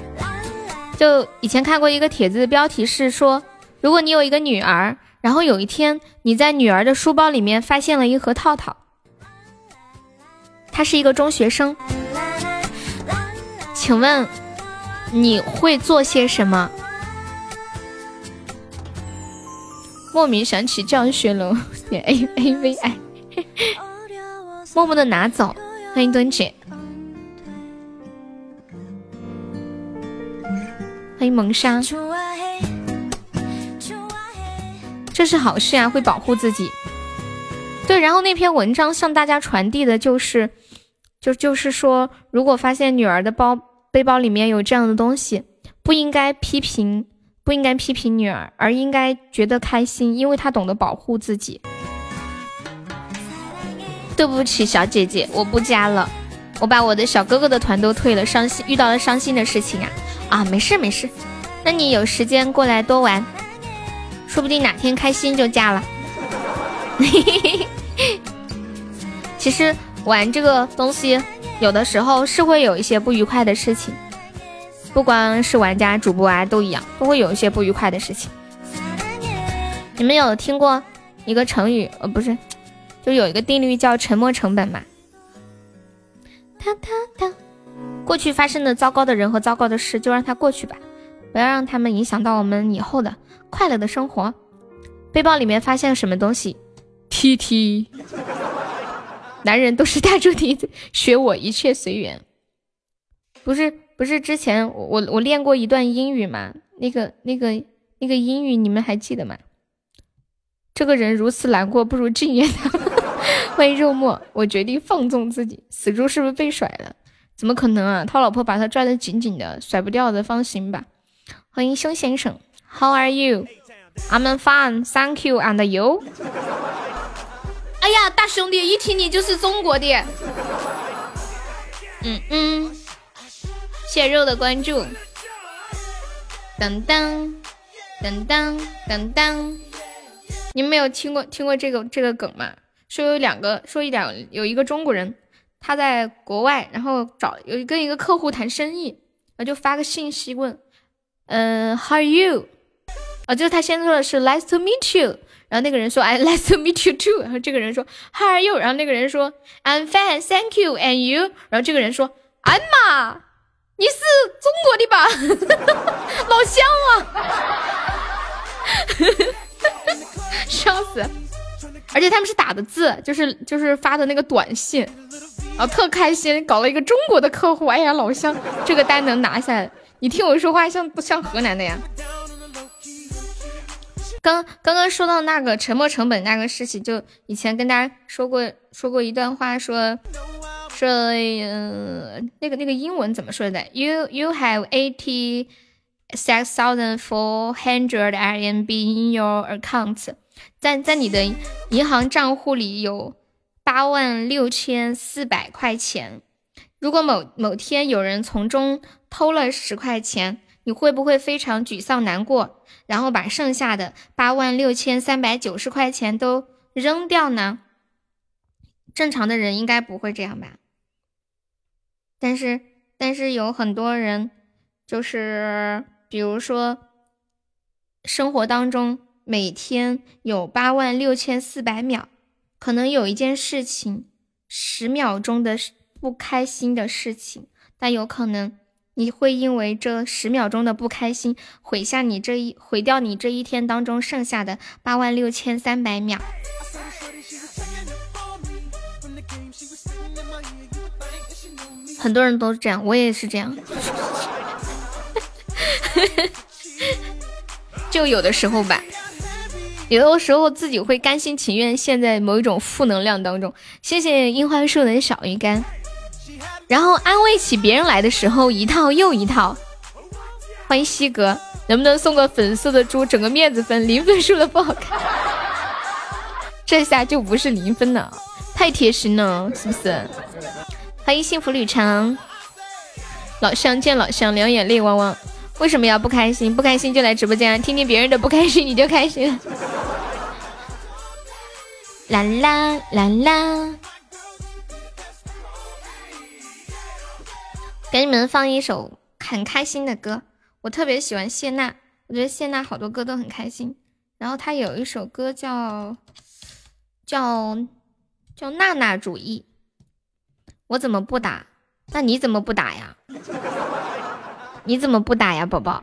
就以前看过一个帖子，标题是说，如果你有一个女儿，然后有一天你在女儿的书包里面发现了一盒套套，她是一个中学生，请问你会做些什么？莫名想起教学楼，点 A A V I，默默的拿走。欢迎墩姐，欢迎萌莎，这是好事啊，会保护自己。对，然后那篇文章向大家传递的就是，就就是说，如果发现女儿的包背包里面有这样的东西，不应该批评，不应该批评女儿，而应该觉得开心，因为她懂得保护自己。对不起，小姐姐，我不加了，我把我的小哥哥的团都退了，伤心遇到了伤心的事情啊啊，没事没事，那你有时间过来多玩，说不定哪天开心就加了。其实玩这个东西，有的时候是会有一些不愉快的事情，不光是玩家、主播啊，都一样，都会有一些不愉快的事情。你们有听过一个成语？呃，不是，就有一个定律叫沉没成本嘛。哒哒哒，过去发生的糟糕的人和糟糕的事，就让它过去吧，不要让他们影响到我们以后的快乐的生活。背包里面发现了什么东西？T T，男人都是大猪蹄子，学我一切随缘。不是不是，之前我我练过一段英语吗？那个那个那个英语你们还记得吗？这个人如此难过，不如敬业他。欢迎肉末，我决定放纵自己。死猪是不是被甩了？怎么可能啊？他老婆把他拽得紧紧的，甩不掉的，放心吧。欢迎熊先生，How are you？I'm fine，Thank you，and you？哎呀，大兄弟，一听你就是中国的。嗯嗯，谢肉的关注。噔噔噔噔噔噔，你们没有听过听过这个这个梗吗？说有两个，说一两有一个中国人，他在国外，然后找有跟一个客户谈生意，然后就发个信息问，嗯，How are you？啊，就是他先说的是 Nice to meet you。然后那个人说，I nice to meet you too。然后这个人说，How are you？然后那个人说，I'm fine, thank you. And you？然后这个人说，哎妈，你是中国的吧？老乡啊！笑死！而且他们是打的字，就是就是发的那个短信，然后特开心，搞了一个中国的客户。哎呀，老乡，这个单能拿下来。你听我说话像不像河南的呀？刚刚刚说到那个沉没成本那个事情，就以前跟大家说过说过一段话，说说嗯那个那个英文怎么说的？You you have eighty six thousand four hundred RMB in your account，在在你的银行账户里有八万六千四百块钱。如果某某天有人从中偷了十块钱。你会不会非常沮丧难过，然后把剩下的八万六千三百九十块钱都扔掉呢？正常的人应该不会这样吧？但是，但是有很多人，就是比如说，生活当中每天有八万六千四百秒，可能有一件事情，十秒钟的不开心的事情，但有可能。你会因为这十秒钟的不开心，毁下你这一毁掉你这一天当中剩下的八万六千三百秒。很多人都这样，我也是这样。就有的时候吧，有的时候自己会甘心情愿陷在某一种负能量当中。谢谢樱花树的小鱼干。然后安慰起别人来的时候，一套又一套。欢迎西哥，能不能送个粉色的猪，整个面子分？零分数了不好看，这下就不是零分了，太贴心了，是不是？欢迎幸福旅程，老乡见老乡，两眼泪汪汪。为什么要不开心？不开心就来直播间听听别人的不开心，你就开心。啦啦啦啦。给你们放一首很开心的歌，我特别喜欢谢娜，我觉得谢娜好多歌都很开心。然后她有一首歌叫叫叫娜娜主义，我怎么不打？那你怎么不打呀？你怎么不打呀，宝宝？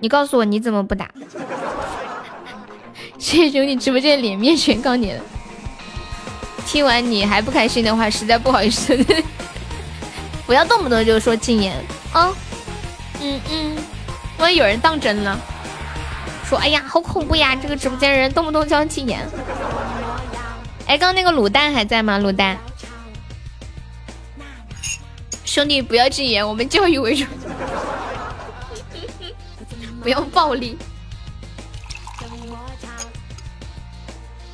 你告诉我你怎么不打？谢谢兄弟直播间脸面全靠你了。听完你还不开心的话，实在不好意思。不要动不动就说禁言啊！嗯嗯，万一有人当真了，说哎呀好恐怖呀！这个直播间人动不动就要禁言。哎，刚那个卤蛋还在吗？卤蛋，兄弟不要禁言，我们教育为主，不要暴力。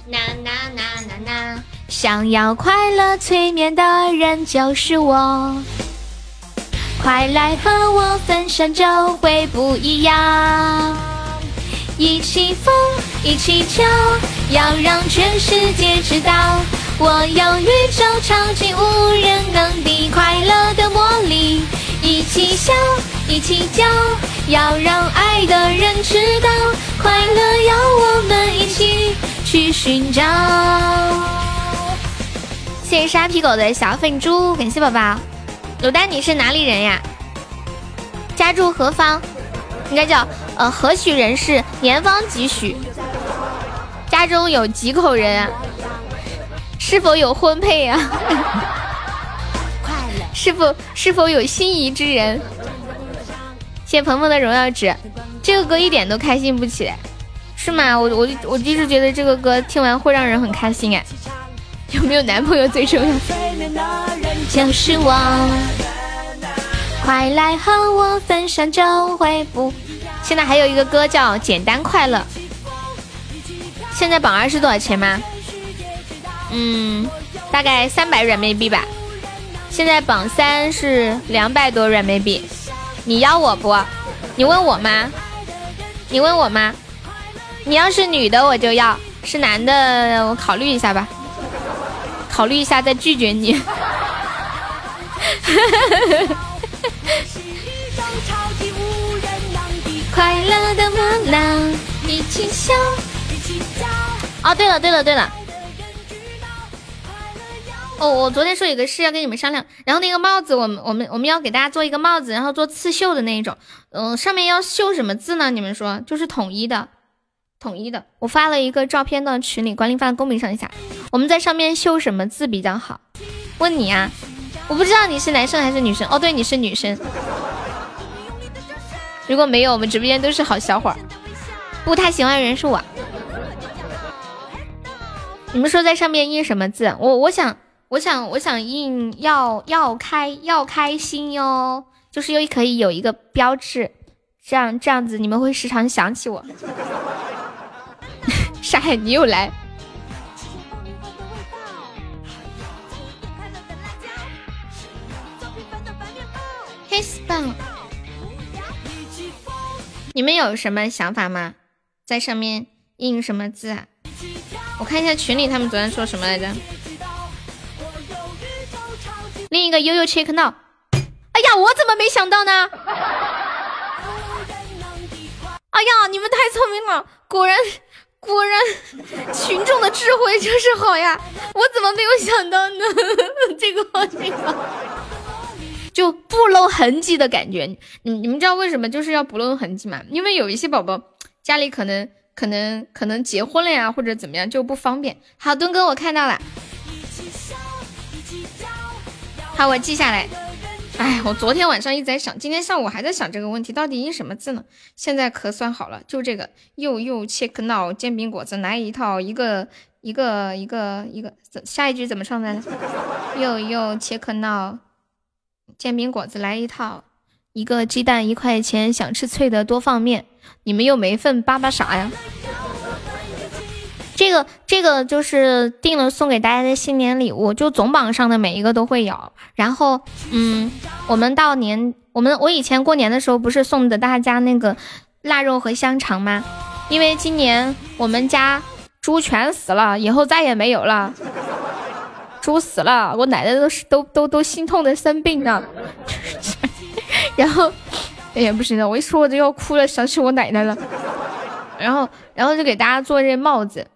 呐呐呐呐呐！想要快乐催眠的人就是我，快来和我分享就会不一样。一起疯，一起跳，要让全世界知道，我有宇宙超级无人能敌快乐的魔力。一起笑，一起叫，要让爱的人知道，快乐要我们一起去寻找。谢谢沙皮狗的小粉猪，感谢宝宝。卤蛋，你是哪里人呀？家住何方？应该叫呃何许人士？年方几许？家中有几口人？啊？是否有婚配呀啊？是否是否有心仪之人？谢鹏鹏的荣耀值，这个歌一点都开心不起来，是吗？我我我一直觉得这个歌听完会让人很开心哎。有没有男朋友最重要？就是我，快来和我分享就会不。现在还有一个歌叫《简单快乐》，现在榜二是多少钱吗？嗯，大概三百软妹币吧。现在榜三是两百多软妹币。你要我不？你问我吗？你问我吗？你要是女的我就要，是男的我考虑一下吧。考虑一下再拒绝你。快乐的魔浪，一起笑，一起叫。哦，对了对了对了。哦，我昨天说有个事要跟你们商量，然后那个帽子，我们我们我们要给大家做一个帽子，然后做刺绣的那一种。嗯，上面要绣什么字呢？你们说，就是统一的。统一的，我发了一个照片到群里，管理发公屏上一下。我们在上面绣什么字比较好？问你啊，我不知道你是男生还是女生。哦，对，你是女生。如果没有，我们直播间都是好小伙儿。不太喜欢人是我。你们说在上面印什么字？我我想我想我想印要要开要开心哟，就是又可以有一个标志，这样这样子你们会时常想起我。沙海，你又来。黑丝棒，你们有什么想法吗？在上面印什么字啊？我看一下群里他们昨天说什么来着。另一个悠悠 check now。哎呀，我怎么没想到呢？哎呀，你们太聪明了，果然。果然，群众的智慧就是好呀！我怎么没有想到呢？这个好，这个就不露痕迹的感觉。你你们知道为什么就是要不露痕迹吗？因为有一些宝宝家里可能可能可能结婚了呀，或者怎么样就不方便。好，墩哥，我看到了。好，我记下来。哎，我昨天晚上一直在想，今天上午还在想这个问题，到底印什么字呢？现在可算好了，就这个，又又切克闹煎饼果子来一套，一个一个一个一个，下一句怎么唱来着？又又切克闹煎饼果子来一套，一个鸡蛋一块钱，想吃脆的多放面，你们又没份扒扒啥呀？这个这个就是定了送给大家的新年礼物，就总榜上的每一个都会有。然后，嗯，我们到年，我们我以前过年的时候不是送的大家那个腊肉和香肠吗？因为今年我们家猪全死了，以后再也没有了。猪死了，我奶奶都是都都都心痛的生病了。然后，哎呀，不行了，我一说我就要哭了，想起我奶奶了。然后，然后就给大家做这帽子。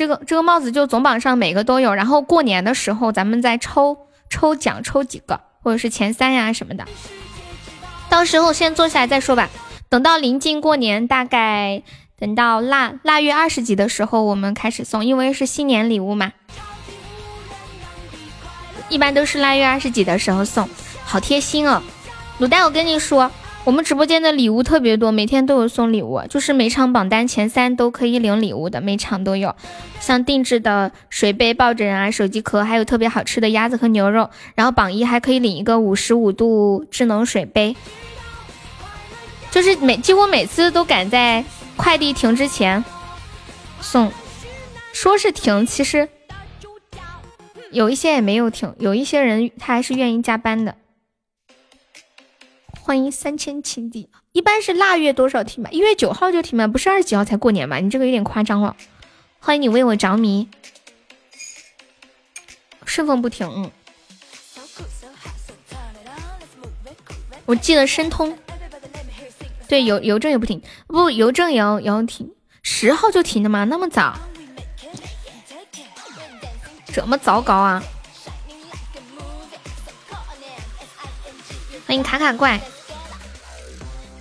这个这个帽子就总榜上每个都有，然后过年的时候咱们再抽抽奖，抽几个或者是前三呀什么的，到时候先坐下来再说吧。等到临近过年，大概等到腊腊月二十几的时候我们开始送，因为是新年礼物嘛，一般都是腊月二十几的时候送，好贴心哦。卤蛋，我跟你说。我们直播间的礼物特别多，每天都有送礼物，就是每场榜单前三都可以领礼物的，每场都有，像定制的水杯、抱枕啊、手机壳，还有特别好吃的鸭子和牛肉。然后榜一还可以领一个五十五度智能水杯，就是每几乎每次都赶在快递停之前送，说是停，其实有一些也没有停，有一些人他还是愿意加班的。欢迎三千情敌，一般是腊月多少停吧？一月九号就停吧，不是二十几号才过年吗？你这个有点夸张了。欢迎你为我着迷，顺丰不停。嗯，我记得申通，对邮邮政也不停，不邮政也要也要停，十号就停的吗？那么早？这么糟糕啊！欢迎卡卡怪。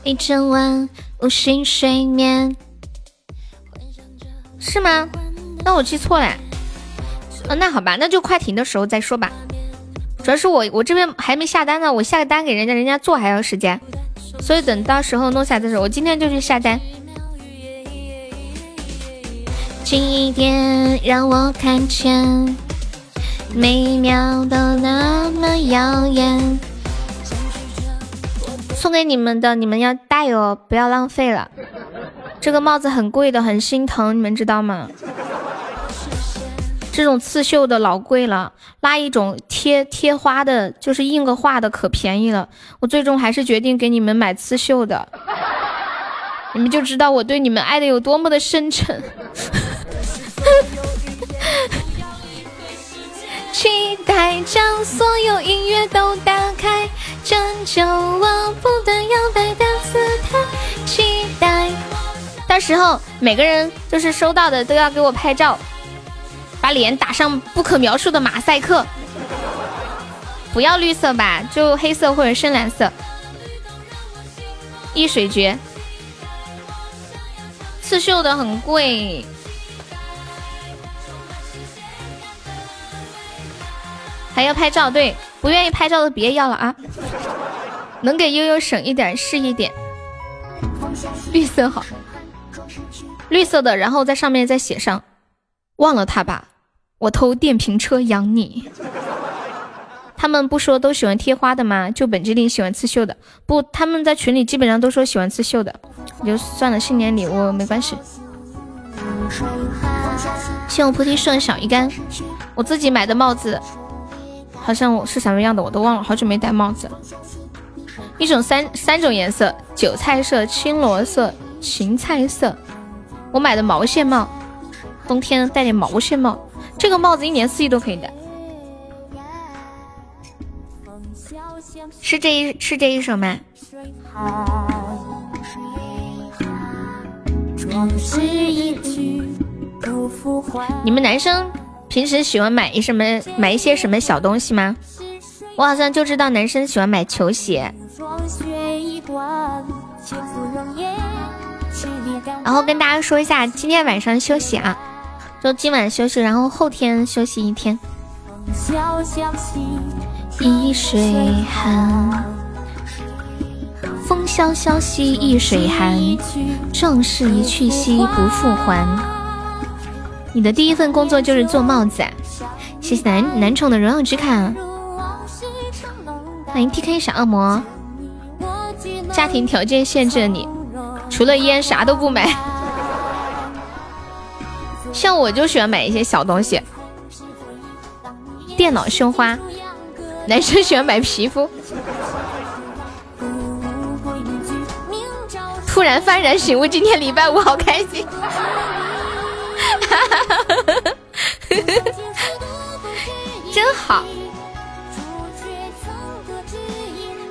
一整晚无心睡眠，是吗？那我记错了。哦，那好吧，那就快停的时候再说吧。主要是我我这边还没下单呢，我下个单给人家，人家做还要时间，所以等到时候弄下来的时候，我今天就去下单。近一点，让我看见，每一秒都那么耀眼。送给你们的，你们要戴哦，不要浪费了。这个帽子很贵的，很心疼，你们知道吗？这种刺绣的老贵了，拉一种贴贴花的，就是印个画的，可便宜了。我最终还是决定给你们买刺绣的，你们就知道我对你们爱的有多么的深沉。期待将所有音乐都打开。拯救我不断摇摆的姿态，期待。到时候每个人就是收到的都要给我拍照，把脸打上不可描述的马赛克。不要绿色吧，就黑色或者深蓝色。易水诀，刺绣的很贵，还要拍照，对。不愿意拍照的别要了啊！能给悠悠省一点是一点。绿色好，绿色的，然后在上面再写上“忘了他吧，我偷电瓶车养你”。他们不说都喜欢贴花的吗？就本机灵喜欢刺绣的。不，他们在群里基本上都说喜欢刺绣的。就算了，新年礼物没关系。谢我菩提树的小鱼干，我自己买的帽子。好像我是什么样的我都忘了，好久没戴帽子。一种三三种颜色：韭菜色、青罗色、芹菜色。我买的毛线帽，冬天戴点毛线帽。这个帽子一年四季都可以戴。是这一是这一首吗？你们男生？平时喜欢买一什么买一些什么小东西吗？我好像就知道男生喜欢买球鞋。然后跟大家说一下，今天晚上休息啊，就今晚休息，然后后天休息一天。易水寒，风萧萧兮易水寒，壮士一去兮不复还。你的第一份工作就是做帽子，啊！谢谢男男宠的荣耀之卡，欢迎 T K 小恶魔。家庭条件限制了你，除了烟啥都不买。像我就喜欢买一些小东西，电脑绣花，男生喜欢买皮肤。突然幡然醒悟，今天礼拜五好开心。哈哈哈哈哈！真好。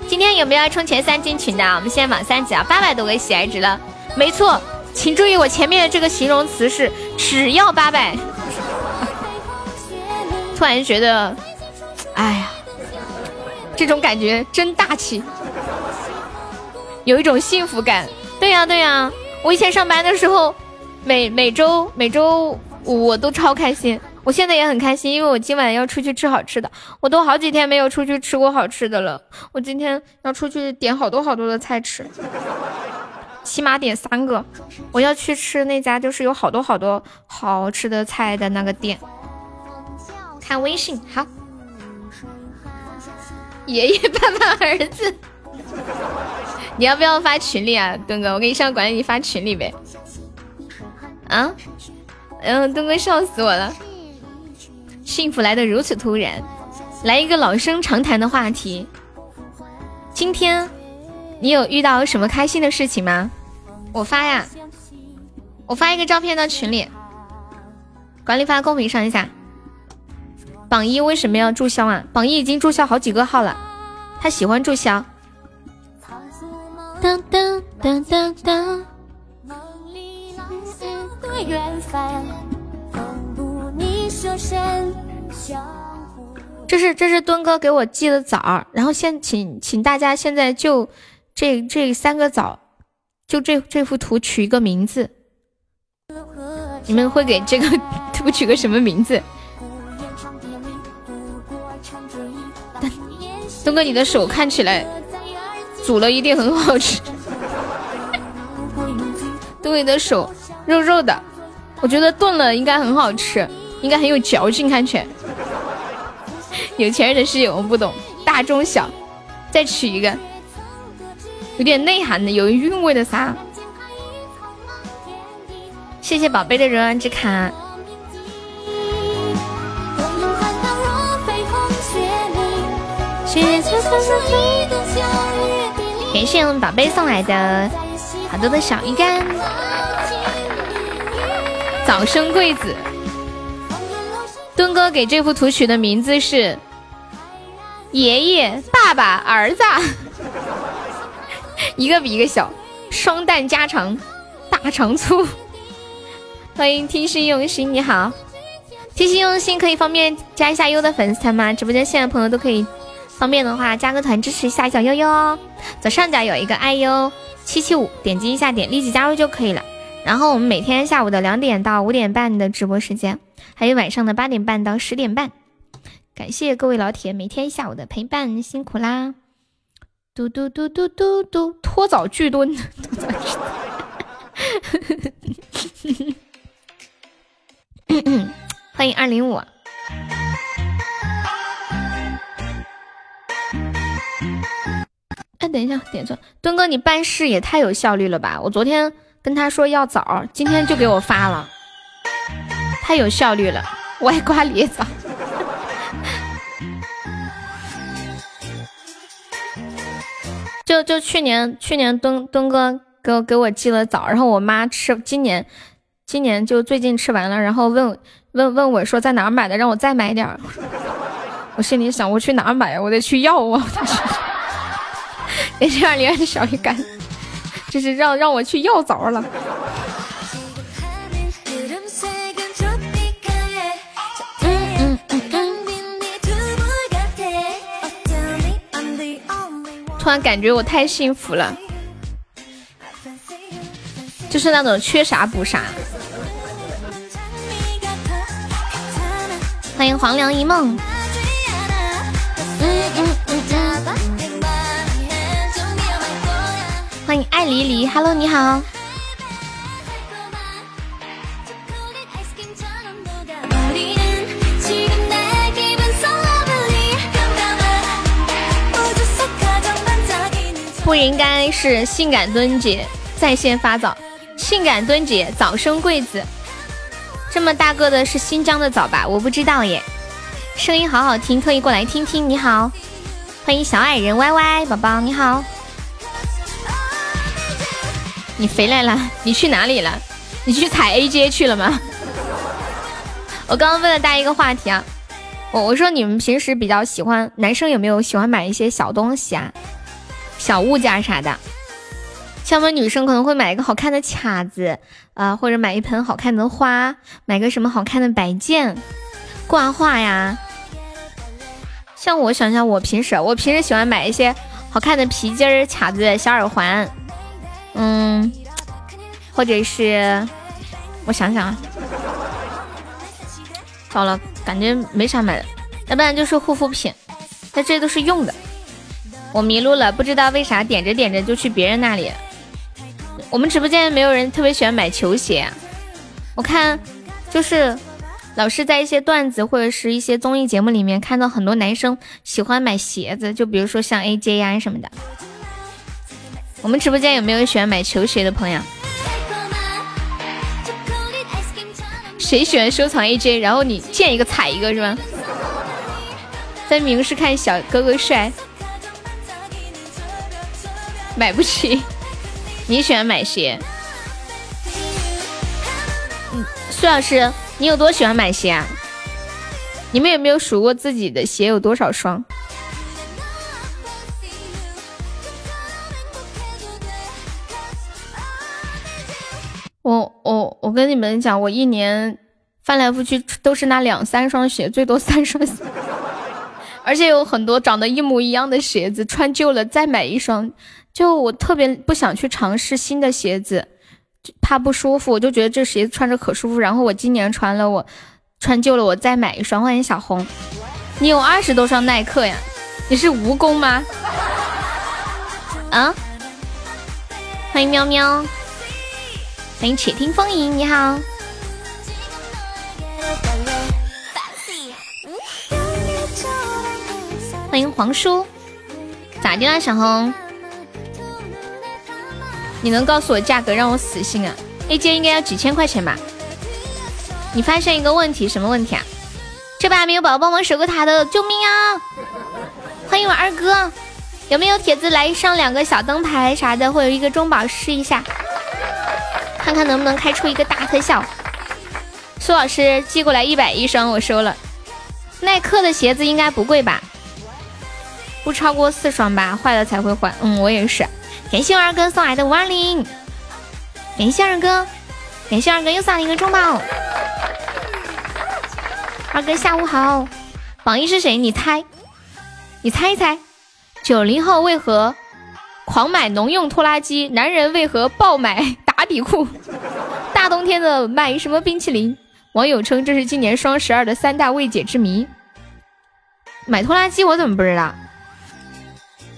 今天有没有要冲前三进群的？我们现在榜三级啊，八百多个喜爱值了。没错，请注意我前面的这个形容词是只要八百。突然觉得，哎呀，这种感觉真大气，有一种幸福感。对呀对呀。我以前上班的时候，每每周每周五我都超开心。我现在也很开心，因为我今晚要出去吃好吃的。我都好几天没有出去吃过好吃的了。我今天要出去点好多好多的菜吃，起码点三个。我要去吃那家就是有好多好多好吃的菜的那个店。看微信，好。爷爷爸爸儿子，你要不要发群里啊，东哥？我给你上管理，你发群里呗。啊？嗯，东哥笑死我了。幸福来的如此突然，来一个老生常谈的话题。今天你有遇到什么开心的事情吗？我发呀，我发一个照片到群里，管理发公屏上一下。榜一为什么要注销啊？榜一已经注销好几个号了，他喜欢注销。当当当当当。这是这是墩哥给我寄的枣，然后现请请大家现在就这这三个枣，就这这幅图取一个名字，你们会给这个图取个什么名字？墩哥，你的手看起来煮了一定很好吃。墩哥，你的手肉肉的，我觉得炖了应该很好吃。应该很有嚼劲，看起来。有钱人的事我不懂，大中小，再取一个有点内涵的、有韵味的啥？谢谢宝贝的柔软之卡。感谢我们宝贝送来的好多的小鱼干，早生贵子。墩哥给这幅图取的名字是爷爷、爸爸、儿子，一个比一个小，双蛋加长，大长粗。欢迎听心用心，你好，听心用心可以方便加一下优的粉丝团吗？直播间现在朋友都可以，方便的话加个团支持一下小悠悠哦。左上角有一个爱优七七五，点击一下点立即加入就可以了。然后我们每天下午的两点到五点半的直播时间。还有晚上的八点半到十点半，感谢各位老铁每天下午的陪伴，辛苦啦！嘟嘟嘟嘟嘟嘟，脱枣巨蹲，欢迎二零五。哎，等一下，点错，墩哥，你办事也太有效率了吧！我昨天跟他说要枣，今天就给我发了。太有效率了，歪瓜裂枣。就就去年去年东东哥给我给我寄了枣，然后我妈吃，今年今年就最近吃完了，然后问问问我说在哪儿买的，让我再买点儿。我心里想，我去哪儿买？我得去要啊！也这样连小鱼干，这是让让我去要枣了。突然感觉我太幸福了，就是那种缺啥补啥。欢迎黄粱一梦，欢迎爱离离，Hello，你好。不应该是性感蹲姐在线发枣，性感蹲姐早生贵子，这么大个的是新疆的枣吧？我不知道耶，声音好好听，特意过来听听。你好，欢迎小矮人歪歪宝宝，你好，你回来了？你去哪里了？你去踩 A J 去了吗？我刚刚问了大家一个话题啊，我我说你们平时比较喜欢男生有没有喜欢买一些小东西啊？小物件啥的，像我们女生可能会买一个好看的卡子啊，或者买一盆好看的花，买个什么好看的摆件、挂画呀。像我想想，我平时我平时喜欢买一些好看的皮筋儿、卡子、小耳环，嗯，或者是我想想啊，糟了，感觉没啥买的，要不然就是护肤品，但这都是用的。我迷路了，不知道为啥点着点着就去别人那里。我们直播间没有人特别喜欢买球鞋，我看就是老是在一些段子或者是一些综艺节目里面看到很多男生喜欢买鞋子，就比如说像 AJ 呀什么的。我们直播间有没有喜欢买球鞋的朋友？谁喜欢收藏 AJ？然后你见一个踩一个是吗？分明是看小哥哥帅，买不起。你喜欢买鞋？嗯，苏老师，你有多喜欢买鞋啊？你们有没有数过自己的鞋有多少双？我我我跟你们讲，我一年翻来覆去都是那两三双鞋，最多三双鞋，而且有很多长得一模一样的鞋子，穿旧了再买一双。就我特别不想去尝试新的鞋子，怕不舒服。我就觉得这鞋子穿着可舒服。然后我今年穿了，我穿旧了，我再买一双。欢迎小红，你有二十多双耐克呀？你是蜈蚣吗？啊？欢迎喵喵，欢迎且听风吟，你好。欢迎黄叔，咋的了，小红？你能告诉我价格让我死心啊？AJ 应该要几千块钱吧？你发现一个问题，什么问题啊？这把没有宝宝帮忙守个塔的，救命啊！欢迎我二哥，有没有铁子来上两个小灯牌啥的，或者一个中宝试一下，看看能不能开出一个大特效？苏老师寄过来一百一双，我收了。耐克的鞋子应该不贵吧？不超过四双吧？坏了才会换。嗯，我也是。感谢我二哥送来的五二零，感谢二哥，感谢二哥又送了一个中宝。二哥下午好，榜一是谁？你猜，你猜一猜，九零后为何狂买农用拖拉机？男人为何爆买底裤？大冬天的买什么冰淇淋？网友称这是今年双十二的三大未解之谜。买拖拉机我怎么不知道？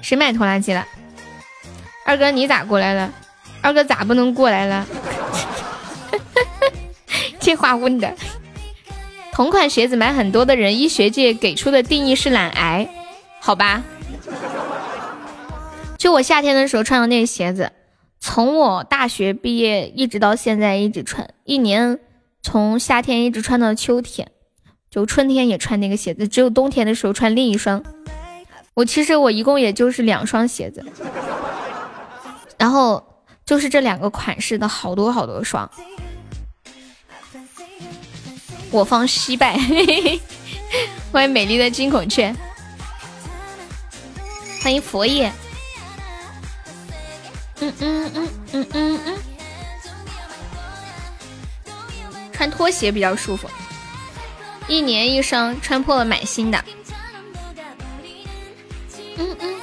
谁买拖拉机了？二哥，你咋过来了？二哥咋不能过来了？这话问的。同款鞋子买很多的人，医学界给出的定义是懒癌，好吧？就我夏天的时候穿的那鞋子，从我大学毕业一直到现在一直穿，一年从夏天一直穿到秋天，就春天也穿那个鞋子，只有冬天的时候穿另一双。我其实我一共也就是两双鞋子。然后就是这两个款式的好多好多双，我方惜败，欢迎美丽的金孔雀，欢迎佛爷，嗯嗯嗯嗯嗯嗯，穿拖鞋比较舒服，一年一双，穿破了买新的。嗯嗯。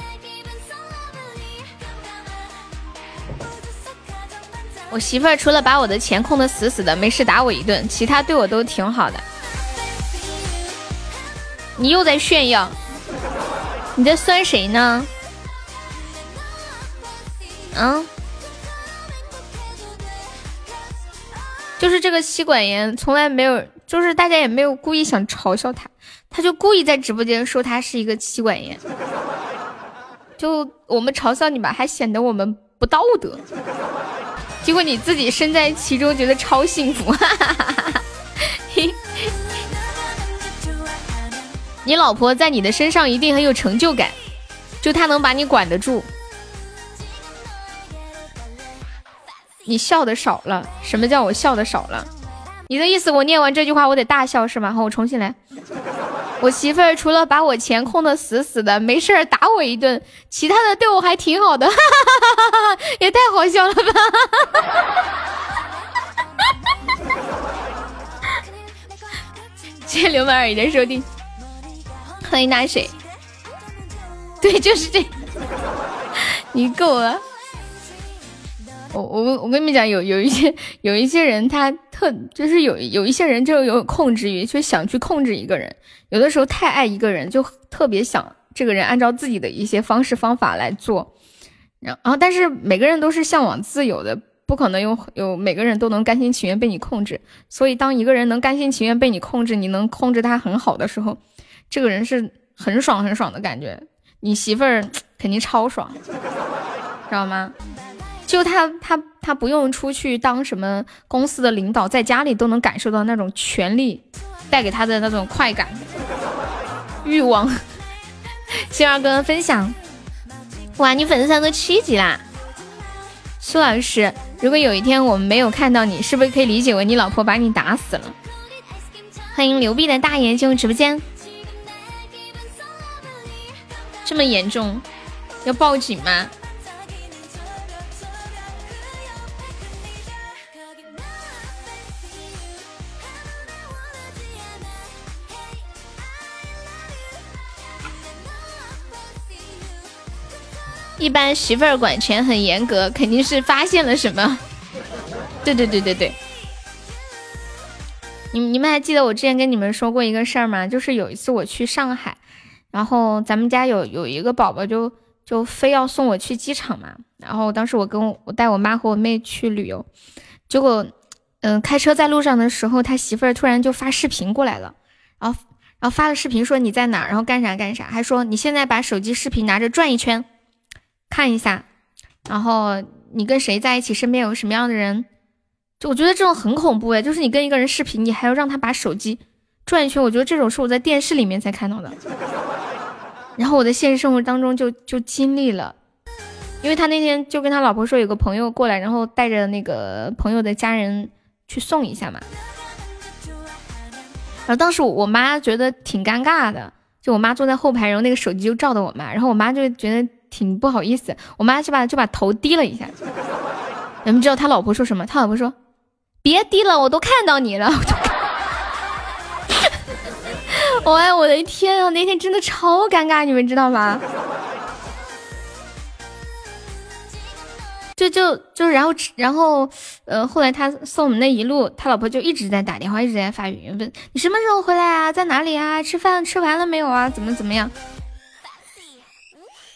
我媳妇儿除了把我的钱控的死死的，没事打我一顿，其他对我都挺好的。你又在炫耀，你在酸谁呢？嗯，就是这个妻管严从来没有，就是大家也没有故意想嘲笑他，他就故意在直播间说他是一个妻管严，就我们嘲笑你吧，还显得我们不道德。结果你自己身在其中，觉得超幸福。你老婆在你的身上一定很有成就感，就她能把你管得住。你笑的少了，什么叫我笑的少了？你的意思，我念完这句话，我得大笑是吗？好，我重新来。我媳妇儿除了把我钱控的死死的，没事儿打我一顿，其他的对我还挺好的，也太好笑了吧！谢谢流氓而已的收听，欢迎那谁，对，就是这，你够了。我我我跟你们讲，有有一些有一些人，他特就是有有一些人就有控制欲，就想去控制一个人。有的时候太爱一个人，就特别想这个人按照自己的一些方式方法来做。然后，但是每个人都是向往自由的，不可能有有每个人都能甘心情愿被你控制。所以，当一个人能甘心情愿被你控制，你能控制他很好的时候，这个人是很爽很爽的感觉。你媳妇儿 肯定超爽，知道吗？就他他他不用出去当什么公司的领导，在家里都能感受到那种权力带给他的那种快感、欲望。星儿哥分享，哇，你粉丝团都七级啦！苏老师，如果有一天我们没有看到你，是不是可以理解为你老婆把你打死了？欢迎牛逼的大爷进入直播间，这么严重，要报警吗？一般媳妇儿管钱很严格，肯定是发现了什么。对对对对对，你你们还记得我之前跟你们说过一个事儿吗？就是有一次我去上海，然后咱们家有有一个宝宝就就非要送我去机场嘛，然后当时我跟我带我妈和我妹去旅游，结果嗯开车在路上的时候，他媳妇儿突然就发视频过来了，然后然后发了视频说你在哪，然后干啥干啥，还说你现在把手机视频拿着转一圈。看一下，然后你跟谁在一起，身边有什么样的人，就我觉得这种很恐怖哎，就是你跟一个人视频，你还要让他把手机转一圈，我觉得这种是我在电视里面才看到的，然后我在现实生活当中就就经历了，因为他那天就跟他老婆说有个朋友过来，然后带着那个朋友的家人去送一下嘛，然后当时我妈觉得挺尴尬的，就我妈坐在后排，然后那个手机就照的我妈，然后我妈就觉得。挺不好意思，我妈就把就把头低了一下。你们知道他老婆说什么？他老婆说：“别低了，我都看到你了。”我哎，我的天啊！那天真的超尴尬，你们知道吗？就就就然后然后呃，后来他送我们那一路，他老婆就一直在打电话，一直在发语音问你什么时候回来啊？在哪里啊？吃饭吃完了没有啊？怎么怎么样？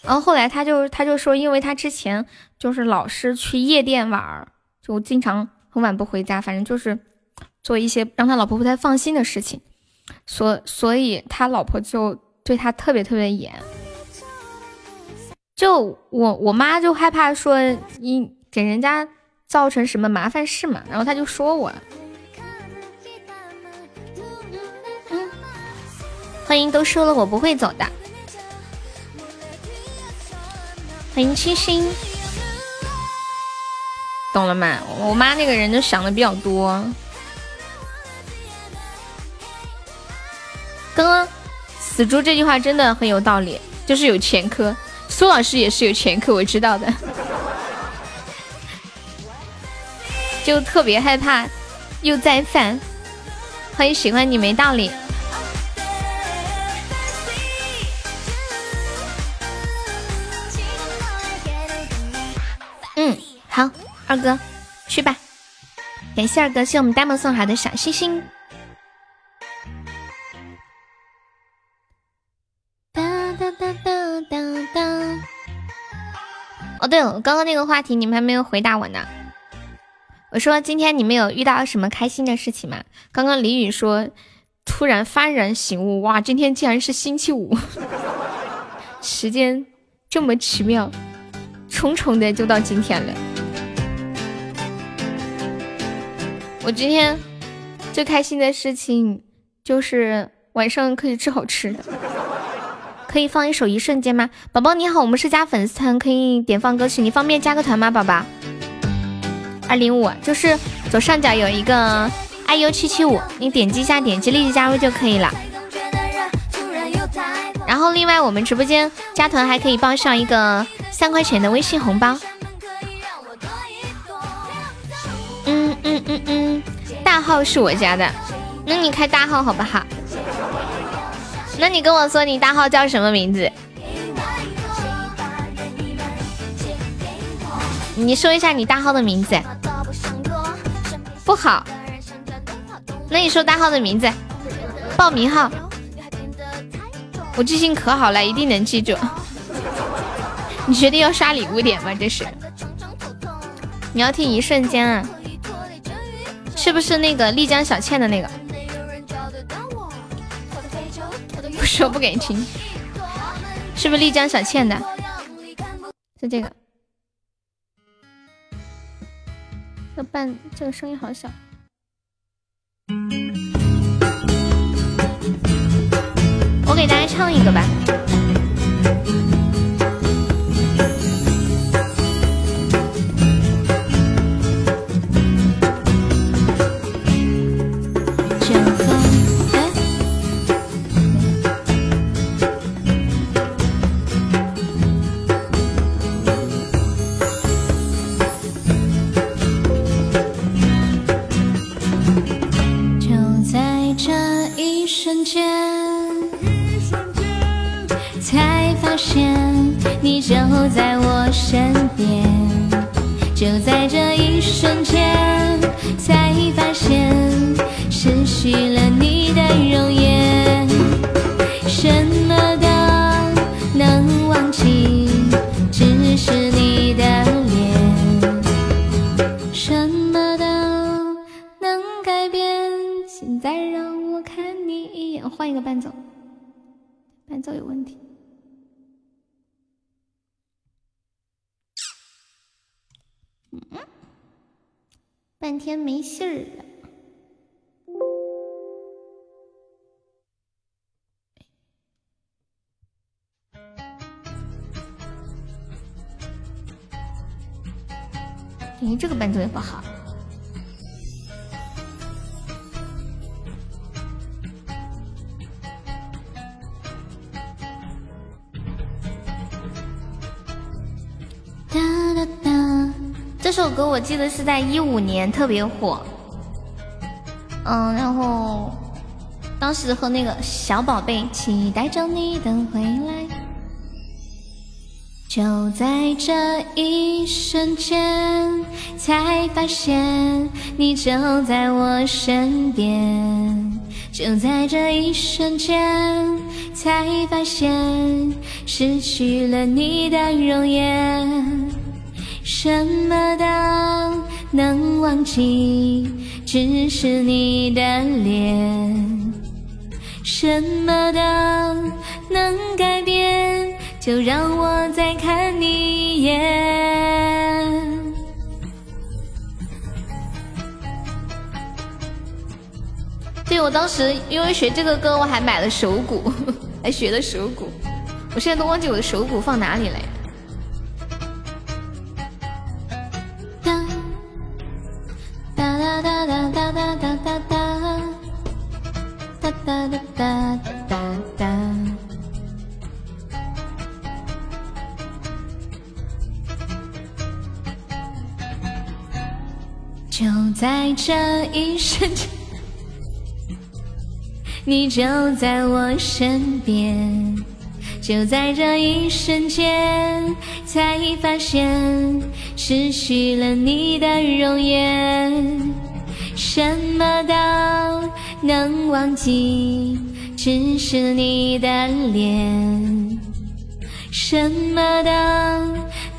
然后后来他就他就说，因为他之前就是老是去夜店玩儿，就经常很晚不回家，反正就是做一些让他老婆不太放心的事情，所所以他老婆就对他特别特别严。就我我妈就害怕说你给人家造成什么麻烦事嘛，然后他就说我，欢迎都说了我不会走的。欢迎清新，懂了吗？我妈那个人就想的比较多。刚刚死猪这句话真的很有道理，就是有前科。苏老师也是有前科，我知道的，就特别害怕又再犯。欢迎喜欢你没道理。二哥，去吧。感谢二哥，谢我们呆萌送来的小星星。哒哒哒哒哒哒。哦，对了，刚刚那个话题你们还没有回答我呢。我说今天你们有遇到什么开心的事情吗？刚刚李宇说突然幡然醒悟，哇，今天竟然是星期五，时间这么奇妙。匆匆的就到今天了。我今天最开心的事情就是晚上可以吃好吃的。可以放一首《一瞬间》吗？宝宝你好，我们是加粉丝团，可以点放歌曲，你方便加个团吗？宝宝，二零五就是左上角有一个 iu 七七五，你点击一下，点击立即加入就可以了。然后另外我们直播间加团还可以报上一个三块钱的微信红包。嗯嗯嗯，大号是我家的，那你开大号好不好？那你跟我说你大号叫什么名字？你说一下你大号的名字。不好，那你说大号的名字，报名号。我记性可好了，一定能记住。你决定要刷礼物点吗？这是。你要听一瞬间啊？是不是那个丽江小倩的那个？不说不给你听。是不是丽江小倩的？是这个。这伴这个声音好小。我给大家唱一个吧。一瞬间，才发现你就在我身边，就在这一瞬间，才发现失去了你的容颜。什么都能忘记，只是你的脸。什么都能改变，现在让。换一个伴奏，伴奏有问题。嗯，半天没信儿了。咦，这个伴奏也不好。这首歌我记得是在一五年特别火，嗯，然后当时和那个小宝贝期待着你的回来，就在这一瞬间才发现你就在我身边，就在这一瞬间才发现失去了你的容颜。什么都能忘记，只是你的脸。什么都能改变，就让我再看你一眼。对我当时因为学这个歌，我还买了手鼓，还学了手鼓。我现在都忘记我的手鼓放哪里了。这一瞬间，你就在我身边。就在这一瞬间，才发现失去了你的容颜。什么都能忘记，只是你的脸。什么都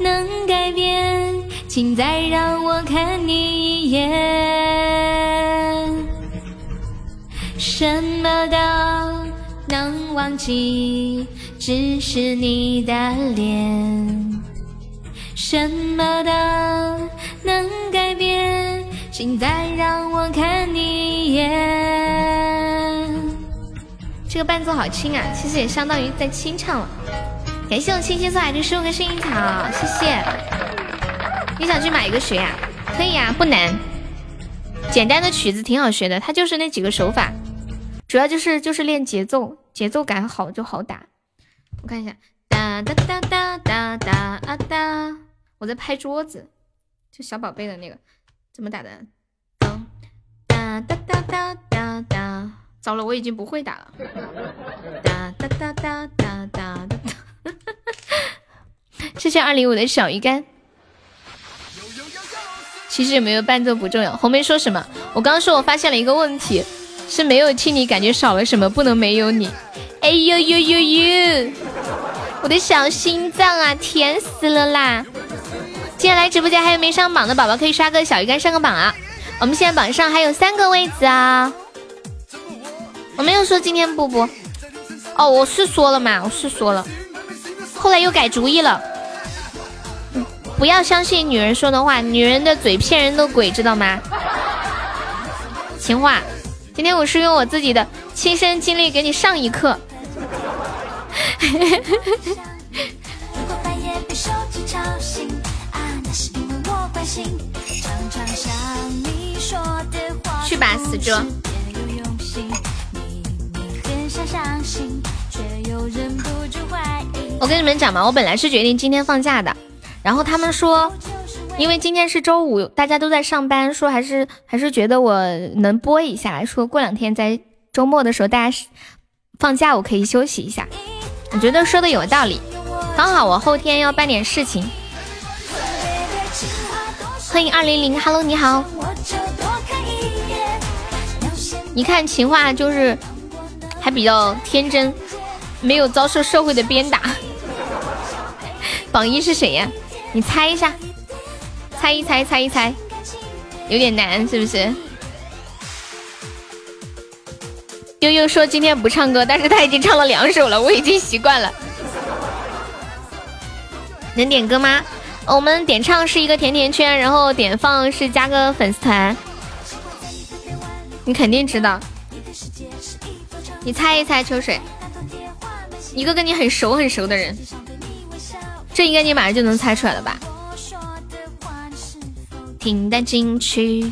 能改变，请再让我看你一眼。什么都能忘记。只是你的脸，什么都能改变，请再让我看你一眼。这个伴奏好轻啊，其实也相当于在清唱了。感谢我青青送来的十五个幸运草，谢谢。你想去买一个学呀？可以呀，不难。简单的曲子挺好学的，它就是那几个手法，主要就是就是练节奏，节奏感好就好打。我看一下，哒哒哒哒哒哒啊哒！我在拍桌子，就小宝贝的那个，怎么打的？噔哒哒哒哒哒哒！糟了，我已经不会打了。哒哒哒哒哒哒哒！谢谢二零五的小鱼干。其实有没有伴奏不重要。红梅说什么？我刚刚说我发现了一个问题，是没有亲你，感觉少了什么，不能没有你。哎呦呦呦呦！我的小心脏啊，甜死了啦！今天来直播间还有没上榜的宝宝，可以刷个小鱼干上个榜啊！我们现在榜上还有三个位子啊！我没有说今天不播，哦，我是说了嘛，我是说了，后来又改主意了。不要相信女人说的话，女人的嘴骗人的鬼，知道吗？情话，今天我是用我自己的亲身经历给你上一课。去吧，死者！我跟你们讲嘛，我本来是决定今天放假的。然后他们说，因为今天是周五，大家都在上班，说还是还是觉得我能播一下，说过两天在周末的时候大家放假，我可以休息一下。我觉得说的有道理，刚好我后天要办点事情。欢迎二零零，Hello，你好。一看情话就是还比较天真，没有遭受社会的鞭打。榜一是谁呀？你猜一下，猜一猜，猜一猜，有点难是不是？悠悠说今天不唱歌，但是他已经唱了两首了，我已经习惯了。能点歌吗？我们点唱是一个甜甜圈，然后点放是加个粉丝团。你肯定知道，你猜一猜，秋水，一个跟你很熟很熟的人。这应该你马上就能猜出来了吧？听得进去。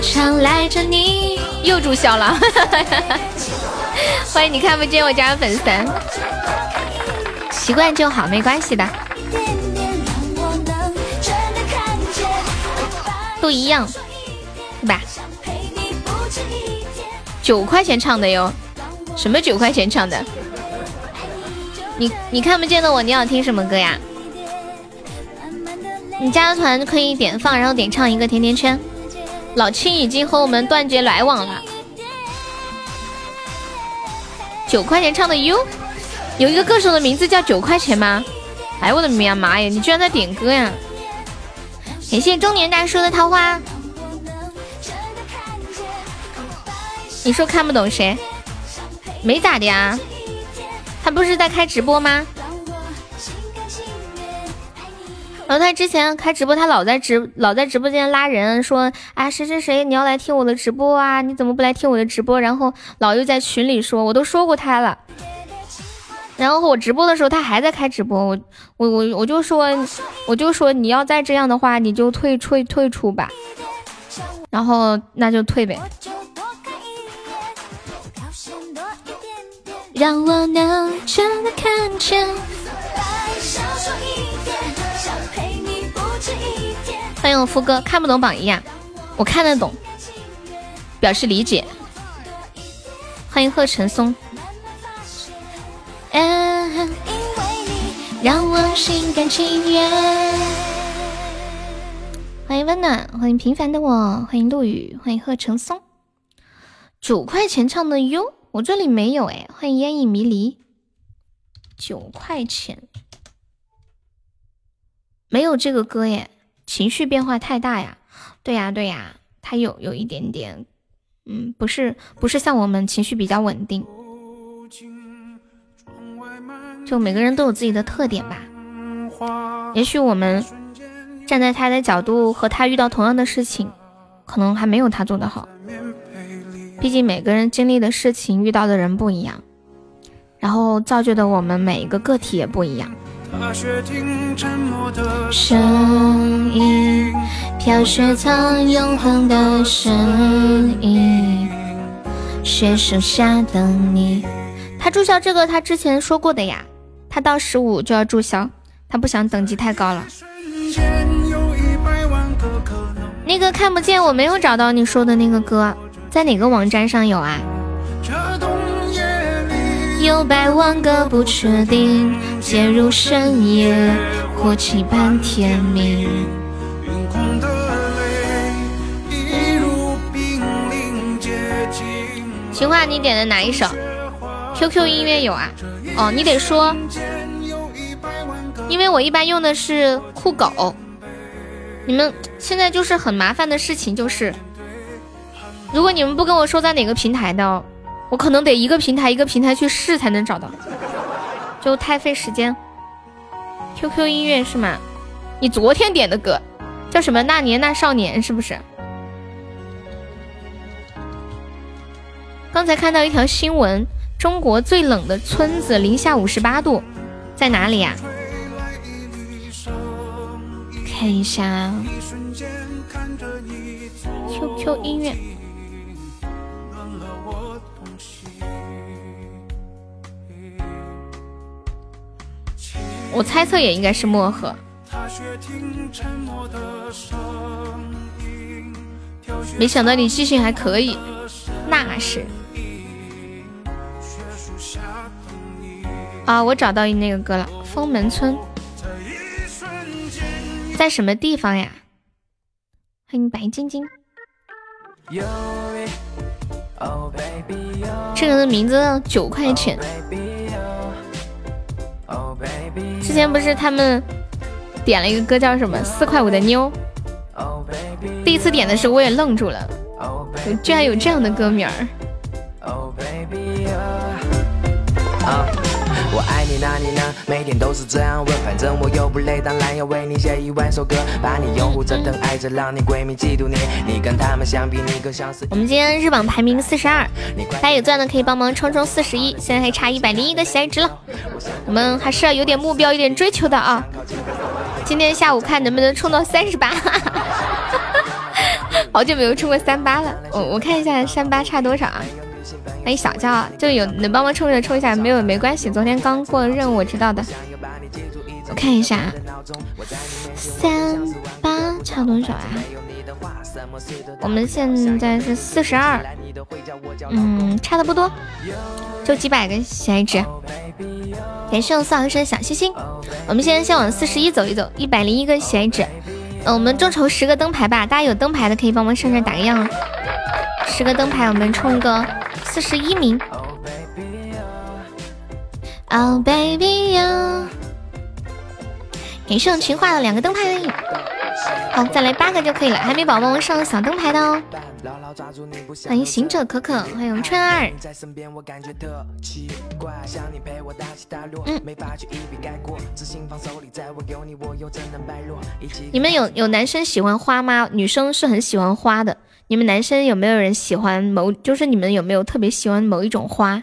常赖着你，又注销了。欢迎你看不见我家的粉丝，习惯就好，没关系的。都一样，对吧？九块钱唱的哟，什么九块钱唱的？你你看不见的我，你要听什么歌呀？你加了团可以点放，然后点唱一个甜甜圈。老青已经和我们断绝来往了。九块钱唱的哟，有一个歌手的名字叫九块钱吗？哎我的妈呀妈呀，你居然在点歌呀！感谢中年大叔的桃花。你说看不懂谁？没咋的呀，他不是在开直播吗？然后他之前开直播，他老在直老在直播间拉人，说啊谁谁谁你要来听我的直播啊？你怎么不来听我的直播？然后老又在群里说，我都说过他了。然后我直播的时候，他还在开直播，我我我我就说，我就说你要再这样的话，你就退退退出吧。然后那就退呗。让我能真的看见。欢迎我夫哥，看不懂榜一啊？我看得懂，表示理解。欢迎贺晨松。嗯，让我心甘情愿。欢迎温暖，欢迎平凡的我，欢迎陆羽，欢迎贺成松。九块钱唱的哟，我这里没有哎。欢迎烟影迷离，九块钱没有这个歌耶，情绪变化太大呀。对呀对呀，他有有一点点，嗯，不是不是像我们情绪比较稳定。就每个人都有自己的特点吧，也许我们站在他的角度和他遇到同样的事情，可能还没有他做的好。毕竟每个人经历的事情、遇到的人不一样，然后造就的我们每一个个体也不一样。声音，飘雪藏永恒的声音，雪树下等你。他注销这个，他之前说过的呀。他到十五就要注销，他不想等级太高了。那个看不见，我没有找到你说的那个歌。在哪个网站上有啊？有百万个不确定，介入深夜或期盼天明。情话你点的哪一首？QQ 音乐有啊？哦，你得说，因为我一般用的是酷狗。你们现在就是很麻烦的事情，就是如果你们不跟我说在哪个平台的。我可能得一个平台一个平台去试才能找到，就太费时间。QQ 音乐是吗？你昨天点的歌叫什么？那年那少年是不是？刚才看到一条新闻，中国最冷的村子零下五十八度，在哪里呀？看一下 QQ 音乐。我猜测也应该是漠河。没想到你记性还可以，那是。啊，我找到那个歌了，《封门村》在什么地方呀？欢迎白晶晶。这个人的名字九块钱。之前不是他们点了一个歌叫什么四块五的妞，第一次点的时候我也愣住了，居然有这样的歌名儿。我爱你，那你呢？每天都是这样问，反正我又不累，当然要为你写一万首歌，把你拥护着、疼爱着，让你闺蜜嫉妒你。你跟他们相比，你更像是……我们今天日榜排名四十二，大家有钻的可以帮忙冲冲四十一，现在还差一百零一个喜爱值了。我们还是要有点目标、有点追求的啊！今天下午看能不能冲到三十八，好久没有冲过三八了。我我看一下三八差多少啊？欢迎小娇，就有能帮忙冲着冲一下，没有没关系。昨天刚过任务，我知道的。我看一下，三八差多少啊？我们现在是四十二，嗯，差的不多，就几百个喜爱值。感谢我四毫升小心心。我们现在先往四十一走一走，一百零一个喜爱值。嗯，我们众筹十个灯牌吧，大家有灯牌的可以帮忙上上打个样。十个灯牌，我们冲个。四十一名，Oh baby you，感谢我情话的两个灯牌，好，再来八个就可以了。还没宝宝上小灯牌的哦。欢迎行者可可，欢迎春儿。嗯，你们有有男生喜欢花吗？女生是很喜欢花的。你们男生有没有人喜欢某？就是你们有没有特别喜欢某一种花？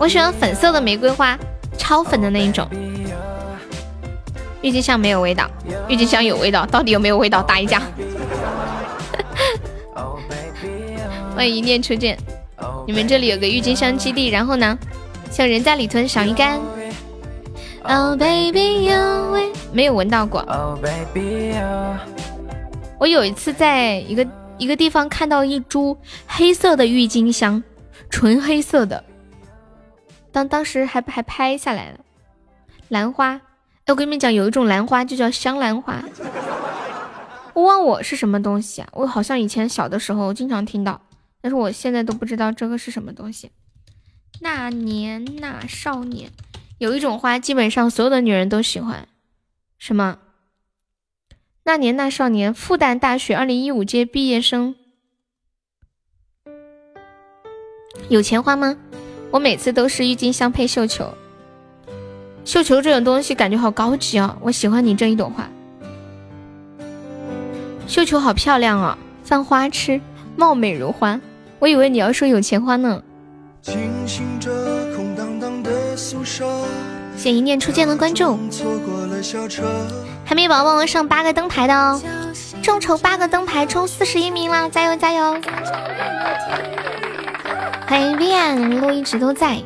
我喜欢粉色的玫瑰花，超粉的那一种。郁金香没有味道，郁金香有味道，到底有没有味道？打一架。欢迎一念初见，你们这里有个郁金香基地，然后呢，像人在里屯小鱼干。Oh baby you，没有闻到过。我有一次在一个一个地方看到一株黑色的郁金香，纯黑色的。当当时还还拍下来了，兰花。哎，我跟你们讲，有一种兰花就叫香兰花。我忘我是什么东西啊？我好像以前小的时候经常听到，但是我现在都不知道这个是什么东西。那年那少年，有一种花，基本上所有的女人都喜欢。什么？那年那少年，复旦大学二零一五届毕业生。有钱花吗？我每次都是郁金香配绣球，绣球这种东西感觉好高级哦。我喜欢你这一朵花，绣球好漂亮哦，犯花痴，貌美如花。我以为你要说有钱花呢。谢一念初见的关注，还没宝宝我上八个灯牌的哦，众筹八个灯牌冲四十一名啦，加油加油！欢迎 Vian，路一直都在。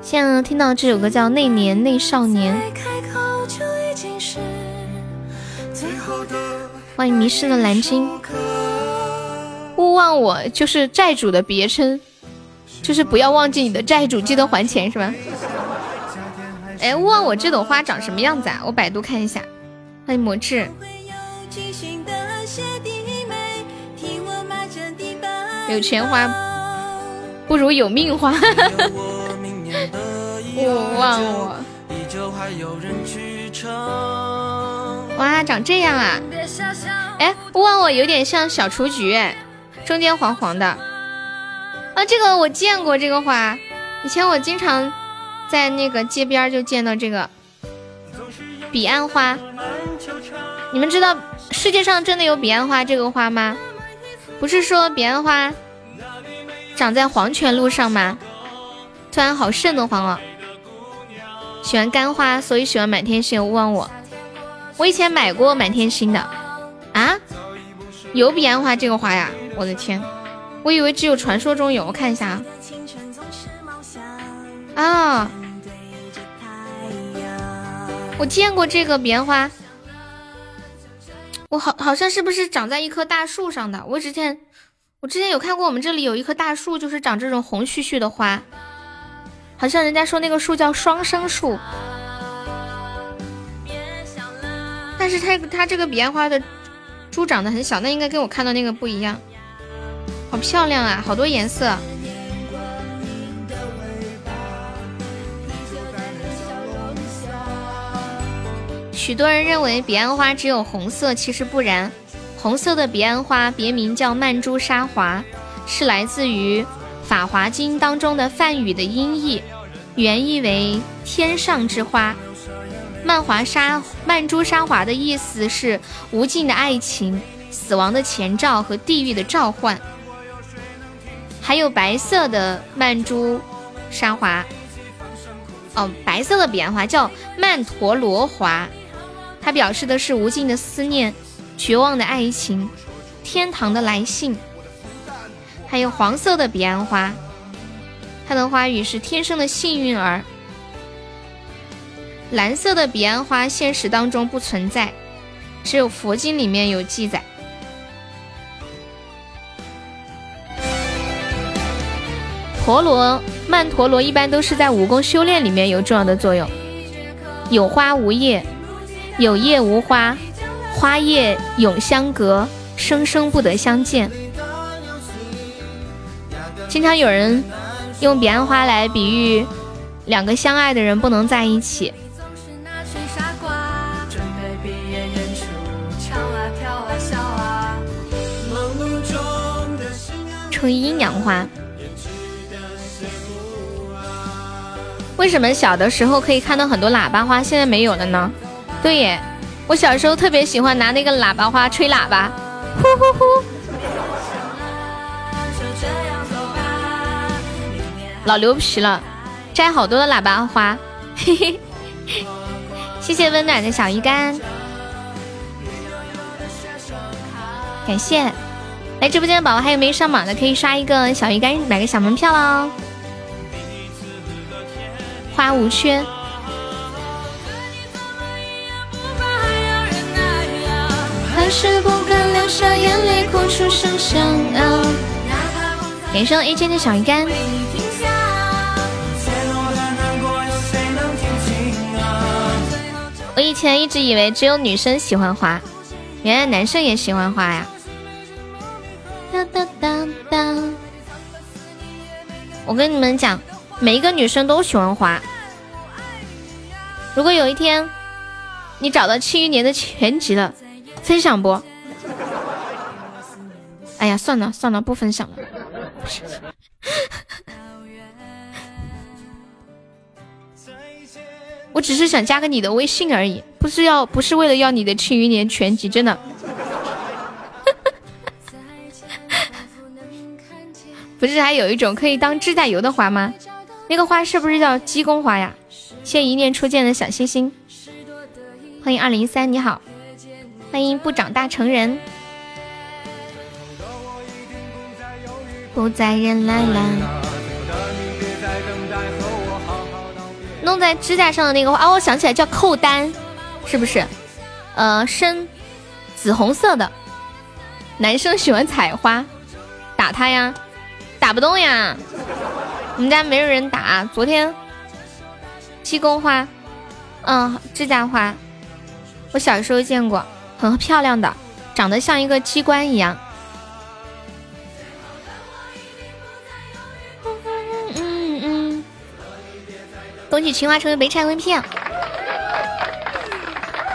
现在听到这首歌叫《那年那少年》，欢迎迷失的蓝鲸。勿忘我就是债主的别称，就是不要忘记你的债主，记得还钱是吧？哎，勿忘我这朵花长什么样子啊？我百度看一下。欢迎魔智。有钱花不如有命花。勿忘我。哇，长这样啊！哎，勿忘我有点像小雏菊哎。中间黄黄的，啊，这个我见过这个花，以前我经常在那个街边就见到这个彼岸花。你们知道世界上真的有彼岸花这个花吗？不是说彼岸花长在黄泉路上吗？突然好瘆得慌啊！喜欢干花，所以喜欢满天星。勿忘我，我以前买过满天星的啊，有彼岸花这个花呀。我的天，我以为只有传说中有。我看一下啊，啊，我见过这个彼岸花，我好好像是不是长在一棵大树上的？我之前我之前有看过，我们这里有一棵大树，就是长这种红絮絮的花，好像人家说那个树叫双生树，但是它它这个彼岸花的株长得很小，那应该跟我看到那个不一样。好漂亮啊，好多颜色。许多人认为彼岸花只有红色，其实不然。红色的彼岸花别名叫曼珠沙华，是来自于《法华经》当中的梵语的音译，原意为天上之花。曼华沙曼珠沙华的意思是无尽的爱情、死亡的前兆和地狱的召唤。还有白色的曼珠沙华，哦，白色的彼岸花叫曼陀罗华，它表示的是无尽的思念、绝望的爱情、天堂的来信。还有黄色的彼岸花，它的花语是天生的幸运儿。蓝色的彼岸花现实当中不存在，只有佛经里面有记载。陀螺曼陀罗一般都是在武功修炼里面有重要的作用。有花无叶，有叶无花，花叶永相隔，生生不得相见。经常有人用彼岸花来比喻两个相爱的人不能在一起。称阴阳花。为什么小的时候可以看到很多喇叭花，现在没有了呢？对耶，我小时候特别喜欢拿那个喇叭花吹喇叭，呼呼呼。老牛皮了，摘好多的喇叭花，嘿嘿。谢谢温暖的小鱼干，感谢。来直播间的宝宝还有没上榜的，可以刷一个小鱼干，买个小门票喽。花无缺。连上 A J 的小鱼干。我以前一直以为只有女生喜欢花，原来男生也喜欢花呀。哒哒哒哒。我跟你们讲。每一个女生都喜欢花。如果有一天你找到七余年的全集了，分享不？哎呀，算了算了，不分享了。我只是想加个你的微信而已，不是要不是为了要你的庆余年全集，真的。不是还有一种可以当指甲油的花吗？那个花是不是叫鸡公花呀？谢一念初见的小星星，欢迎二零一三，你好，欢迎不长大成人，不再人来了。弄在指甲上的那个花，哦，我想起来叫扣丹，是不是？呃，深紫红色的，男生喜欢采花，打他呀，打不动呀，我们家没有人打。昨天，鸡公花，嗯，指甲花，我小时候见过，很漂亮的，长得像一个机关一样。嗯嗯恭喜青蛙成为白菜 VP，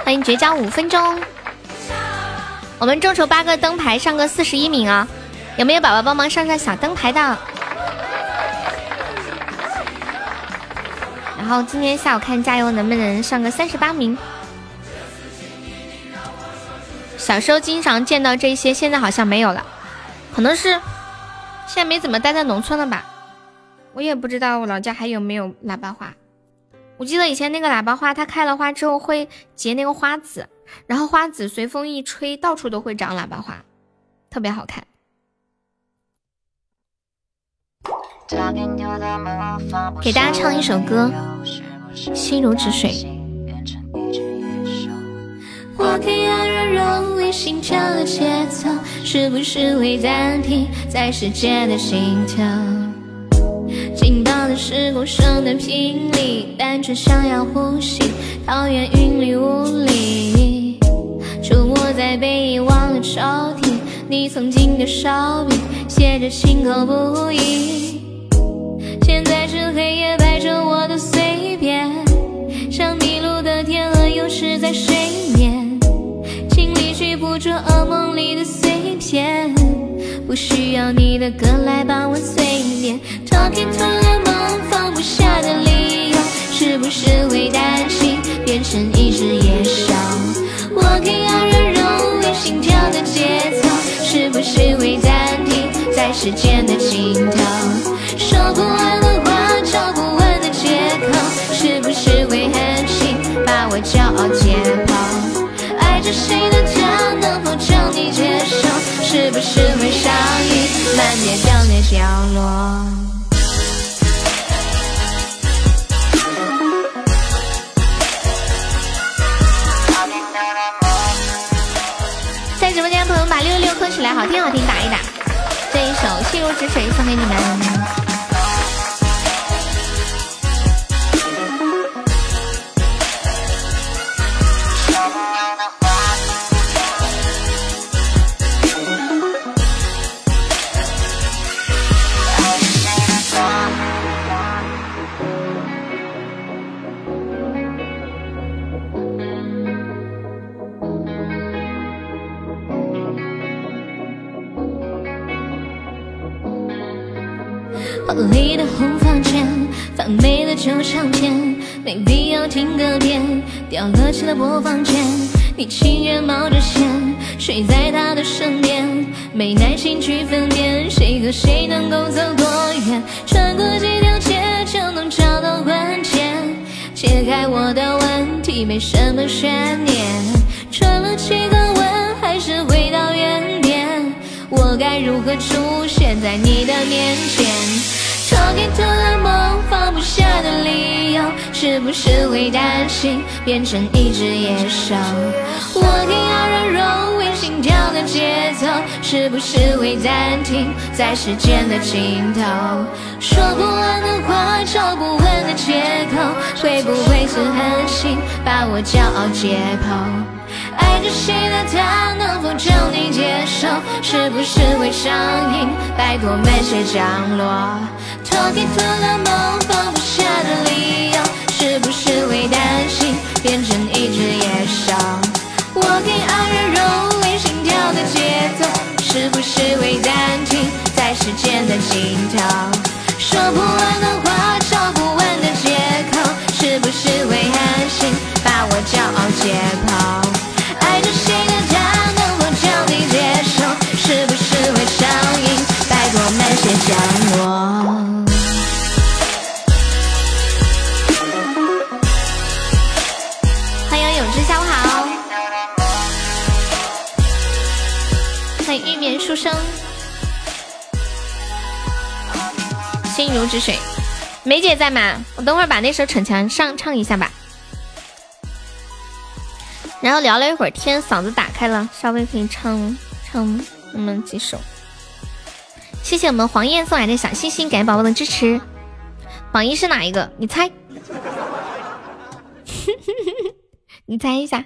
欢迎绝交五分钟。我们众筹八个灯牌上个四十一名啊，有没有宝宝帮忙上上小灯牌的？然后今天下午看加油能不能上个三十八名。小时候经常见到这些，现在好像没有了，可能是现在没怎么待在农村了吧？我也不知道我老家还有没有喇叭花。我记得以前那个喇叭花，它开了花之后会结那个花籽，然后花籽随风一吹，到处都会长喇叭花，特别好看。给大家唱一首歌，《心如止水》。花开呀，人容为心跳的节奏，是不是会暂停在世界的尽头？听到的是鼓声的频率，单纯想要呼吸，讨厌云里雾里。出没在被遗忘的抽屉，你曾经的手笔，写着心口不一。现在是黑夜摆着我的力去捕捉噩梦里的碎片。不需要你的歌来帮我催眠，Talking to the moon，放不下的理由，是不是会担心变成一只野兽？Walking on the road，为心跳的节奏，是不是会暂停在时间的尽头？说不完的话，找不完的借口，是不是会狠心把我骄傲解剖？爱着谁的他，能否将你接受？是不是会上瘾，满街掉泪掉落？在直播间的朋友把六六六扣起来，好听好听，打一打。这一首《心如止水》送给你们。发霉的旧唱片，没必要听歌片，掉了漆的播放键。你情愿冒着险，睡在他的身边，没耐心去分辨谁和谁能够走多远。穿过几条街就能找到关键，解开我的问题没什么悬念。转了几个弯还是回到原点，我该如何出现在你的面前？Talking to the 梦放不下的理由，是不是会担心变成一只野兽？Walking on 人容为心跳的节奏，是不是会暂停在时间的尽头？说不完的话，找不完的借口，会不会是狠心把我骄傲解剖？爱着谁的他，能否将你接受？是不是会上瘾？拜托慢些降落。Talking to the 梦放不下的理由，是不是会担心变成一只野兽？Walking on 人容为心跳的节奏，是不是会暂停在时间的尽头？说不完的话，止水。梅姐在吗？我等会儿把那首《逞强》上唱一下吧。然后聊了一会儿天，嗓子打开了，稍微可以唱唱那么几首。谢谢我们黄燕送来的小心心，感谢宝宝的支持。榜一是哪一个？你猜？你猜一下。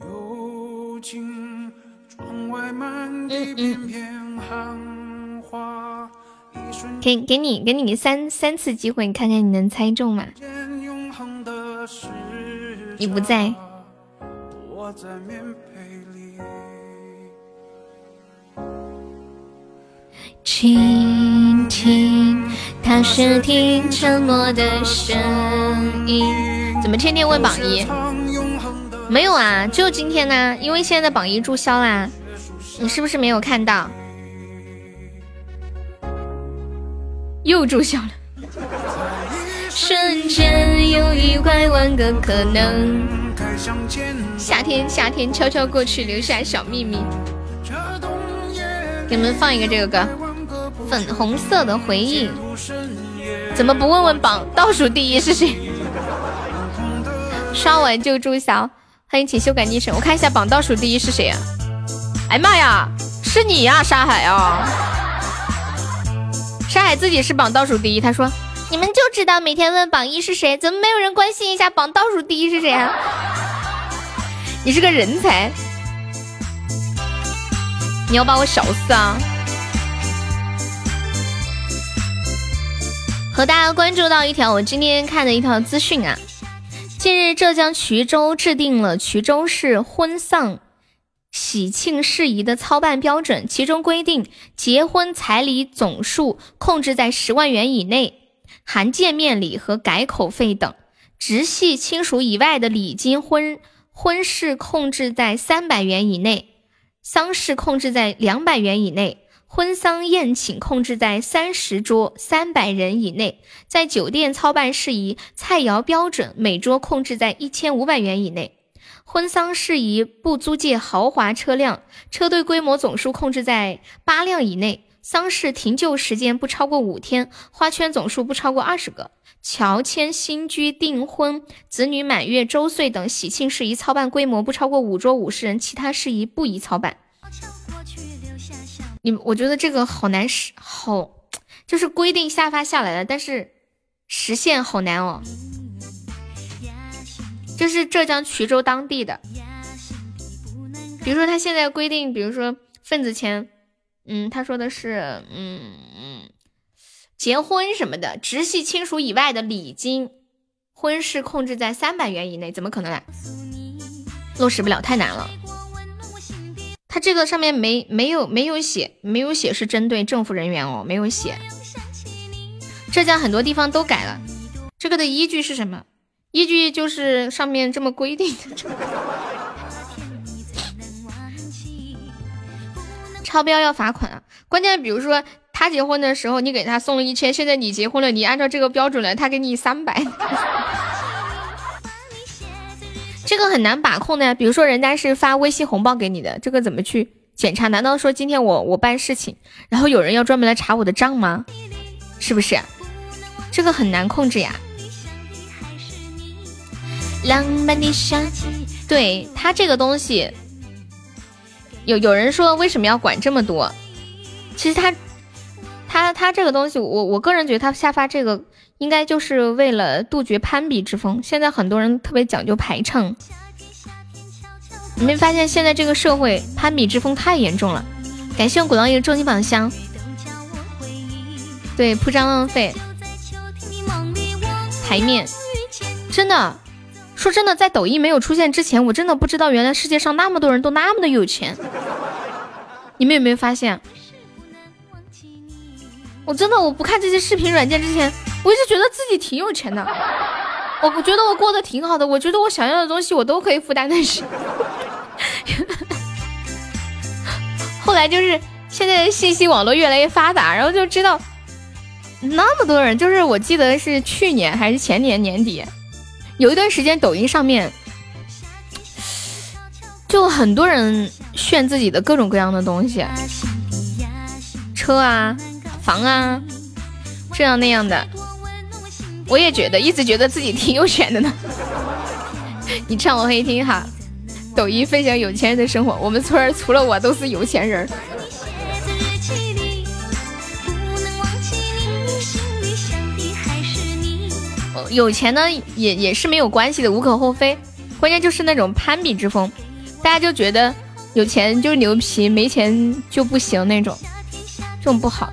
嗯嗯。给给你给你三三次机会，你看看你能猜中吗？你不在。倾听，它是听沉默的声音。怎么天天问榜一？没有啊，就今天呢，因为现在榜一注销啦。你是不是没有看到？又注销了。瞬间有一百万个可能。夏天，夏天悄悄过去，留下小秘密。给你们放一个这个歌，《粉红色的回忆》。怎么不问问榜倒数第一是谁？刷完就注销。欢迎请修改昵称，我看一下榜倒数第一是谁啊？哎妈呀，是你呀，沙海啊！沙海自己是榜倒数第一，他说：“你们就知道每天问榜一是谁，怎么没有人关心一下榜倒数第一是谁啊？”你是个人才，你要把我笑死啊！和大家关注到一条我今天看的一条资讯啊。近日，浙江衢州制定了衢州市婚丧喜庆事宜的操办标准，其中规定，结婚彩礼总数控制在十万元以内，含见面礼和改口费等；直系亲属以外的礼金婚婚事控制在三百元以内，丧事控制在两百元以内。婚丧宴请控制在三十桌三百人以内，在酒店操办事宜，菜肴标准每桌控制在一千五百元以内。婚丧事宜不租借豪华车辆，车队规模总数控制在八辆以内。丧事停柩时间不超过五天，花圈总数不超过二十个。乔迁、新居、订婚、子女满月、周岁等喜庆事宜操办规模不超过五桌五十人，其他事宜不宜操办。你我觉得这个好难实，好就是规定下发下来了，但是实现好难哦。这是浙江衢州当地的，比如说他现在规定，比如说份子钱，嗯，他说的是，嗯嗯，结婚什么的，直系亲属以外的礼金，婚事控制在三百元以内，怎么可能啊？落实不了，太难了。他这个上面没没有没有写，没有写是针对政府人员哦，没有写。浙江很多地方都改了，这个的依据是什么？依据就是上面这么规定的。超标要罚款啊！关键比如说他结婚的时候你给他送了一千，现在你结婚了，你按照这个标准来，他给你三百。这个很难把控的呀，比如说人家是发微信红包给你的，这个怎么去检查？难道说今天我我办事情，然后有人要专门来查我的账吗？是不是？这个很难控制呀。浪漫的夏季，对他这个东西，有有人说为什么要管这么多？其实他他他这个东西，我我个人觉得他下发这个。应该就是为了杜绝攀比之风。现在很多人特别讲究排场，你没发现现在这个社会攀比之风太严重了？感谢我古道一的终极宝箱，对铺张浪费，台面真的说真的，在抖音没有出现之前，我真的不知道原来世界上那么多人都那么的有钱。你们有没有发现？我真的我不看这些视频软件之前。我一直觉得自己挺有钱的，我我觉得我过得挺好的，我觉得我想要的东西我都可以负担得起。后来就是现在信息网络越来越发达，然后就知道那么多人，就是我记得是去年还是前年年底，有一段时间抖音上面就很多人炫自己的各种各样的东西，车啊、房啊，这样那样的。我也觉得，一直觉得自己挺有钱的呢。你唱我可以听哈。抖音分享有钱人的生活，我们村除了我都是有钱人。有钱呢，也也是没有关系的，无可厚非。关键就是那种攀比之风，大家就觉得有钱就是牛皮，没钱就不行那种，这种不好。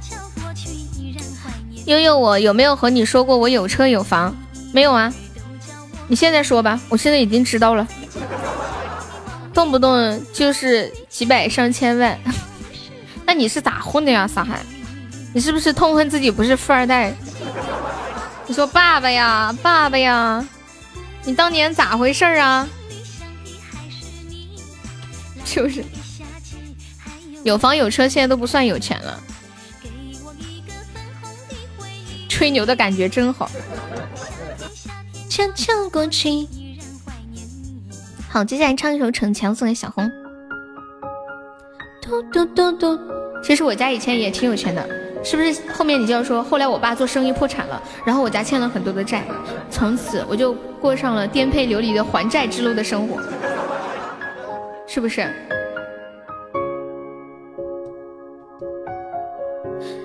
悠悠，我有没有和你说过我有车有房？没有啊，你现在说吧，我现在已经知道了。动不动就是几百上千万，那你是咋混的呀，傻海？你是不是痛恨自己不是富二代？你说爸爸呀，爸爸呀，你当年咋回事啊？就是有房有车，现在都不算有钱了。吹牛的感觉真好。悄悄过去。好，接下来唱一首《逞强》送给小红。嘟嘟嘟嘟。其实我家以前也挺有钱的，是不是？后面你就要说，后来我爸做生意破产了，然后我家欠了很多的债，从此我就过上了颠沛流离的还债之路的生活，是不是？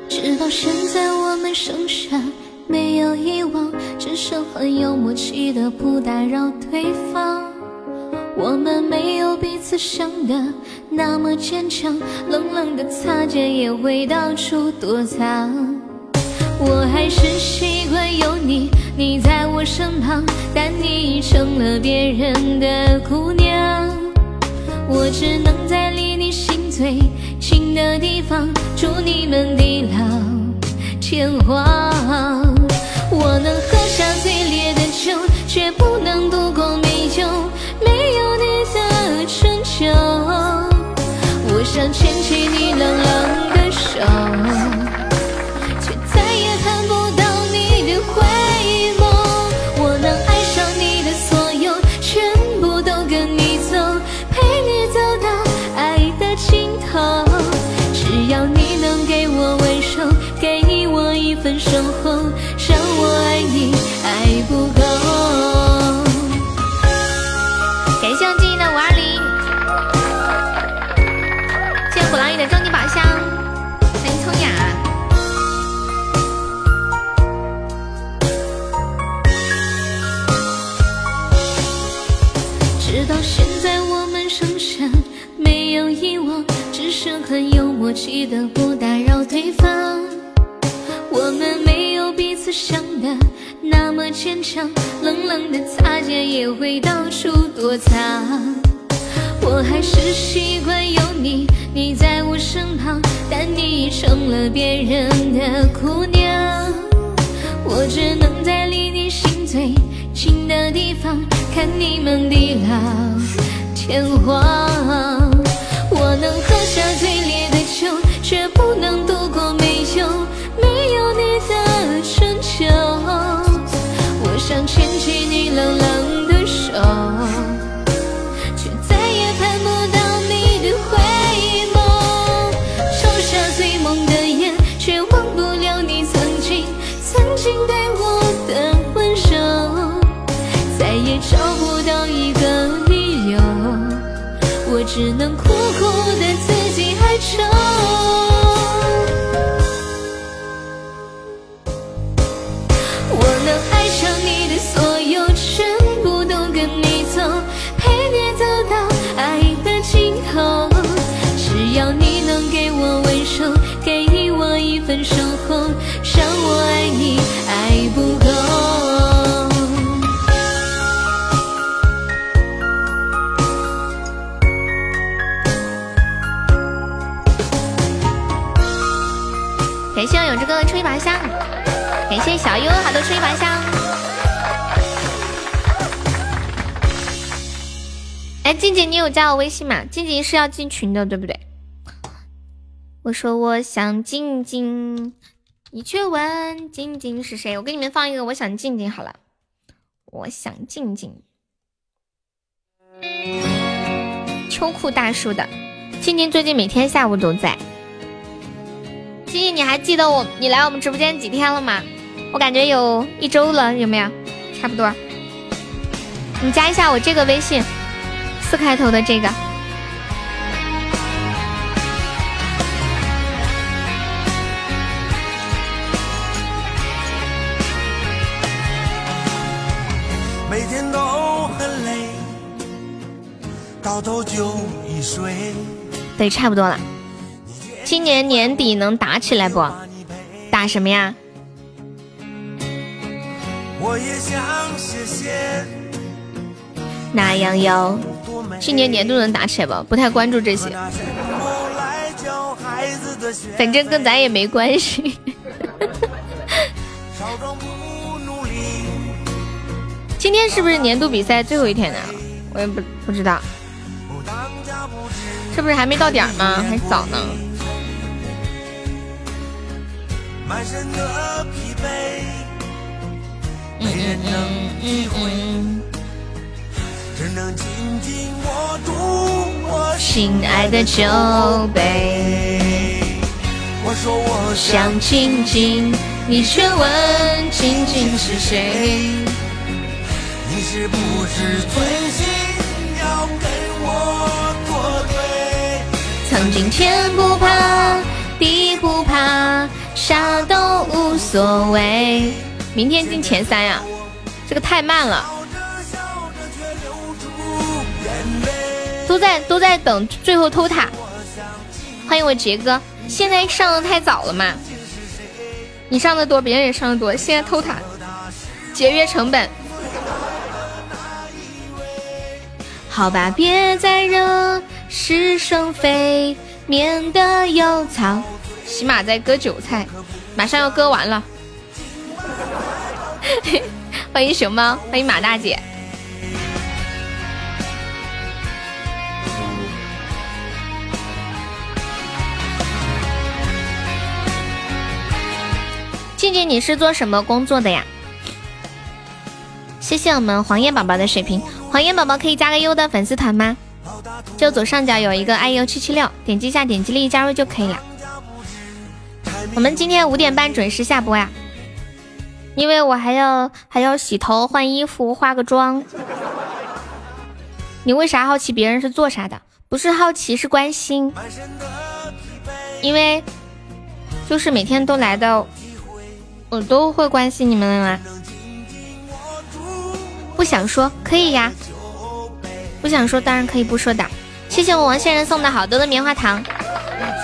直到现在，我们剩下没有遗忘，只剩很有默契的不打扰对方。我们没有彼此想的那么坚强，冷冷的擦肩也会到处躲藏。我还是习惯有你，你在我身旁，但你已成了别人的姑娘。我只能在离你心最近的地方，祝你们地老天荒。我能喝下最烈的酒，却不能度过美酒想牵起你冷冷的手，默契的不打扰对方。我们没有彼此想的那么坚强，冷冷的擦肩也会到处躲藏。我还是习惯有你，你在我身旁，但你已成了别人的姑娘。我只能在离你心最近的地方，看你们地老天荒。我能喝下最烈的酒，却不能度过没有没有你的春秋。我想牵起你冷冷的手，却再也盼不到你的回眸。抽下最猛的烟，却忘不了你曾经曾经对我的温柔，再也找不到一个理由。我只能苦手。香，感谢小优好多吹拔香。哎，静静，你有加我微信吗？静静是要进群的，对不对？我说我想静静，你却问静静是谁？我给你们放一个我想静静好了，我想静静。秋裤大叔的。静静最近每天下午都在。静静，你还记得我你来我们直播间几天了吗？我感觉有一周了，有没有？差不多。你加一下我这个微信，四开头的这个。每天都很累，到头就一睡。对，差不多了。今年年底能打起来不？打什么呀？我也想谢谢。那样有？去年年度能打起来不？不太关注这些。反正跟咱也没关系。今天是不是年度比赛最后一天呢？我也不不知道。这不是还没到点吗？还早呢。满身的疲惫没人能体会只能紧紧握住我心爱的酒杯我说我想静静你却问静静是谁。你是不是存心要跟我作对？曾经天不怕地不怕啥都无所谓。明天进前三呀，这个太慢了。都在都在等最后偷塔，欢迎我杰哥。现在上的太早了嘛？你上的多，别人也上的多。现在偷塔，节约成本。好吧，别再惹是生非，免得有草。起码在割韭菜，马上要割完了。欢迎熊猫，欢迎马大姐。静静，你是做什么工作的呀？谢谢我们黄叶宝宝的水瓶，黄叶宝宝可以加个优的粉丝团吗？就左上角有一个 iu 七七六，点击一下，点击立即加入就可以了。我们今天五点半准时下播呀，因为我还要还要洗头、换衣服、化个妆。你为啥好奇别人是做啥的？不是好奇，是关心。因为就是每天都来的。我都会关心你们的吗？不想说可以呀，不想说当然可以不说的。谢谢我王先生送的好多的棉花糖，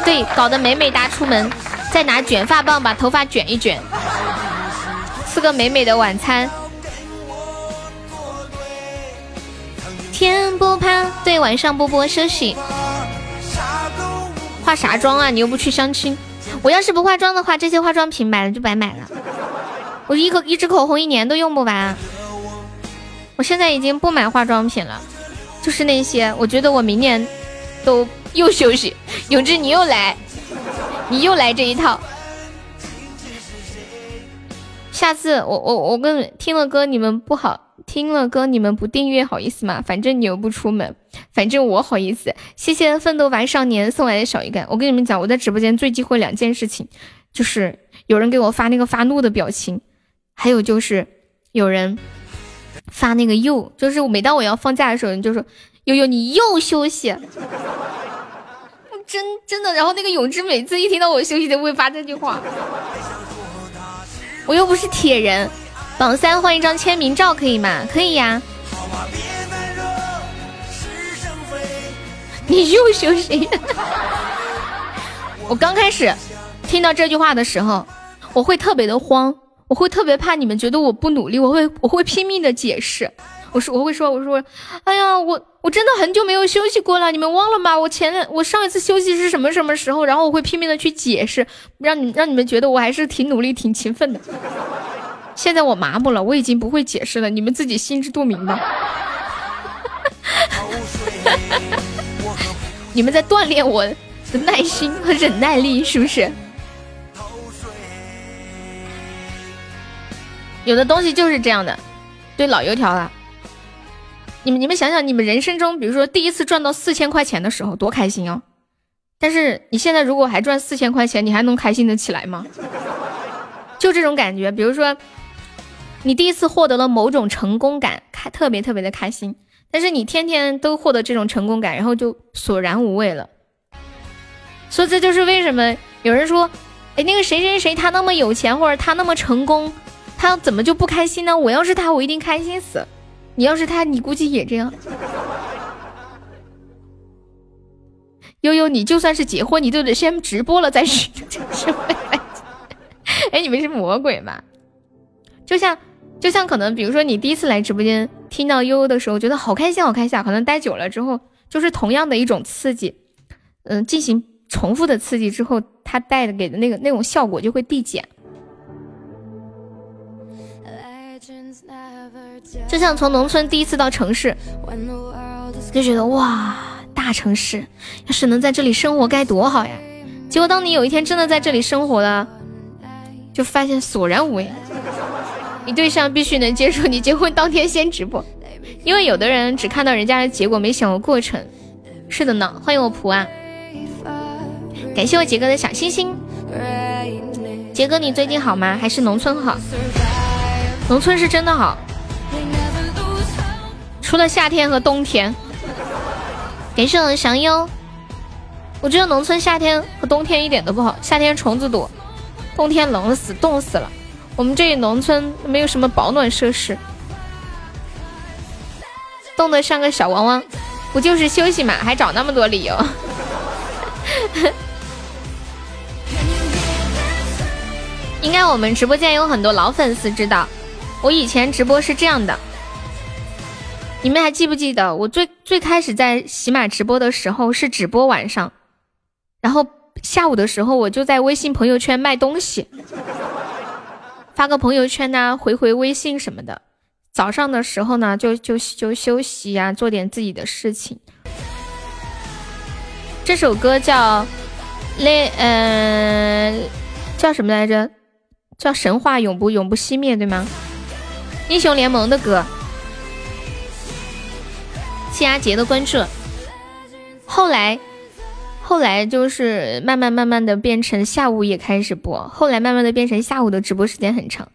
对，搞得美美哒出门，再拿卷发棒把头发卷一卷，吃个美美的晚餐。天不怕，对，晚上波波休息。化啥妆啊？你又不去相亲。我要是不化妆的话，这些化妆品买了就白买了。我一口一支口红一年都用不完。我现在已经不买化妆品了，就是那些我觉得我明年都又休息。永志，你又来，你又来这一套。下次我我我跟听了歌你们不好。听了歌，你们不订阅好意思吗？反正你又不出门，反正我好意思。谢谢奋斗吧少年送来的小鱼干。我跟你们讲，我在直播间最忌讳两件事情，就是有人给我发那个发怒的表情，还有就是有人发那个又，就是每当我要放假的时候，你就说悠悠你又休息，真真的。然后那个永志每次一听到我休息，都会发这句话，我又不是铁人。榜三换一张签名照可以吗？可以呀。你又休息。我刚开始听到这句话的时候，我会特别的慌，我会特别怕你们觉得我不努力，我会我会拼命的解释。我说我会说我说，哎呀，我我真的很久没有休息过了，你们忘了吗？我前我上一次休息是什么什么时候？然后我会拼命的去解释，让你让你们觉得我还是挺努力、挺勤奋的。现在我麻木了，我已经不会解释了，你们自己心知肚明吧。你们在锻炼我的耐心和忍耐力，是不是？有的东西就是这样的，对老油条了。你们你们想想，你们人生中，比如说第一次赚到四千块钱的时候，多开心哦！但是你现在如果还赚四千块钱，你还能开心的起来吗？就这种感觉，比如说你第一次获得了某种成功感，开特别特别的开心，但是你天天都获得这种成功感，然后就索然无味了。所以这就是为什么有人说，哎，那个谁谁谁他那么有钱，或者他那么成功，他怎么就不开心呢？我要是他，我一定开心死。你要是他，你估计也这样。悠悠，你就算是结婚，你都得先直播了再是。哎，你们是魔鬼吧？就像，就像可能，比如说你第一次来直播间听到悠悠的时候，觉得好开心，好开心啊。可能待久了之后，就是同样的一种刺激，嗯，进行重复的刺激之后，它带的给的那个那种效果就会递减。就像从农村第一次到城市，就觉得哇，大城市要是能在这里生活该多好呀！结果当你有一天真的在这里生活了，就发现索然无味。你对象必须能接受你结婚当天先直播，因为有的人只看到人家的结果，没想过过程。是的呢，欢迎我蒲啊！感谢我杰哥的小心心。杰哥，你最近好吗？还是农村好？农村是真的好。除了夏天和冬天，感谢我祥优。我觉得农村夏天和冬天一点都不好，夏天虫子多，冬天冷死，冻死了。我们这里农村没有什么保暖设施，冻得像个小汪汪。不就是休息嘛，还找那么多理由？应该我们直播间有很多老粉丝知道，我以前直播是这样的。你们还记不记得我最最开始在喜马直播的时候是直播晚上，然后下午的时候我就在微信朋友圈卖东西，发个朋友圈呐，回回微信什么的。早上的时候呢，就就就休息呀，做点自己的事情。这首歌叫《那》，呃，叫什么来着？叫神话永不永不熄灭，对吗？英雄联盟的歌。谢阿杰的关注，后来，后来就是慢慢慢慢的变成下午也开始播，后来慢慢的变成下午的直播时间很长，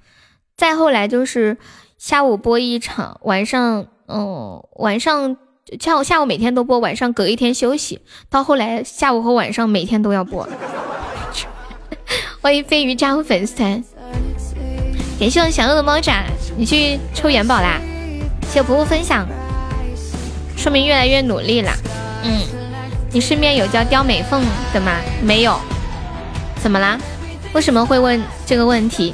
再后来就是下午播一场，晚上，嗯，晚上下午下午每天都播，晚上隔一天休息，到后来下午和晚上每天都要播。欢迎飞鱼加入粉丝团，感谢我小乐的猫爪，你去抽元宝啦，谢我婆婆分享。说明越来越努力了，嗯，你身边有叫刁美凤的吗？没有，怎么啦？为什么会问这个问题？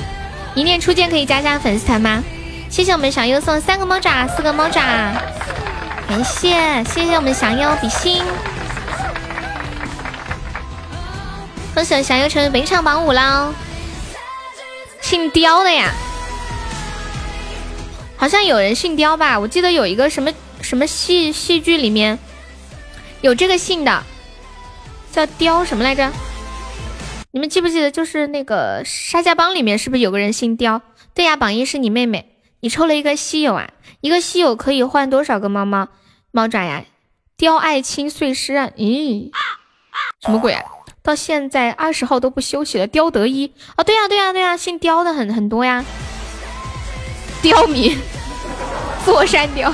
一念初见可以加加粉丝团吗？谢谢我们小优送三个猫爪，四个猫爪，感谢谢谢我们小优比心，恭喜小优成为本场榜五喽！姓刁的呀，好像有人姓刁吧？我记得有一个什么。什么戏戏剧里面有这个姓的，叫刁什么来着？你们记不记得？就是那个沙家浜里面是不是有个人姓刁？对呀，榜一是你妹妹，你抽了一个稀有啊！一个稀有可以换多少个猫猫猫爪呀？刁爱卿碎尸案，咦，什么鬼啊？到现在二十号都不休息了，刁德一啊，对呀对呀对呀，姓刁的很很多呀，刁民，座山雕。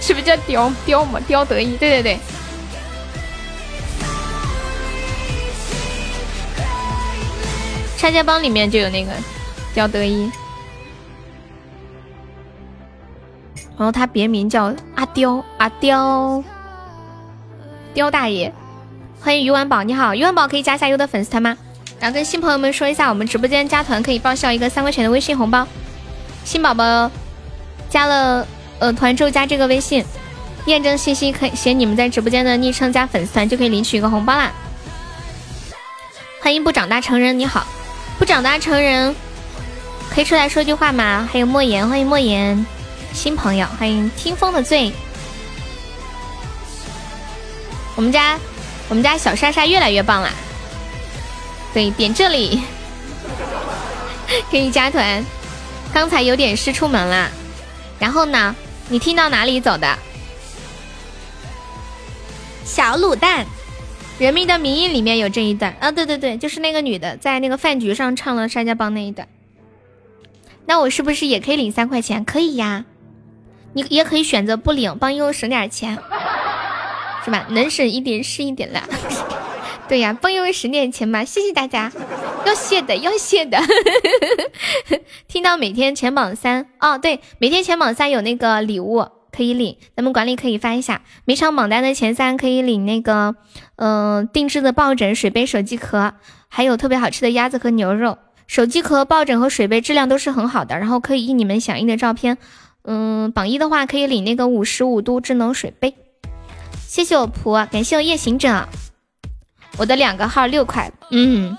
是不是叫雕雕嘛？雕得意，对对对。拆家帮里面就有那个雕得意，然后他别名叫阿雕阿雕，雕大爷。欢迎鱼丸宝，你好，鱼丸宝可以加下优的粉丝团吗？然后跟新朋友们说一下，我们直播间加团可以报销一个三块钱的微信红包。新宝宝加了。呃，团之后加这个微信，验证信息可以写你们在直播间的昵称加粉丝团，就可以领取一个红包啦。欢迎不长大成人，你好，不长大成人，可以出来说句话吗？还有莫言，欢迎莫言，新朋友，欢迎听风的醉。我们家我们家小莎莎越来越棒啦。对，点这里 可以加团。刚才有点事出门啦，然后呢？你听到哪里走的？小卤蛋，《人民的名义》里面有这一段啊，对对对，就是那个女的在那个饭局上唱了《沙家浜》那一段。那我是不是也可以领三块钱？可以呀，你也可以选择不领，帮悠悠省点钱，是吧？能省一点是一点啦。对呀，帮悠悠省点钱嘛，谢谢大家，要谢的要谢的。听到每天前榜三哦，对，每天前榜三有那个礼物可以领，咱们管理可以发一下。每场榜单的前三可以领那个，嗯，定制的抱枕、水杯、手机壳，还有特别好吃的鸭子和牛肉。手机壳、抱枕和水杯质量都是很好的，然后可以印你们想印的照片。嗯，榜一的话可以领那个五十五度智能水杯。谢谢我仆，感谢我夜行者，我的两个号六块，嗯，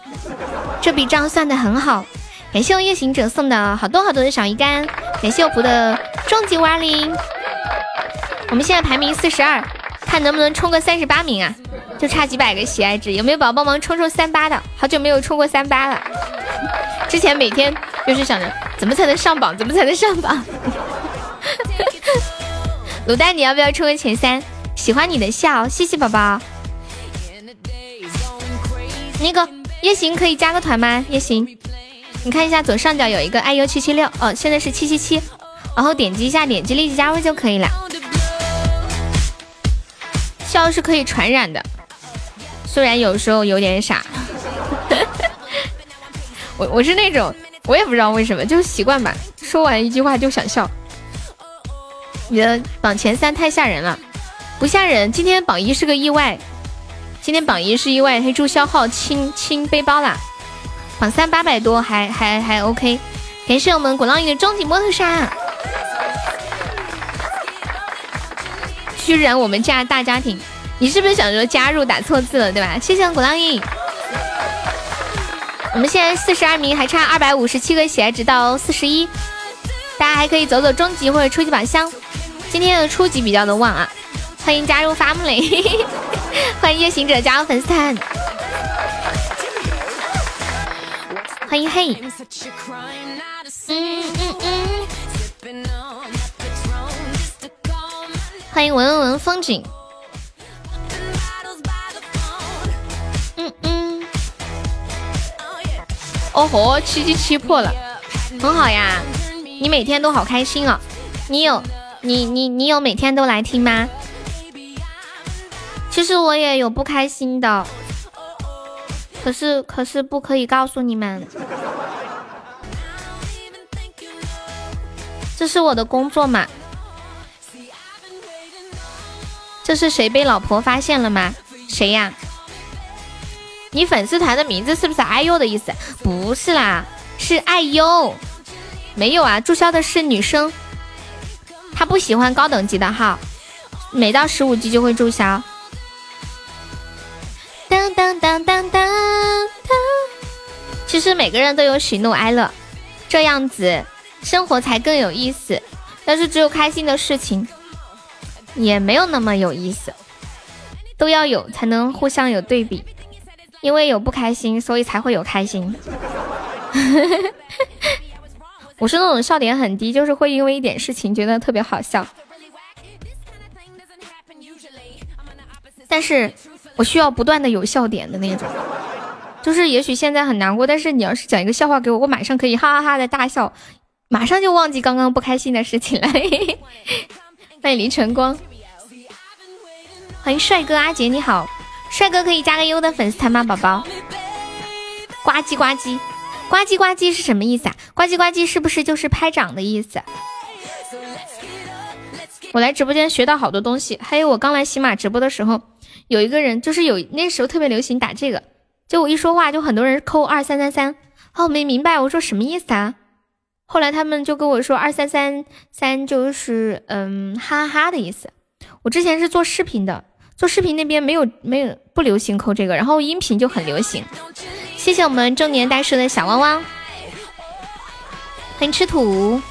这笔账算的很好。感谢我夜行者送的好多好多的小鱼干，感谢我仆的终极五二零。我们现在排名四十二，看能不能冲个三十八名啊？就差几百个喜爱值，有没有宝宝帮忙冲冲三八的？好久没有冲过三八了。之前每天就是想着怎么才能上榜，怎么才能上榜。卤蛋，你要不要冲个前三？喜欢你的笑，谢谢宝宝。那个夜行可以加个团吗？夜行，你看一下左上角有一个 iu 七七六，哦，现在是七七七，然后点击一下，点击立即加入就可以了。笑是可以传染的，虽然有时候有点傻。我我是那种，我也不知道为什么，就是习惯吧。说完一句话就想笑。你的榜前三太吓人了，不吓人。今天榜一是个意外，今天榜一是意外，黑猪消耗清清背包啦。榜三八百多，还还还 OK。感谢我们鼓浪屿的终极摩托沙，居然我们家大家庭，你是不是想说加入打错字了对吧？谢谢鼓浪屿。我们现在四十二名，还差二百五十七个喜爱值到四十一，大家还可以走走终极或者初级宝箱。今天的初级比较的旺啊！欢迎加入 family，欢迎夜行者加入粉丝团，欢迎嘿，嗯嗯嗯，欢迎闻闻风景。嗯嗯哦吼，七七七破了，很好呀！你每天都好开心哦。你有你你你有每天都来听吗？其实我也有不开心的，可是可是不可以告诉你们，这是我的工作嘛。这是谁被老婆发现了吗？谁呀？你粉丝团的名字是不是爱优的意思？不是啦，是爱优。没有啊，注销的是女生，她不喜欢高等级的号，每到十五级就会注销。当当当当当当。其实每个人都有喜怒哀乐，这样子生活才更有意思。但是只有开心的事情，也没有那么有意思。都要有，才能互相有对比。因为有不开心，所以才会有开心。我是那种笑点很低，就是会因为一点事情觉得特别好笑。但是我需要不断的有笑点的那种，就是也许现在很难过，但是你要是讲一个笑话给我，我马上可以哈哈哈的大笑，马上就忘记刚刚不开心的事情了。欢迎林晨光，欢迎帅哥阿杰，你好。帅哥可以加个优的粉丝团吗，宝宝？呱唧呱唧，呱唧呱唧是什么意思啊？呱唧呱唧是不是就是拍掌的意思？我来直播间学到好多东西，还有我刚来喜马直播的时候，有一个人就是有那时候特别流行打这个，就我一说话就很多人扣二三三三，哦没明白我说什么意思啊？后来他们就跟我说二三三三就是嗯哈哈哈的意思。我之前是做视频的。做视频那边没有没有不流行扣这个，然后音频就很流行。谢谢我们中年大叔的小汪汪，欢迎吃土。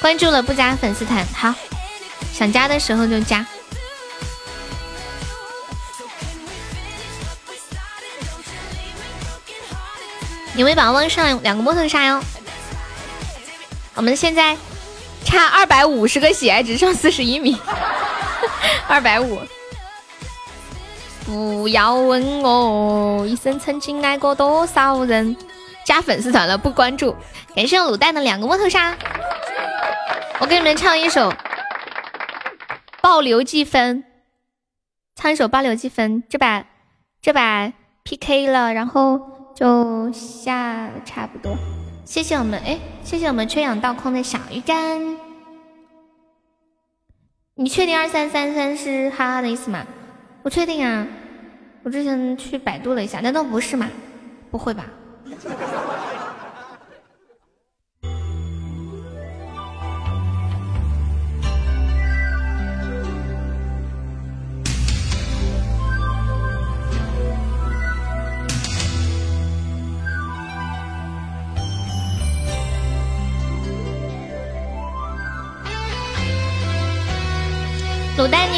关注了不加粉丝团，好，想加的时候就加。有没有宝宝上两个摩托杀哟？我们现在。差二百五十个血，只剩四十一米，二百五。不要问我一生曾经爱过多少人，加粉丝团了不关注。感谢卤蛋的两个摸头杀，我给你们唱一首爆流计分，唱一首爆流计分，这把这把 PK 了，然后就下差不多。谢谢我们哎，谢谢我们缺氧倒空的小鱼干。你确定二三三三是哈哈的意思吗？我确定啊，我之前去百度了一下，难道不是吗？不会吧？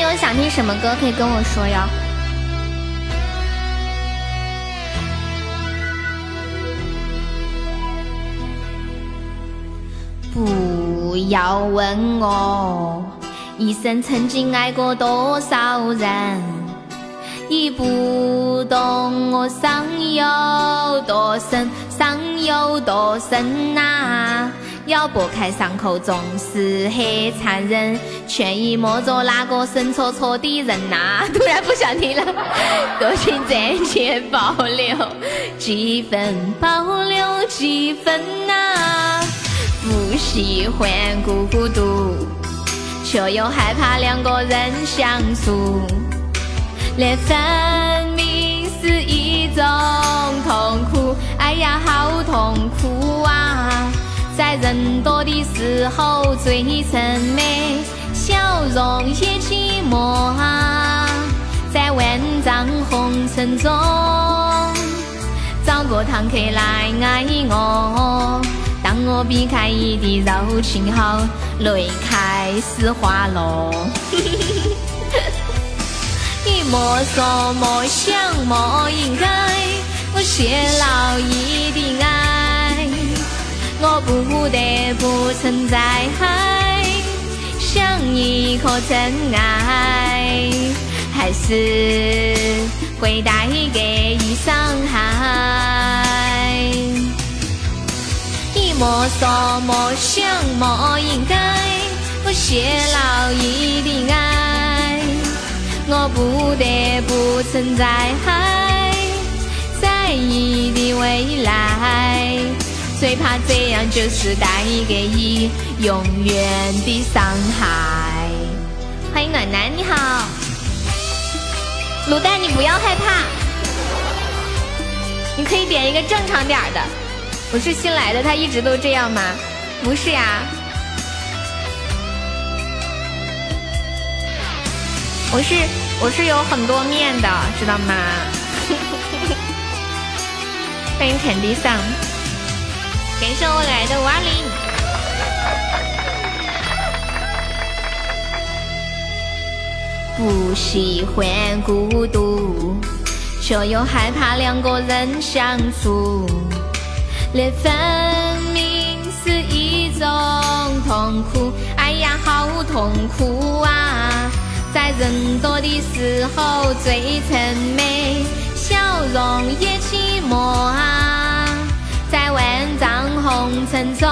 你有想听什么歌可以跟我说哟。不要问我一生曾经爱过多少人，你不懂我伤有多深，伤有多深呐。要拨开伤口总是很残忍，劝你莫做那个神戳戳的人呐！突然不想听了，多情暂且保留几分，保留几分呐！不喜欢孤独，却又害怕两个人相处，连分明是一种痛苦，哎呀，好痛苦啊！在人多的时候，最沉美，笑容也寂寞啊。在万丈红尘中，找个堂客来爱我。当我避开你的柔情后，泪开始滑落。你莫说莫想莫应该，我泄露你的爱。我不得不存在，想你可真爱，还是会带给你伤害。你莫说莫想莫应该，我泄露你的爱，我不得不存在，在你的未来。最怕这样，就是带给你永远的伤害。欢迎暖男，你好，卤蛋，你不要害怕，你可以点一个正常点的。我是新来的，他一直都这样吗？不是呀，我是我是有很多面的，知道吗？欢迎肯迪桑。感谢我来的五二零。不喜欢孤独，却又害怕两个人相处。恋分明是一种痛苦，哎呀，好痛苦啊！在人多的时候，嘴唇美，笑容也寂寞啊。在外丈红尘中，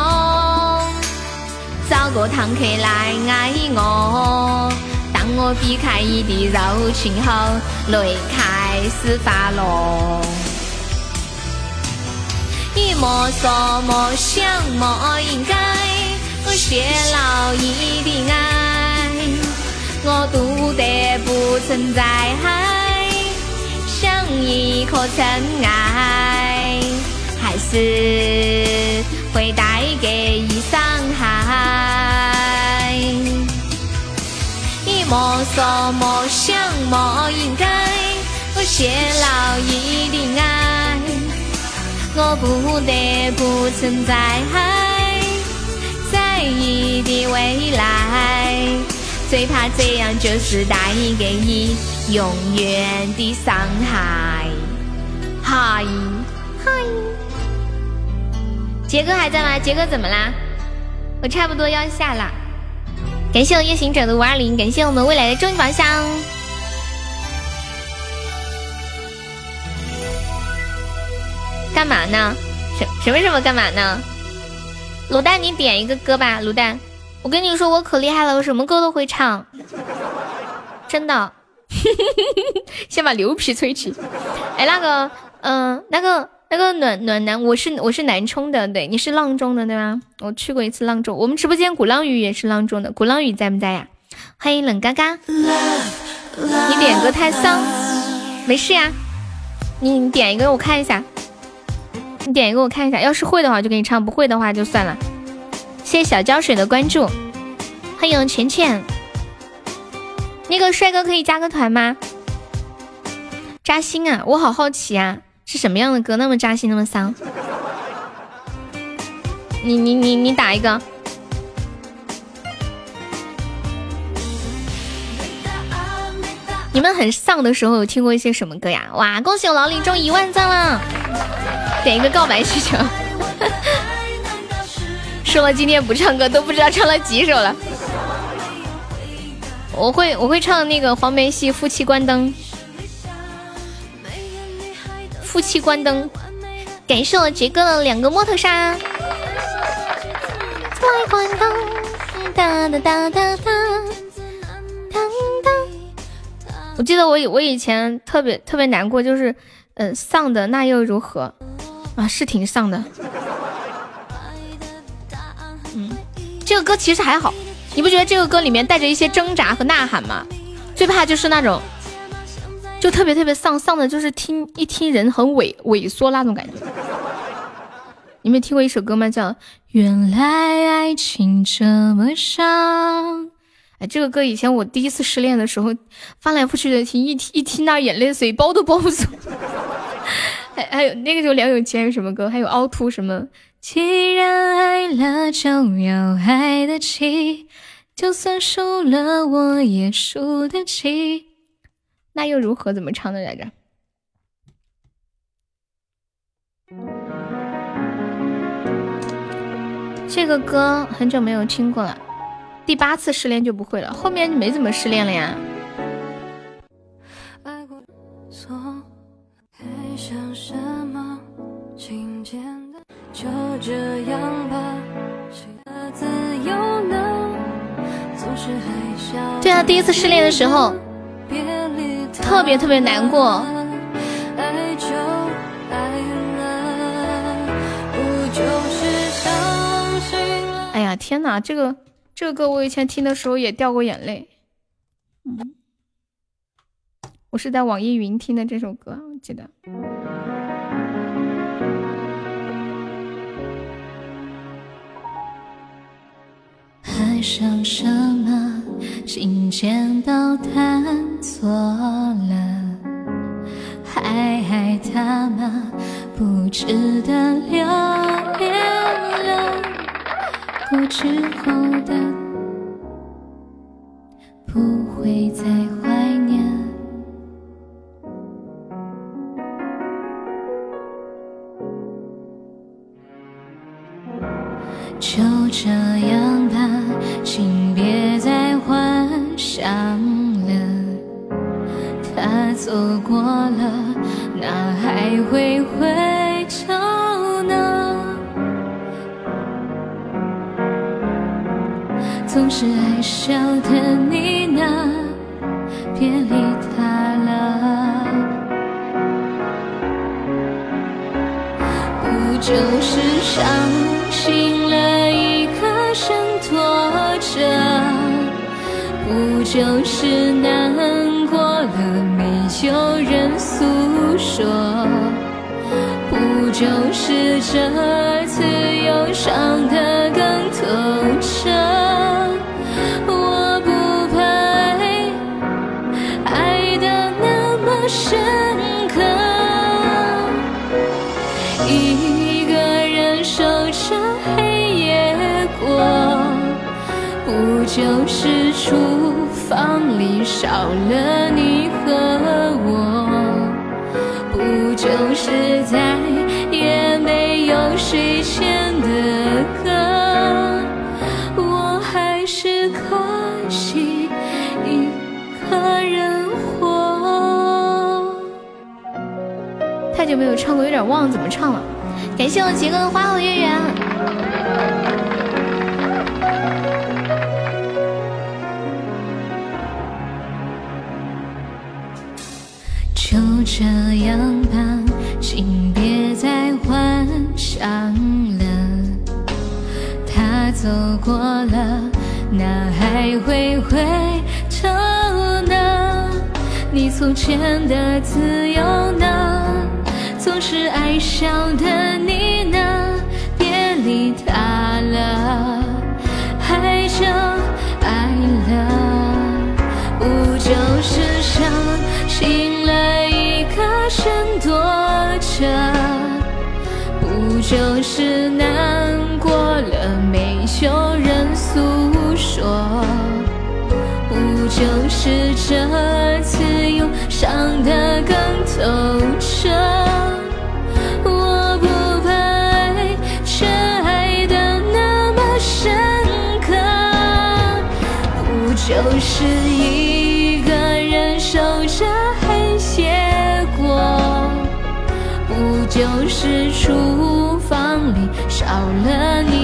找个堂客来爱我。当我避开你的柔情后，泪开始滑落。你莫说莫想莫应该，我泄露你的爱，我读得不存在，像一颗尘埃？只会带给你伤害。你莫说莫想莫应该，我泄露你的爱，我不得不存在，在你的未来。最怕这样，就是带给你永远的伤害。嗨嗨。杰哥还在吗？杰哥怎么啦？我差不多要下了。感谢我夜行者的五二零，感谢我们未来的终极宝箱。干嘛呢？什什么什么干嘛呢？卤蛋，你点一个歌吧，卤蛋。我跟你说，我可厉害了，我什么歌都会唱，真的。先把牛皮吹起。哎，那个，嗯，那个，那个暖暖男，我是我是南充的，对，你是阆中的对吗？我去过一次阆中，我们直播间鼓浪屿也是阆中的，鼓浪屿在不在呀？欢迎冷嘎嘎。你点歌太丧，没事呀，你点一个我看一下，你点一个我看一下，要是会的话就给你唱，不会的话就算了。谢谢小胶水的关注，欢迎浅浅。那个帅哥可以加个团吗？扎心啊！我好好奇啊，是什么样的歌那么扎心那么丧？你你你你打一个。你们很丧的时候有听过一些什么歌呀？哇！恭喜我老李中一万赞了，点一个告白气球。说了今天不唱歌，都不知道唱了几首了。我会我会唱那个黄梅戏《夫妻关灯》，夫妻关灯，感谢我杰哥的两个摩托沙。关灯，哒哒哒哒哒，当当。我记得我我以前特别特别难过，就是嗯丧的那又如何啊？是挺丧的。嗯，这个歌其实还好。你不觉得这个歌里面带着一些挣扎和呐喊吗？最怕就是那种，就特别特别丧丧的，就是听一听人很萎萎缩那种感觉。你没听过一首歌吗？叫《原来爱情这么伤》。哎，这个歌以前我第一次失恋的时候翻来覆去的听，一听一听那眼泪水包都包不住。还还有那个时候梁咏琪还有什么歌？还有凹凸什么？既然爱了，就要爱得起。就算输了，我也输得起。那又如何？怎么唱的来着？这个歌很久没有听过了。第八次失恋就不会了，后面没怎么失恋了呀。就这样吧，自由呢？对啊，第一次失恋的时候，特别特别难过。哎呀，天哪，这个这个歌我以前听的时候也掉过眼泪。嗯，我是在网易云听的这首歌，我记得。爱上什么？琴键都弹错了，还爱他吗？不值得留恋了。过去后的不会再怀念。就这样吧，请别再幻想了。他走过了，哪还会回头呢？总是爱笑的你呢，别理他了。不就是伤醒了一颗心拖着，不就是难过了没有人诉说，不就是这次又伤得更痛就是厨房里少了你和我，不就是再也没有谁欠的。歌我还是可惜一个人活太久，没有唱过，有点忘了怎么唱了。感谢我杰哥的花好月圆。就这样吧，请别再幻想了。他走过了，哪还会回头呢？你从前的自由呢？总是爱笑的你呢？别理他了，爱就爱了，不就是伤心着，不就是难过了没有人诉说，不就是这次又伤得更透彻。少了你。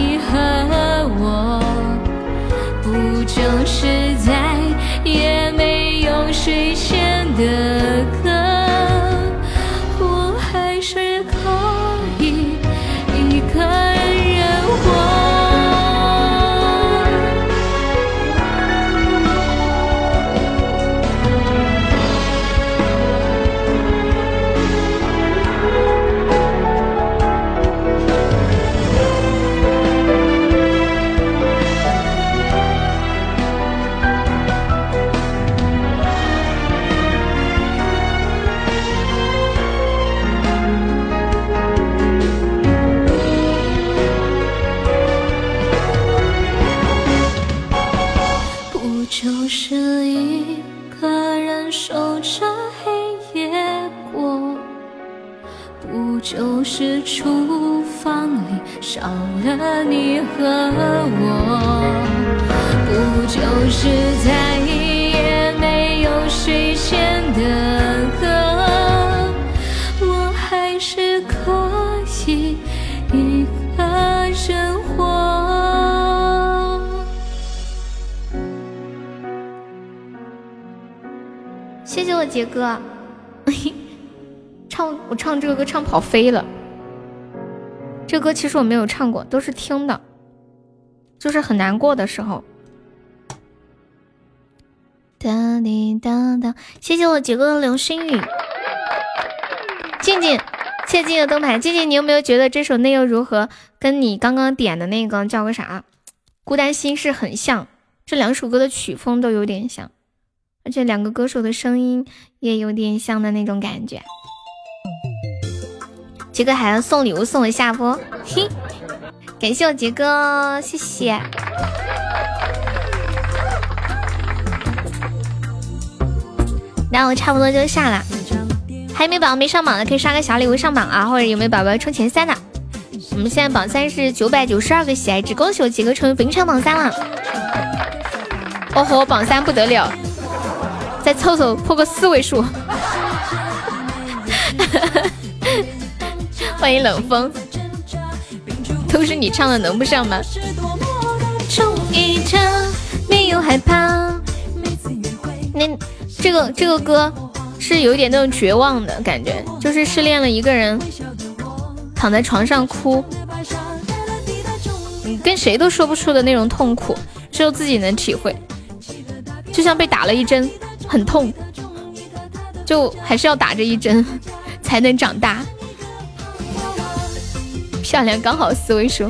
和我？不就是再也没有睡前的歌？我还是可以一个人活。谢谢我杰哥，唱我唱这个歌唱跑飞了。这歌其实我没有唱过，都是听的，就是很难过的时候。哒滴哒哒，谢谢我杰哥的流星雨。静静，谢谢静静的灯牌。静静，你有没有觉得这首《内又如何》跟你刚刚点的那个叫个啥《孤单心事》很像？这两首歌的曲风都有点像。而且两个歌手的声音也有点像的那种感觉。杰哥还要送礼物送我下播，嘿，感谢我杰哥，谢谢。那我差不多就下了，还有没有宝宝没上榜的可以刷个小礼物上榜啊，或者有没有宝宝冲前三的？我们现在榜三是九百九十二个喜爱值，恭喜我杰哥成为本场榜三了。哦吼，榜三不得了！再凑凑破个四位数。欢迎冷风，都是你唱的，能不上吗？冲一场，没有害怕。那这个这个歌是有点那种绝望的感觉，就是失恋了一个人躺在床上哭，你跟谁都说不出的那种痛苦，只有自己能体会，就像被打了一针。很痛，就还是要打这一针才能长大。漂亮，刚好四位数。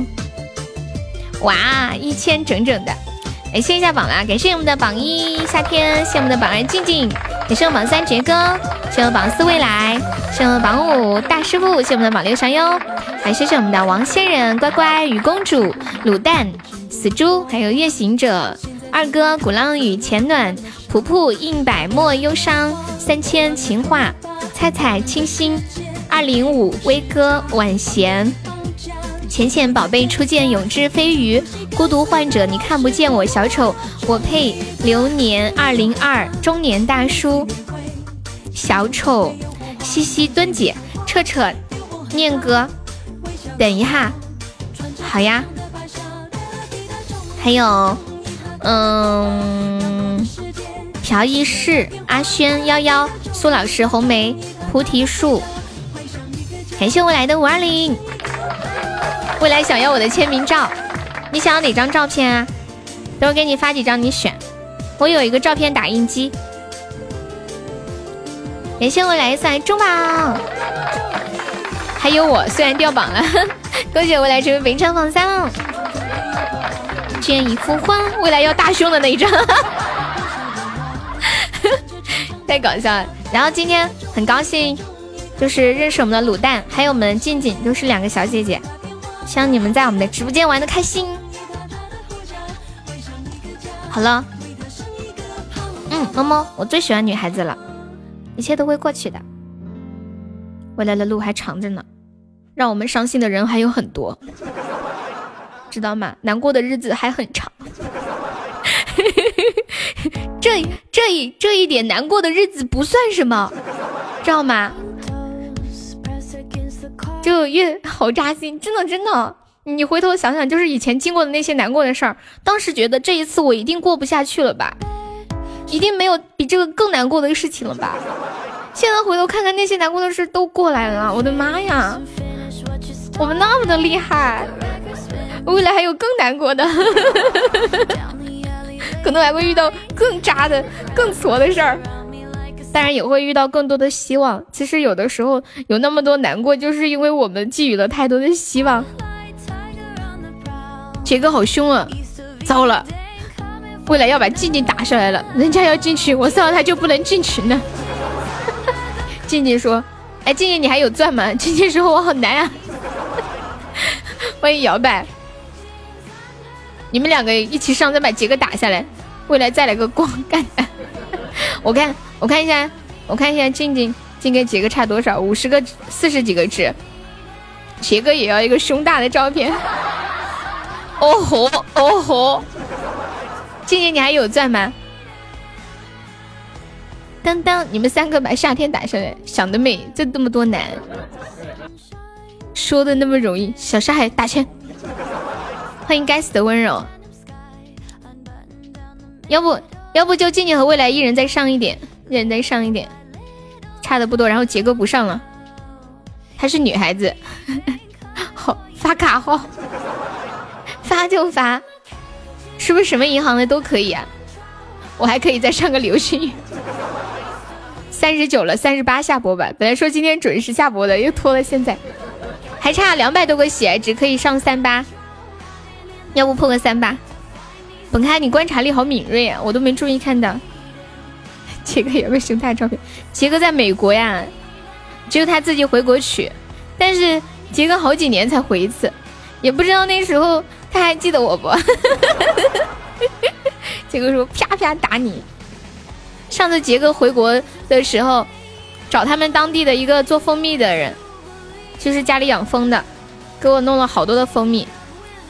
哇，一千整整的。感谢一下榜啦，感谢我们的榜一夏天，谢我们的榜二静静，感谢我们榜三杰哥，谢我们榜四未来，谢我们榜五大师傅，谢我们的榜六上优，还谢谢我们的王仙人、乖乖、雨公主、卤蛋、死猪，还有夜行者二哥、鼓浪屿、浅暖。普普应百莫忧伤三千情话菜菜清新二零五威哥晚贤浅浅宝贝初见永志飞鱼孤独患者你看不见我小丑我配流年二零二中年大叔小丑西西墩姐彻彻念哥，等一下，好呀。还有，嗯，朴一世、阿轩、幺幺、苏老师、红梅、菩提树，感谢未来的五二零。未来想要我的签名照，你想要哪张照片啊？等会给你发几张，你选。我有一个照片打印机。感谢未来赛中榜，还有我虽然掉榜了，恭喜未来成为本场榜三。见一幅画，未来要大胸的那一张，太搞笑了。然后今天很高兴，就是认识我们的卤蛋，还有我们静静，都是两个小姐姐。希望你们在我们的直播间玩的开心。好了，嗯，么么，我最喜欢女孩子了，一切都会过去的。未来的路还长着呢，让我们伤心的人还有很多，知道吗？难过的日子还很长。这这一这一点难过的日子不算什么，知道吗？就越好扎心，真的真的，你回头想想，就是以前经过的那些难过的事儿，当时觉得这一次我一定过不下去了吧，一定没有比这个更难过的事情了吧。现在回头看看那些难过的事都过来了，我的妈呀，我们那么的厉害，未来还有更难过的，可能还会遇到更渣的、更挫的事儿。当然也会遇到更多的希望。其实有的时候有那么多难过，就是因为我们寄予了太多的希望。杰哥好凶啊！糟了，未来要把静静打下来了，人家要进群，我骚扰他就不能进群了。静静说：“哎，静静你还有钻吗？”静静说：“我好难啊。”欢迎摇摆，你们两个一起上，再把杰哥打下来。未来再来个光干，我看。我看一下，我看一下，静静静跟杰哥差多少？五十个，四十几个值。杰哥也要一个胸大的照片。哦吼，哦吼！静静，你还有钻吗？当当，你们三个把夏天打下来，想得美！这那么多难，说的那么容易。小沙海打钱，欢迎该死的温柔。要不要不就静静和未来一人再上一点。一人再上一点，差的不多。然后杰哥不上了，她是女孩子，好发卡号，发就发，是不是什么银行的都可以啊？我还可以再上个流星雨，三十九了，三十八下播吧。本来说今天准时下播的，又拖了现在，还差两百多个血只可以上三八，要不破个三八？本开你观察力好敏锐啊，我都没注意看到。杰哥有个熊大照片，杰哥在美国呀，只有他自己回国取，但是杰哥好几年才回一次，也不知道那时候他还记得我不？杰哥说啪啪打你。上次杰哥回国的时候，找他们当地的一个做蜂蜜的人，就是家里养蜂的，给我弄了好多的蜂蜜。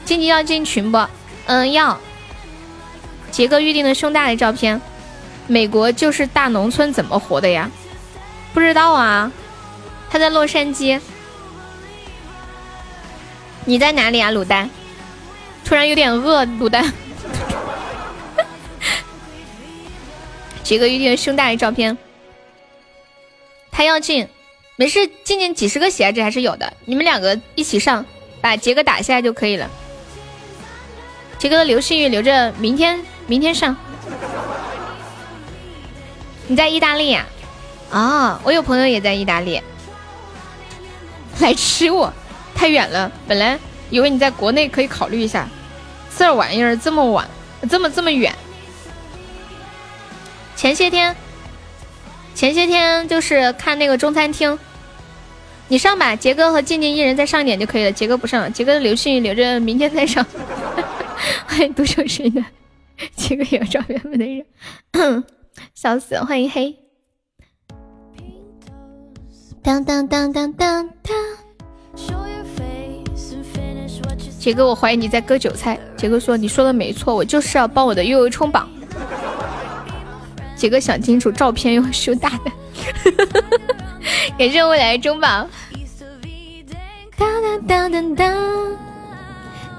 静静要进群不？嗯，要。杰哥预定的胸大的照片。美国就是大农村怎么活的呀？不知道啊，他在洛杉矶。你在哪里啊，卤蛋？突然有点饿，卤蛋。杰哥预定胸大的照片，他要进，没事，进进几十个喜爱值还是有的。你们两个一起上，把杰哥打下来就可以了。杰哥的流星雨留着明天，明天上。你在意大利呀？啊，我有朋友也在意大利，来吃我，太远了。本来以为你在国内可以考虑一下，这玩意儿这么晚，这么这么远。前些天，前些天就是看那个中餐厅，你上吧，杰哥和静静一人再上一点就可以了。杰哥不上，杰哥的流星雨留着明天再上。欢迎独守谁的，杰 哥有照片没得人。笑死了！欢迎黑。当当当当当当。杰哥，我怀疑你在割韭菜。杰哥说：“你说的没错，我就是要帮我的悠悠冲榜。”杰哥想清楚，照片又修大的。感谢未来中宝。当当当当当，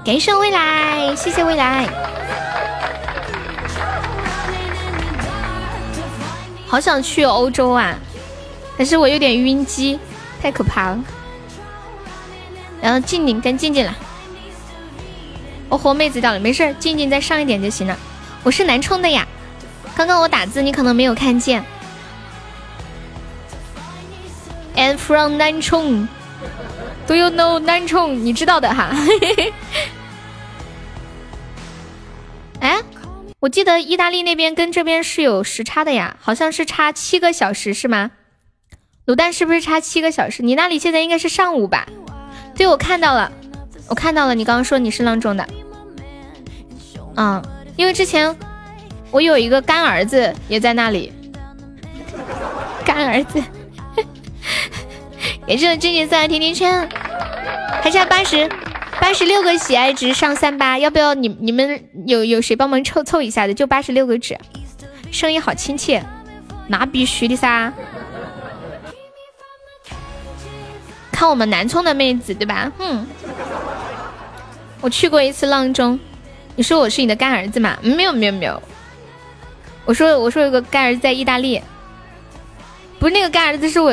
感谢未来，谢谢未来。好想去欧洲啊，可是我有点晕机，太可怕了。然后静静跟静静了，我活妹子掉了，没事，静静再上一点就行了。我是南充的呀，刚刚我打字你可能没有看见。And from 南充，Do you know 南充？你知道的哈。哎。我记得意大利那边跟这边是有时差的呀，好像是差七个小时是吗？卤蛋是不是差七个小时？你那里现在应该是上午吧？对，我看到了，我看到了，你刚刚说你是阆中的，嗯，因为之前我有一个干儿子也在那里，干儿子，也是最近送的甜甜圈，还差八十。八十六个喜爱值上三八，要不要你你们有有谁帮忙凑凑一下的？就八十六个值，声音好亲切，那必须的噻。看我们南充的妹子对吧？嗯，我去过一次阆中，你说我是你的干儿子吗？没有没有没有，我说我说有个干儿子在意大利，不是那个干儿子是我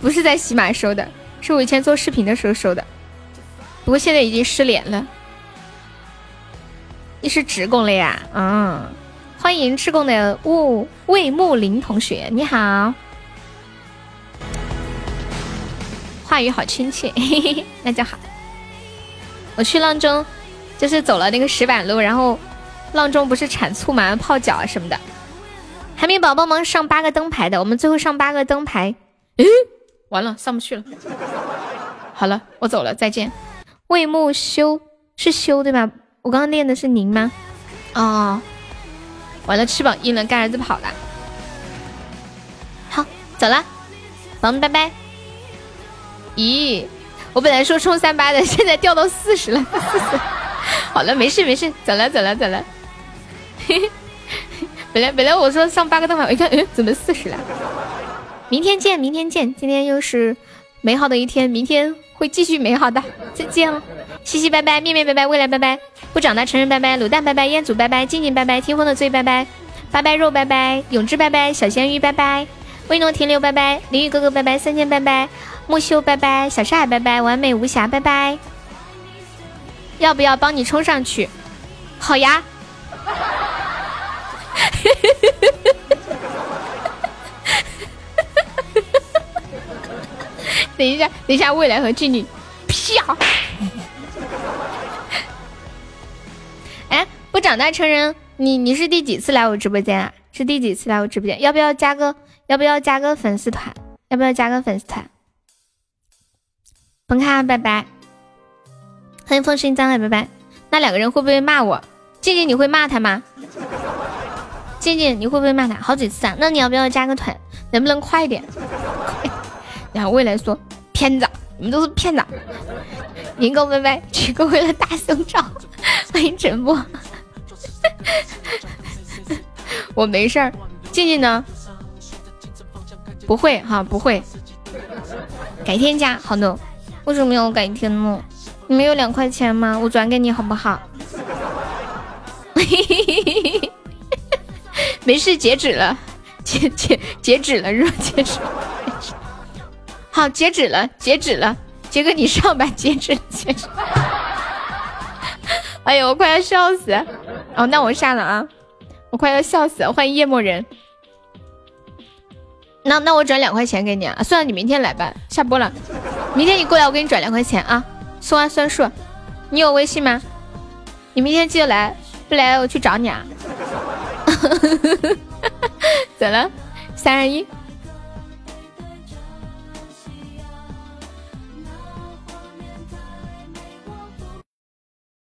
不是在喜马收的，是我以前做视频的时候收的。不过现在已经失联了。你是职工了呀？嗯，欢迎职工的雾魏木林同学，你好。话语好亲切，那就好。我去阆中，就是走了那个石板路，然后阆中不是产醋嘛，泡脚啊什么的。海绵宝宝们上八个灯牌的，我们最后上八个灯牌。诶，完了，上不去了。好了，我走了，再见。魏木修是修对吧？我刚刚念的是您吗？哦，完了，翅膀硬了，干儿子跑了。好，走了，宝宝们拜拜。咦，我本来说冲三八的，现在掉到四十了。好了，没事没事，走了走了走了。嘿嘿 本来本来我说上八个灯牌，我一看，哎，怎么四十了？明天见，明天见，今天又是美好的一天，明天。会继续美好的，再见了，西西拜拜，面面拜拜，未来拜拜，不长大成人拜拜，卤蛋拜拜，彦祖拜拜，静静拜拜，听风的醉拜拜，拜拜肉拜拜，永志拜拜，小咸鱼拜拜，威诺停留拜拜，淋雨哥哥拜拜，三千拜拜，木修拜拜，小沙海拜拜，完美无瑕拜拜，要不要帮你冲上去？好呀。等一下，等一下，未来和静静，啪！哎，不长大成人，你你是第几次来我直播间啊？是第几次来我直播间？要不要加个？要不要加个粉丝团？要不要加个粉丝团？本卡拜拜，欢迎风声张海拜拜。那两个人会不会骂我？静静，你会骂他吗？静静，你会不会骂他？好几次啊？那你要不要加个团？能不能快一点？然后未来说骗子，你们都是骗子。银哥拜拜，举个为了大胸罩，欢迎沉默。我没事儿，静静呢？不会哈，不会。改天加，好的。为什么要改天呢？你们有两块钱吗？我转给你好不好？没事，截止了，截截截止了，是吧？截止。好，截止了，截止了，杰哥你上吧，截止，截止。哎呦，我快要笑死！哦，那我下了啊，我快要笑死了！欢迎夜幕人。那那我转两块钱给你啊，算了，你明天来吧，下播了，明天你过来，我给你转两块钱啊，算完算数。你有微信吗？你明天记得来，不来我去找你啊。怎了？三二一。